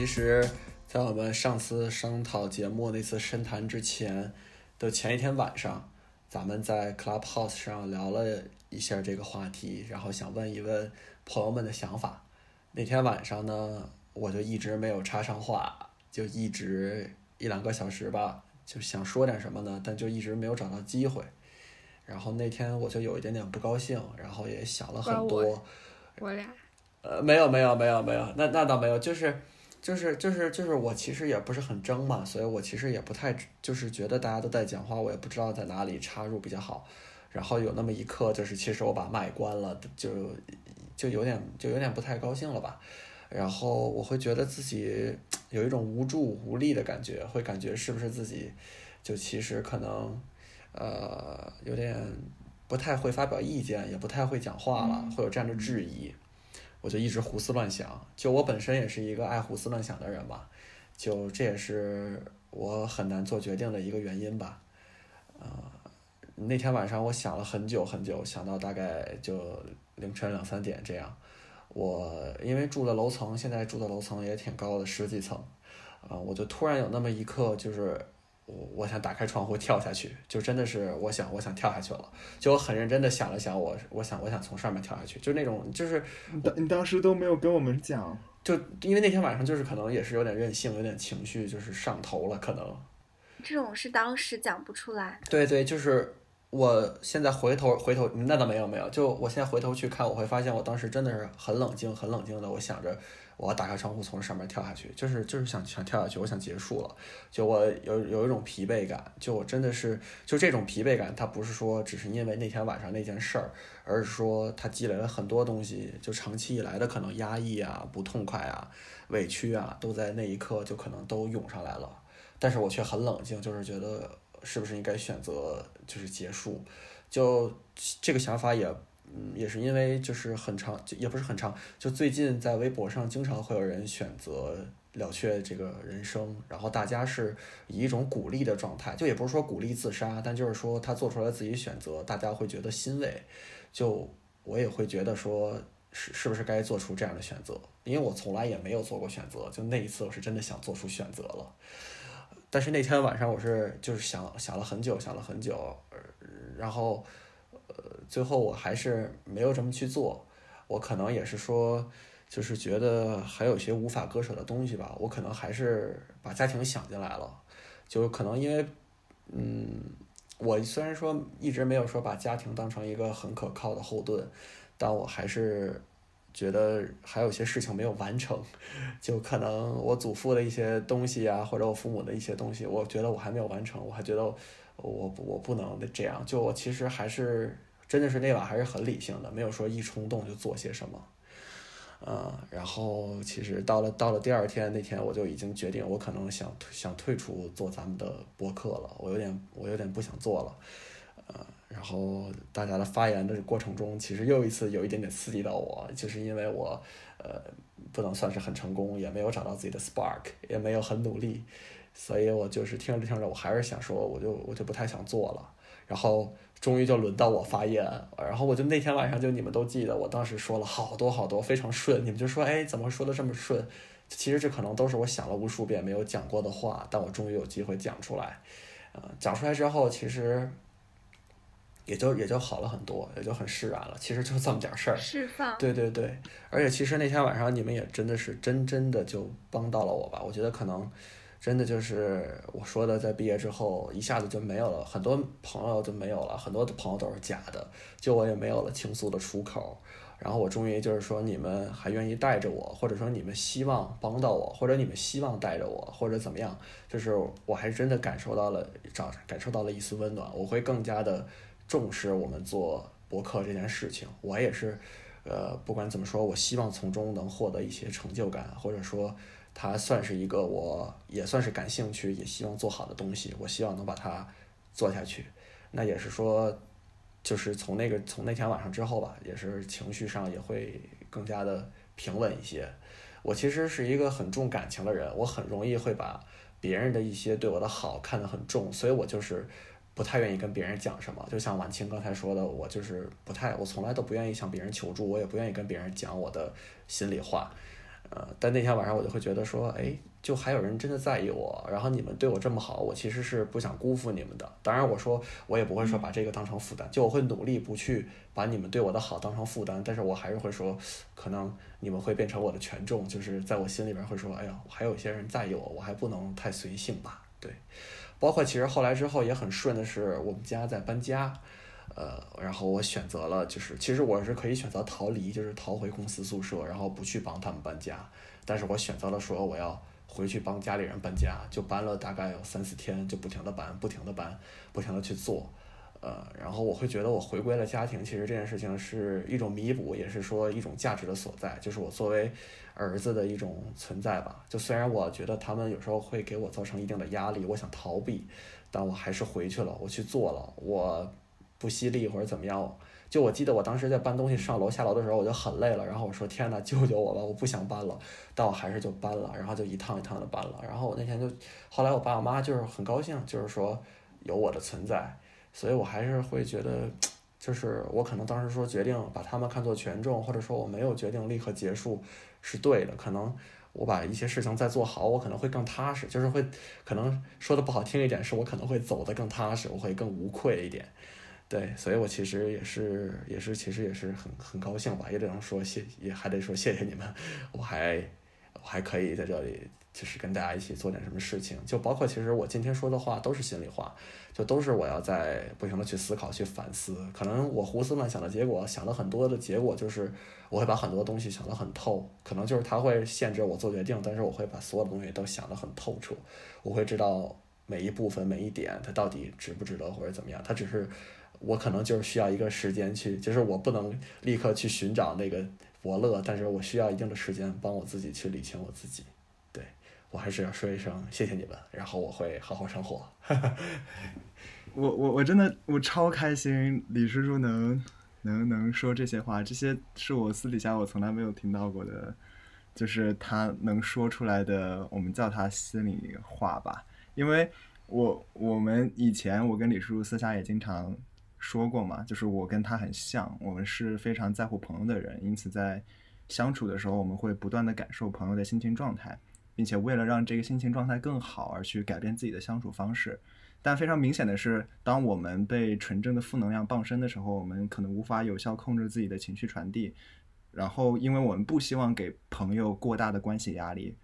D: 其实，在我们上次商讨节目那次深谈之前的前一天晚上，咱们在 Clubhouse 上聊了一下这个话题，然后想问一问朋友们的想法。那天晚上呢，我就一直没有插上话，就一直一两个小时吧，就想说点什么呢，但就一直没有找到机会。然后那天我就有一点点不高兴，然后也想了很多。
E: 我俩
D: 呃，没有没有没有没有，那那倒没有，就是就是就是就是我其实也不是很争嘛，所以我其实也不太就是觉得大家都在讲话，我也不知道在哪里插入比较好。然后有那么一刻，就是其实我把麦关了，就就有点就有点不太高兴了吧。然后我会觉得自己有一种无助无力的感觉，会感觉是不是自己就其实可能呃有点不太会发表意见，也不太会讲话了，会有这样的质疑。我就一直胡思乱想，就我本身也是一个爱胡思乱想的人吧，就这也是我很难做决定的一个原因吧。呃，那天晚上我想了很久很久，想到大概就凌晨两三点这样。我因为住的楼层，现在住的楼层也挺高的，十几层，啊、我就突然有那么一刻，就是我我想打开窗户跳下去，就真的是我想我想跳下去了，就我很认真的想了想，我我想我想从上面跳下去，就那种就是
B: 你当你当时都没有跟我们讲，
D: 就因为那天晚上就是可能也是有点任性，有点情绪，就是上头了，可能。
C: 这种是当时讲不出来。
D: 对对，就是我现在回头回头，那倒没有没有，就我现在回头去看，我会发现我当时真的是很冷静很冷静的，我想着我要打开窗户从上面跳下去，就是就是想想跳下去，我想结束了，就我有有一种疲惫感，就我真的是就这种疲惫感，它不是说只是因为那天晚上那件事儿，而是说它积累了很多东西，就长期以来的可能压抑啊、不痛快啊、委屈啊，都在那一刻就可能都涌上来了。但是我却很冷静，就是觉得是不是应该选择就是结束，就这个想法也嗯也是因为就是很长，也不是很长，就最近在微博上经常会有人选择了却这个人生，然后大家是以一种鼓励的状态，就也不是说鼓励自杀，但就是说他做出来自己选择，大家会觉得欣慰，就我也会觉得说。是是不是该做出这样的选择？因为我从来也没有做过选择，就那一次我是真的想做出选择了。但是那天晚上我是就是想想了很久，想了很久，然后最后我还是没有这么去做。我可能也是说，就是觉得还有些无法割舍的东西吧，我可能还是把家庭想进来了。就可能因为，嗯，我虽然说一直没有说把家庭当成一个很可靠的后盾，但我还是觉得还有些事情没有完成，就可能我祖父的一些东西啊，或者我父母的一些东西，我觉得我还没有完成，我还觉得我我不能这样，就我其实还是真的是那晚还是很理性的，没有说一冲动就做些什么。呃，然后其实到了到了第二天那天，我就已经决定，我可能想想退出做咱们的播客了，我有点我有点不想做了，呃，然后大家的发言的过程中，其实又一次有一点点刺激到我，就是因为我呃不能算是很成功，也没有找到自己的 spark，也没有很努力，所以我就是听着听着，我还是想说，我就我就不太想做了，然后终于就轮到我发言，然后我就那天晚上就你们都记得，我当时说了好多好多非常顺，你们就说哎怎么说的这么顺？其实这可能都是我想了无数遍没有讲过的话，但我终于有机会讲出来，呃，讲出来之后其实也就也就好了很多，也就很释然了。其实就这么点事儿，
C: 释放。
D: 对对对，而且其实那天晚上你们也真的是真真的就帮到了我吧。我觉得可能真的就是我说的，在毕业之后一下子就没有了，很多朋友就没有了，很多的朋友都是假的，就我也没有了倾诉的出口。然后我终于就是说，你们还愿意带着我，或者说你们希望帮到我，或者你们希望带着我，或者怎么样，就是我还真的感受到了，找感受到了一丝温暖。我会更加的重视我们做博客这件事情。我也是，呃，不管怎么说，我希望从中能获得一些成就感，或者说它算是一个我也算是感兴趣，也希望做好的东西。我希望能把它做下去。那也是说。就是从那个从那天晚上之后吧，也是情绪上也会更加的平稳一些。我其实是一个很重感情的人，我很容易会把别人的一些对我的好看得很重，所以我就是不太愿意跟别人讲什么。就像婉清刚才说的，我就是不太，我从来都不愿意向别人求助，我也不愿意跟别人讲我的心里话。呃，但那天晚上我就会觉得说，哎，就还有人真的在意我，然后你们对我这么好，我其实是不想辜负你们的。当然，我说我也不会说把这个当成负担，就我会努力不去把你们对我的好当成负担，但是我还是会说，可能你们会变成我的权重，就是在我心里边会说，哎呀，还有一些人在意我，我还不能太随性吧？对，包括其实后来之后也很顺的是，我们家在搬家。呃，然后我选择了，就是其实我是可以选择逃离，就是逃回公司宿舍，然后不去帮他们搬家。但是我选择了说我要回去帮家里人搬家，就搬了大概有三四天，就不停的搬，不停的搬，不停的去做。呃，然后我会觉得我回归了家庭，其实这件事情是一种弥补，也是说一种价值的所在，就是我作为儿子的一种存在吧。就虽然我觉得他们有时候会给我造成一定的压力，我想逃避，但我还是回去了，我去做了，我不犀利或者怎么样。就我记得我当时在搬东西上楼下楼的时候，我就很累了，然后我说天呐，救救我吧，我不想搬了，但我还是就搬了，然后就一趟一趟的搬了。然后我那天就，后来我爸我妈就是很高兴，就是说有我的存在，所以我还是会觉得，就是我可能当时说决定把他们看作权重，或者说我没有决定立刻结束是对的，可能我把一些事情再做好，我可能会更踏实，就是会可能说的不好听一点，是我可能会走得更踏实，我会更无愧一点。对，所以我其实也是，也是，其实也是很很高兴吧，也只能说谢，也还得说谢谢你们，我还我还可以在这里，就是跟大家一起做点什么事情，就包括其实我今天说的话都是心里话，就都是我要在不停的去思考、去反思，可能我胡思乱想的结果，想了很多的结果，就是我会把很多东西想得很透，可能就是他会限制我做决定，但是我会把所有的东西都想得很透彻，我会知道每一部分、每一点它到底值不值得或者怎么样，它只是。我可能就是需要一个时间去，就是我不能立刻去寻找那个伯乐，但是我需要一定的时间帮我自己去理清我自己。对我还是要说一声谢谢你们，然后我会好好生活。
B: 我我我真的我超开心，李叔叔能能能说这些话，这些是我私底下我从来没有听到过的，就是他能说出来的，我们叫他心里话吧。因为我我们以前我跟李叔叔私下也经常。说过嘛，就是我跟他很像，我们是非常在乎朋友的人，因此在相处的时候，我们会不断的感受朋友的心情状态，并且为了让这个心情状态更好而去改变自己的相处方式。但非常明显的是，当我们被纯正的负能量傍身的时候，我们可能无法有效控制自己的情绪传递。然后，因为我们不希望给朋友过大的关系压力，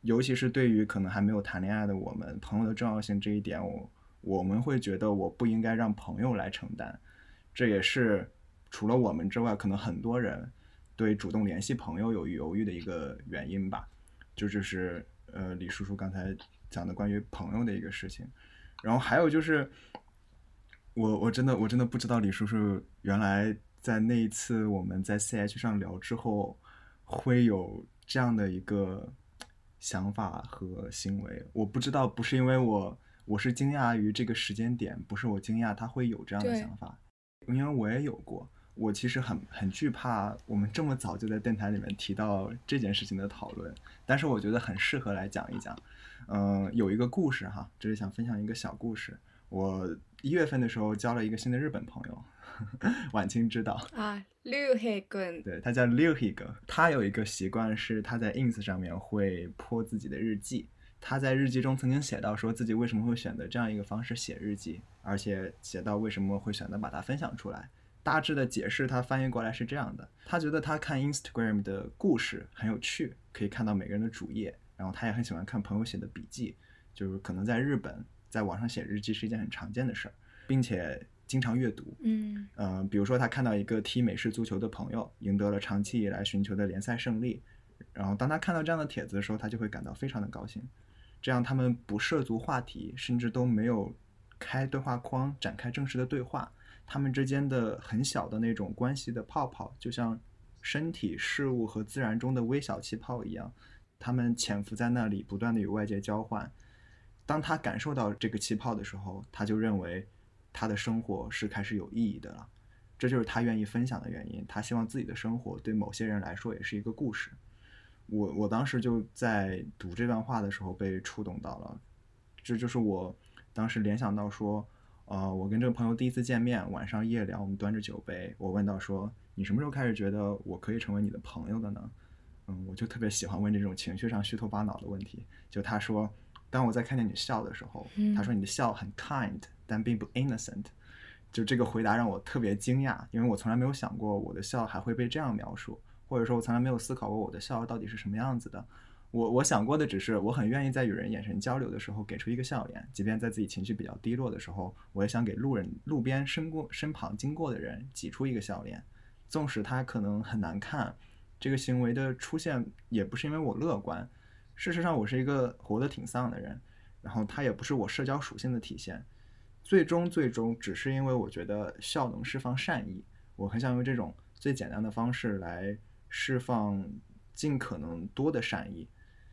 B: 尤其是对于可能还没有谈恋爱的我们，朋友的重要性这一点，我。我们会觉得我不应该让朋友来承担，这也是除了我们之外，可能很多人对主动联系朋友有犹豫的一个原因吧。就就是呃李叔叔刚才讲的关于朋友的一个事情，然后还有就是我我真的我真的不知道李叔叔原来在那一次我们在 CH 上聊之后会有这样的一个想法和行为，我不知道不是因为我。我是惊讶于这个时间点，不是我惊讶他会有这样的想法，因为我也有过。我其实很很惧怕我们这么早就在电台里面提到这件事情的讨论，但是我觉得很适合来讲一讲。嗯，有一个故事哈，就是想分享一个小故事。我一月份的时候交了一个新的日本朋友，晚清知道
E: 啊，六黑根，
B: 对他叫六黑根，他有一个习惯是他在 ins 上面会泼自己的日记。他在日记中曾经写到，说自己为什么会选择这样一个方式写日记，而且写到为什么会选择把它分享出来。大致的解释，他翻译过来是这样的：他觉得他看 Instagram 的故事很有趣，可以看到每个人的主页，然后他也很喜欢看朋友写的笔记，就是可能在日本，在网上写日记是一件很常见的事儿，并且经常阅读。
E: 嗯，
B: 呃，比如说他看到一个踢美式足球的朋友赢得了长期以来寻求的联赛胜利，然后当他看到这样的帖子的时候，他就会感到非常的高兴。这样，他们不涉足话题，甚至都没有开对话框展开正式的对话。他们之间的很小的那种关系的泡泡，就像身体、事物和自然中的微小气泡一样，他们潜伏在那里，不断的与外界交换。当他感受到这个气泡的时候，他就认为他的生活是开始有意义的了。这就是他愿意分享的原因。他希望自己的生活对某些人来说也是一个故事。我我当时就在读这段话的时候被触动到了，这就是我当时联想到说，呃，我跟这个朋友第一次见面，晚上夜聊，我们端着酒杯，我问到说，你什么时候开始觉得我可以成为你的朋友的呢？嗯，我就特别喜欢问这种情绪上虚头巴脑的问题。就他说，当我在看见你笑的时候，他说你的笑很 kind，但并不 innocent。就这个回答让我特别惊讶，因为我从来没有想过我的笑还会被这样描述。或者说，我从来没有思考过我的笑到底是什么样子的。我我想过的只是，我很愿意在与人眼神交流的时候给出一个笑脸，即便在自己情绪比较低落的时候，我也想给路人、路边身过身旁经过的人挤出一个笑脸，纵使他可能很难看。这个行为的出现也不是因为我乐观，事实上我是一个活得挺丧的人，然后它也不是我社交属性的体现。最终最终只是因为我觉得笑能释放善意，我很想用这种最简单的方式来释放尽可能多的善意。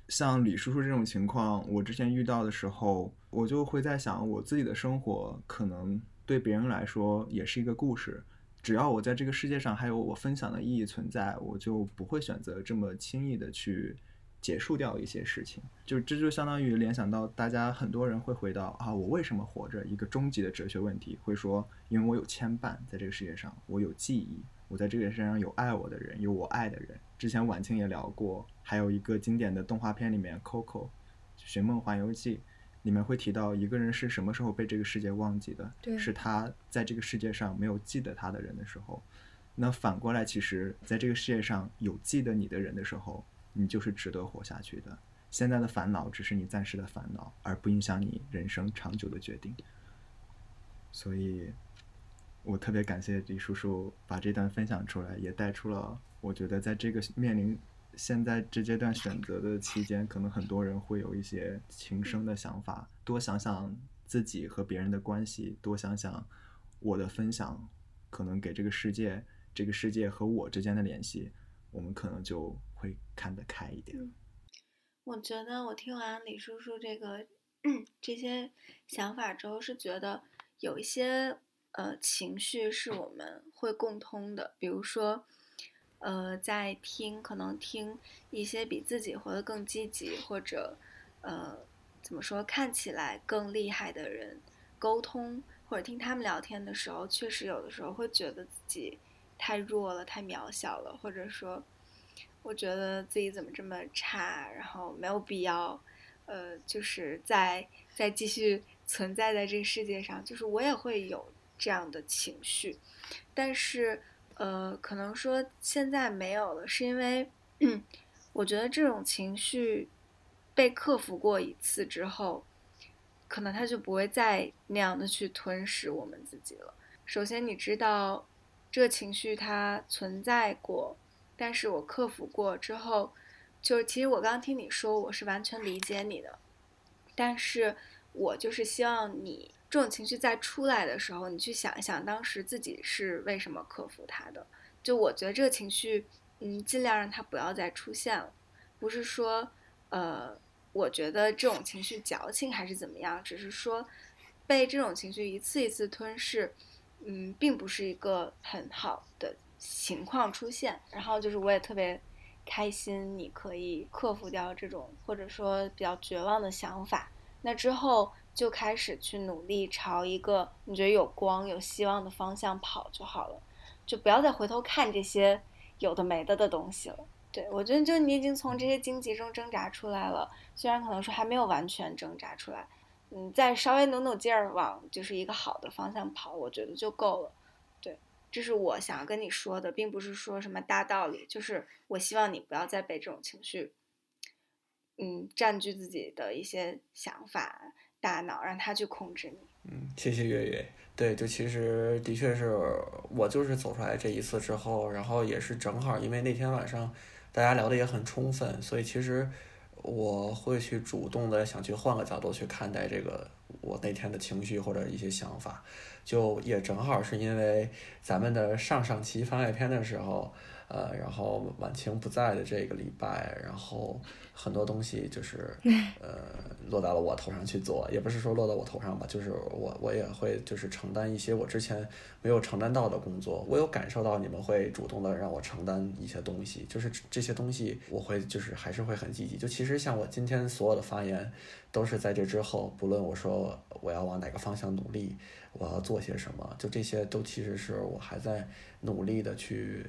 B: 像李叔叔这种情况，我之前遇到的时候，我就会在想，我自己的生活可能对别人来说也是一个故事。只要我在这个世界上还有我分享的意义存在，我就不会选择这么轻易的去结束掉一些事情。就这就相当于联想到大家很多人会回到啊，我为什么活着？一个终极的哲学问题，会说因为我有牵绊，在这个世界上我有记忆，我在这个世界上有爱我的人，有我爱的人。之前晚清也聊过，还有一个经典的动画片里面《Coco》《寻梦环游记》。里面会提到一个人是什么时候被这个世界忘记的，是他在这个世界上没有记得他的人的时候。那反过来，其实在这个世界上有记得你的人的时候，你就是值得活下去的。现在的烦恼只是你暂时的烦恼，而不影响你人生长久的决定。所以，我特别感谢李叔叔把这段分享出来，也带出了我觉得在这个面临现在这阶段选择的期间，可能很多人会有一些情生的想法，多想想自己和别人的关系，多想想我的分享，可能给这个世界，这个世界和我之间的联系，我们可能就会看得开一点。
C: 我觉得我听完李叔叔这个 这些想法之后，是觉得有一些呃情绪是我们会共通的，比如说，呃，在听可能听一些比自己活得更积极，或者呃怎么说看起来更厉害的人沟通，或者听他们聊天的时候，确实有的时候会觉得自己太弱了，太渺小了，或者说。我觉得自己怎么这么差，然后没有必要，呃，就是再再继续存在在这个世界上，就是我也会有这样的情绪，但是呃，可能说现在没有了，是因为 我觉得这种情绪被克服过一次之后，可能它就不会再那样的去吞噬我们自己了。首先，你知道这情绪它存在过。但是我克服过之后，就其实我刚听你说，我是完全理解你的，但是我就是希望你这种情绪再出来的时候，你去想一想当时自己是为什么克服它的。就我觉得这个情绪，嗯，尽量让它不要再出现了。不是说，呃，我觉得这种情绪矫情还是怎么样，只是说被这种情绪一次一次吞噬，嗯，并不是一个很好的。情况出现，然后就是我也特别开心，你可以克服掉这种或者说比较绝望的想法。那之后就开始去努力朝一个你觉得有光、有希望的方向跑就好了，就不要再回头看这些有的没的的东西了。对我觉得，就你已经从这些荆棘中挣扎出来了，虽然可能说还没有完全挣扎出来，嗯，再稍微努努劲儿往就是一个好的方向跑，我觉得就够了。对这是我想要跟你说的，并不是说什么大道理，就是我希望你不要再被这种情绪，嗯，占据自己的一些想法、大脑，让它去控制你。
D: 嗯，谢谢月月。对，就其实的确是我就是走出来这一次之后，然后也是正好因为那天晚上大家聊的也很充分，所以其实我会去主动的想去换个角度去看待这个我那天的情绪或者一些想法。就也正好是因为咱们的上上期番外篇的时候，呃，然后晚晴不在的这个礼拜，然后很多东西就是 呃落到了我头上去做，也不是说落到我头上吧，就是我我也会就是承担一些我之前没有承担到的工作，我有感受到你们会主动的让我承担一些东西，就是这些东西我会就是还是会很积极，就其实像我今天所有的发言都是在这之后，不论我说我要往哪个方向努力。我要做些什么？就这些都其实是我还在努力的去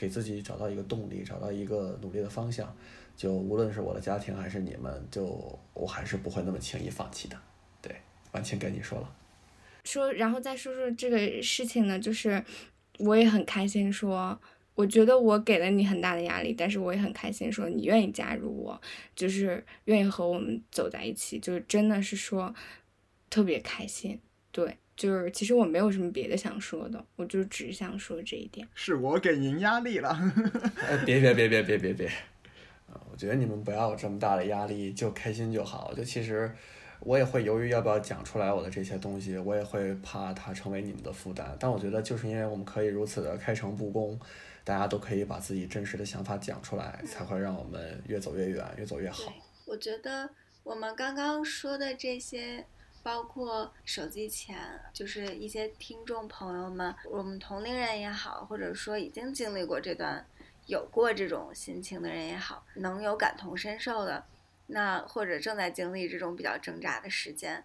D: 给自己找到一个动力，找到一个努力的方向。就无论是我的家庭还是你们，就我还是不会那么轻易放弃的。对，完全跟你说了。
E: 说，然后再说说这个事情呢，就是我也很开心。说，我觉得我给了你很大的压力，但是我也很开心。说你愿意加入我，就是愿意和我们走在一起，就是真的是说特别开心。对。就是其实我没有什么别的想说的，我就只想说这一点。
B: 是我给您压力了。
D: 哎，别别别别别别别，我觉得你们不要有这么大的压力，就开心就好。就其实，我也会犹豫要不要讲出来我的这些东西，我也会怕它成为你们的负担。但我觉得就是因为我们可以如此的开诚布公，大家都可以把自己真实的想法讲出来，才会让我们越走越远，越走越好。，
C: 我觉得我们刚刚说的这些，包括手机前，就是一些听众朋友们，我们同龄人也好，或者说已经经历过这段有过这种心情的人也好，能有感同身受的，那或者正在经历这种比较挣扎的时间，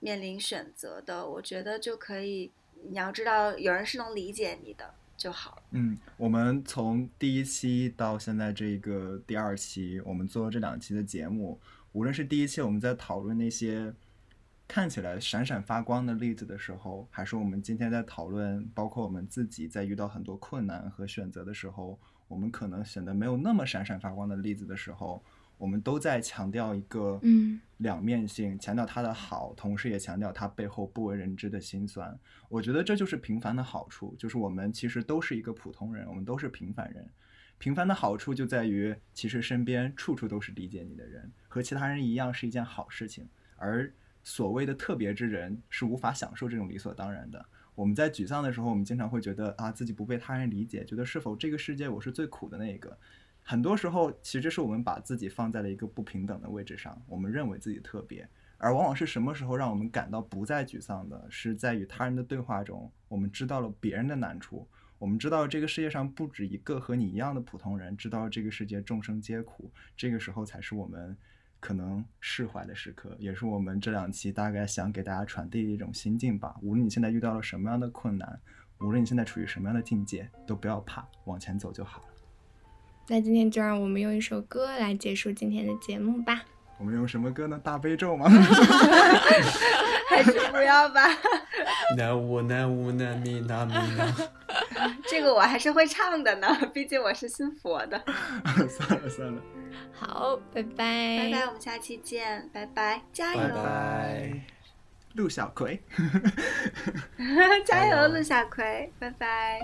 C: 面临选择的，我觉得就可以，你要知道有人是能理解你的就好了。
B: 嗯，我们从第一期到现在这个第二期，我们做这两期的节目，无论是第一期我们在讨论那些看起来闪闪发光的例子的时候，还是我们今天在讨论，包括我们自己在遇到很多困难和选择的时候，我们可能显得没有那么闪闪发光的例子的时候，我们都在强调一个
E: 嗯
B: 两面性，强调它的好，同时也强调它背后不为人知的辛酸。我觉得这就是平凡的好处，就是我们其实都是一个普通人，我们都是平凡人。平凡的好处就在于，其实身边处处都是理解你的人，和其他人一样是一件好事情。而所谓的特别之人是无法享受这种理所当然的。我们在沮丧的时候，我们经常会觉得啊，自己不被他人理解，觉得是否这个世界我是最苦的那一个。很多时候，其实是我们把自己放在了一个不平等的位置上，我们认为自己特别，而往往是什么时候让我们感到不再沮丧的，是在与他人的对话中，我们知道了别人的难处，我们知道这个世界上不止一个和你一样的普通人，知道这个世界众生皆苦，这个时候才是我们可能释怀的时刻，也是我们这两期大概想给大家传递的一种心境吧。无论你现在遇到了什么样的困难，无论你现在处于什么样的境界，都不要怕，往前走就好了。
E: 那今天就让我们用一首歌来结束今天的节目吧。
B: 我们用什么歌呢？大悲咒吗？
C: 还是不要吧，
D: 南无南无南无南无南。
C: 这个我还是会唱的呢，毕竟我是信佛的。
B: 算了算了，
E: 好，拜拜，
C: 拜拜，我们下期见，拜拜，加油，
D: 拜拜。
B: 陆小葵。
C: 加油，陆小葵，拜拜。